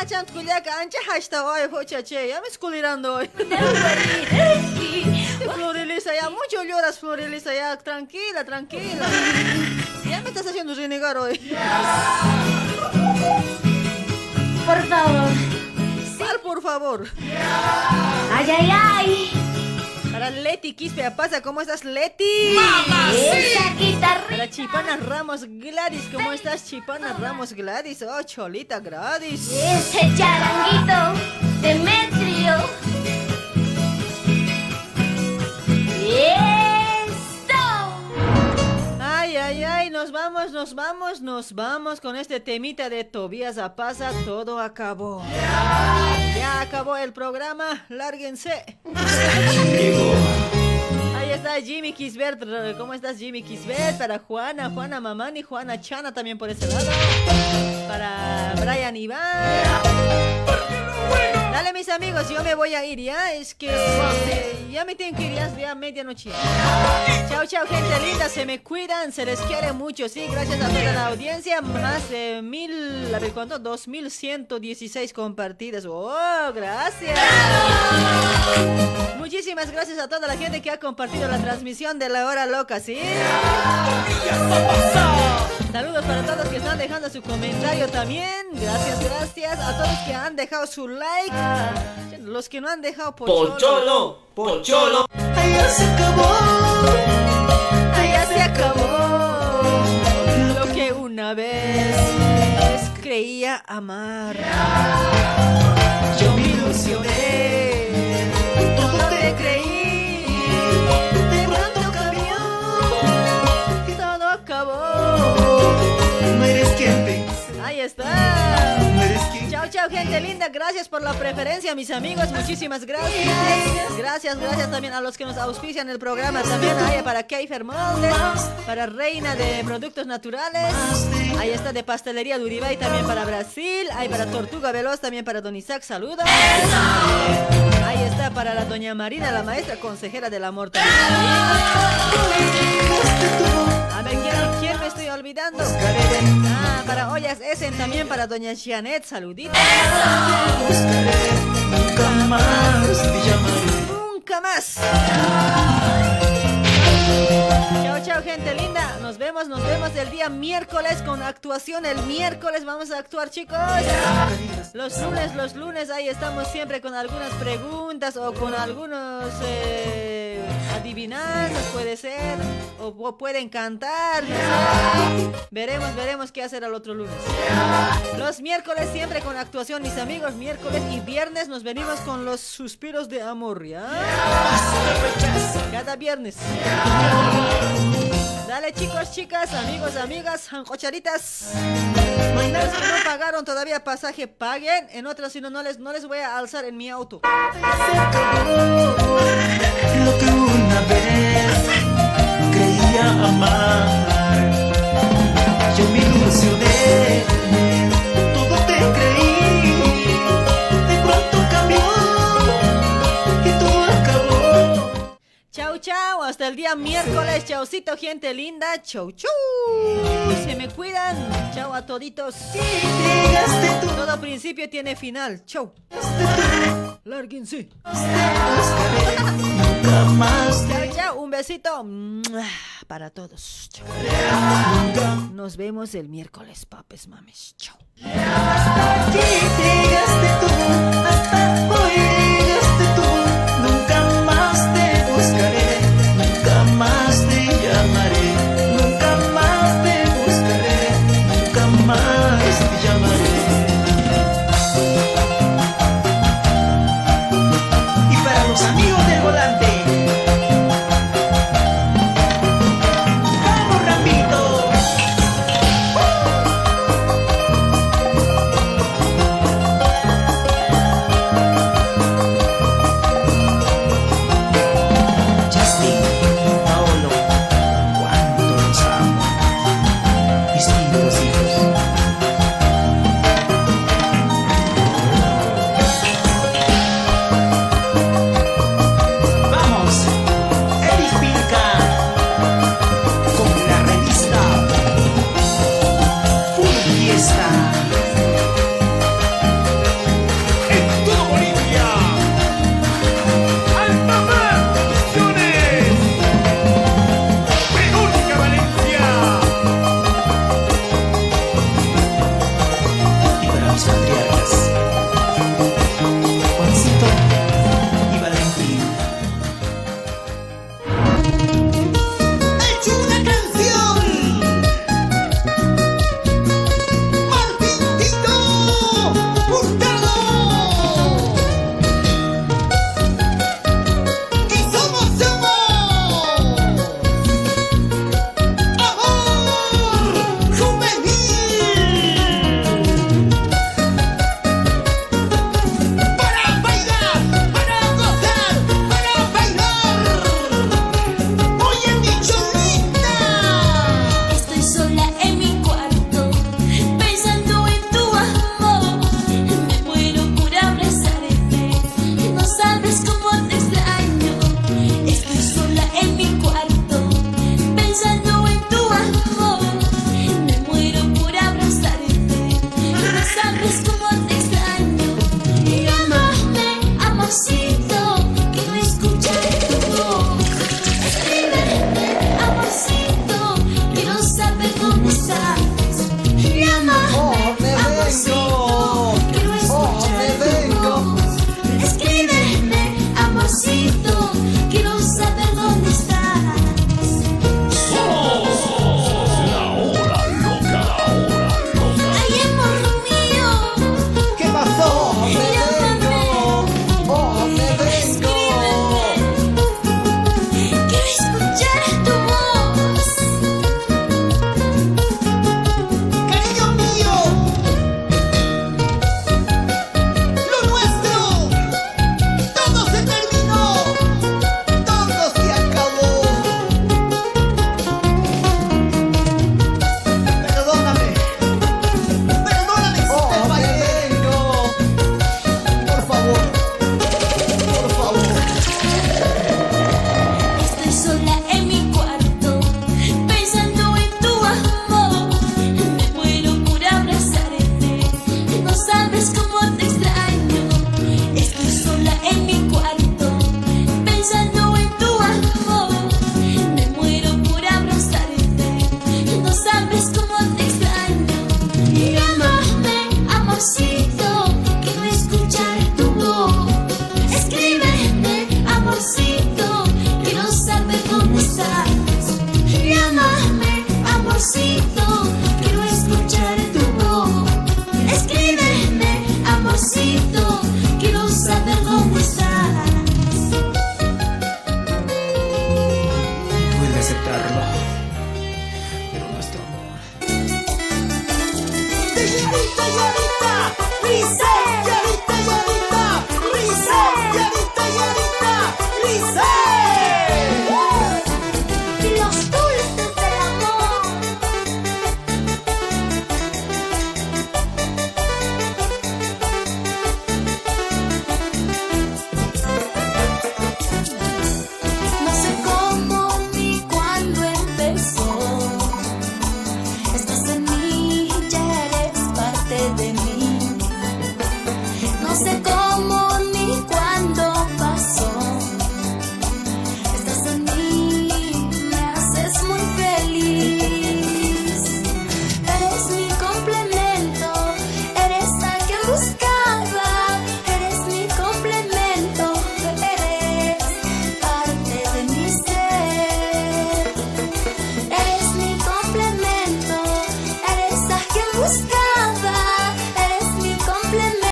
Hachan kuliaka ancha hasta hoy, hochache, ya me esculirando hoy. Florelisa, ya mucho lloras, Florelisa, ya tranquila, tranquila. Ya me estás haciendo renegar hoy. Por favor. Sal, por favor. Ay, ay, ay. Para Leti Quispe pasa, ¿cómo estás, Leti? Mamacita. Para Chipana Ramos Gladys, ¿cómo estás, Chipana Ramos Gladys? Oh, Cholita Gladys. Ese charanguito, Demetrio. ¡Eso! Ay, ay, nos vamos, nos vamos, nos vamos con este temita de Tobías Apaza. Todo acabó. Ya acabó el programa, lárguense. Ahí está Jimmy Kisbert. ¿Cómo estás, Jimmy Kisbert? Para Juana, Juana Mamani, Juana Chana también por ese lado. Para Brian Iván. Dale, mis amigos, yo me voy a ir ya. Es que eh, ya me tienen que ir, ya es ya medianoche. Chao, chao, gente linda. Se me cuidan, se les quiere mucho. Sí, gracias a toda la audiencia. Más de mil, a ver cuánto, 2116 compartidas. Oh, gracias. Muchísimas gracias a toda la gente que ha compartido la transmisión de la hora loca, ¿sí? Saludos para todos que están dejando su comentario también. Gracias, gracias. A todos que han dejado su like. Los que no han dejado pocholo. Pocholo, pocholo. Allá se acabó. Allá se acabó. Lo que una vez creía amar. Yo me ilusioné. Todo te creí. Ahí está. Chao, chao, gente linda. Gracias por la preferencia, mis amigos. Muchísimas gracias. Gracias, gracias también a los que nos auspician el programa. También hay para Keifer Moldes, para Reina de Productos Naturales. Ahí está de Pastelería de Uribay también para Brasil. Hay para Tortuga Veloz también para Don Isaac. Saludos. Ahí está para la Doña Marina, la maestra consejera del amor. también. A ver, ¿quién, quién me estoy olvidando? Para Ollas Essen también para Doña Janet. Saluditos. Nunca más te llamaré. Nunca más. Chao, chao, gente linda. Nos vemos, nos vemos el día miércoles con actuación. El miércoles vamos a actuar, chicos. Los lunes, los lunes, ahí estamos siempre con algunas preguntas o con algunos eh, adivinanzas, puede ser. O, o pueden cantar. Veremos, veremos qué hacer al otro lunes. Los miércoles siempre con actuación, mis amigos. Miércoles y viernes nos venimos con los suspiros de amor, ¿ya? Cada viernes. Dale chicos, chicas, amigos, amigas, jancocharitas. Los que no pagaron todavía pasaje, paguen. En otras, si no, no les, no les voy a alzar en mi auto. Una vez creía amar. Yo me ilusioné, todo te creí. De pronto cambió y todo acabó. Chau, chau. Hasta el día miércoles. Chaucito, gente linda. Chau, chau. Se me cuidan. Chau a toditos. Todo principio tiene final. Chau. Lárguense un besito para todos. Nos vemos el miércoles, papes mames. Chao. Nunca más te buscaré, nunca más.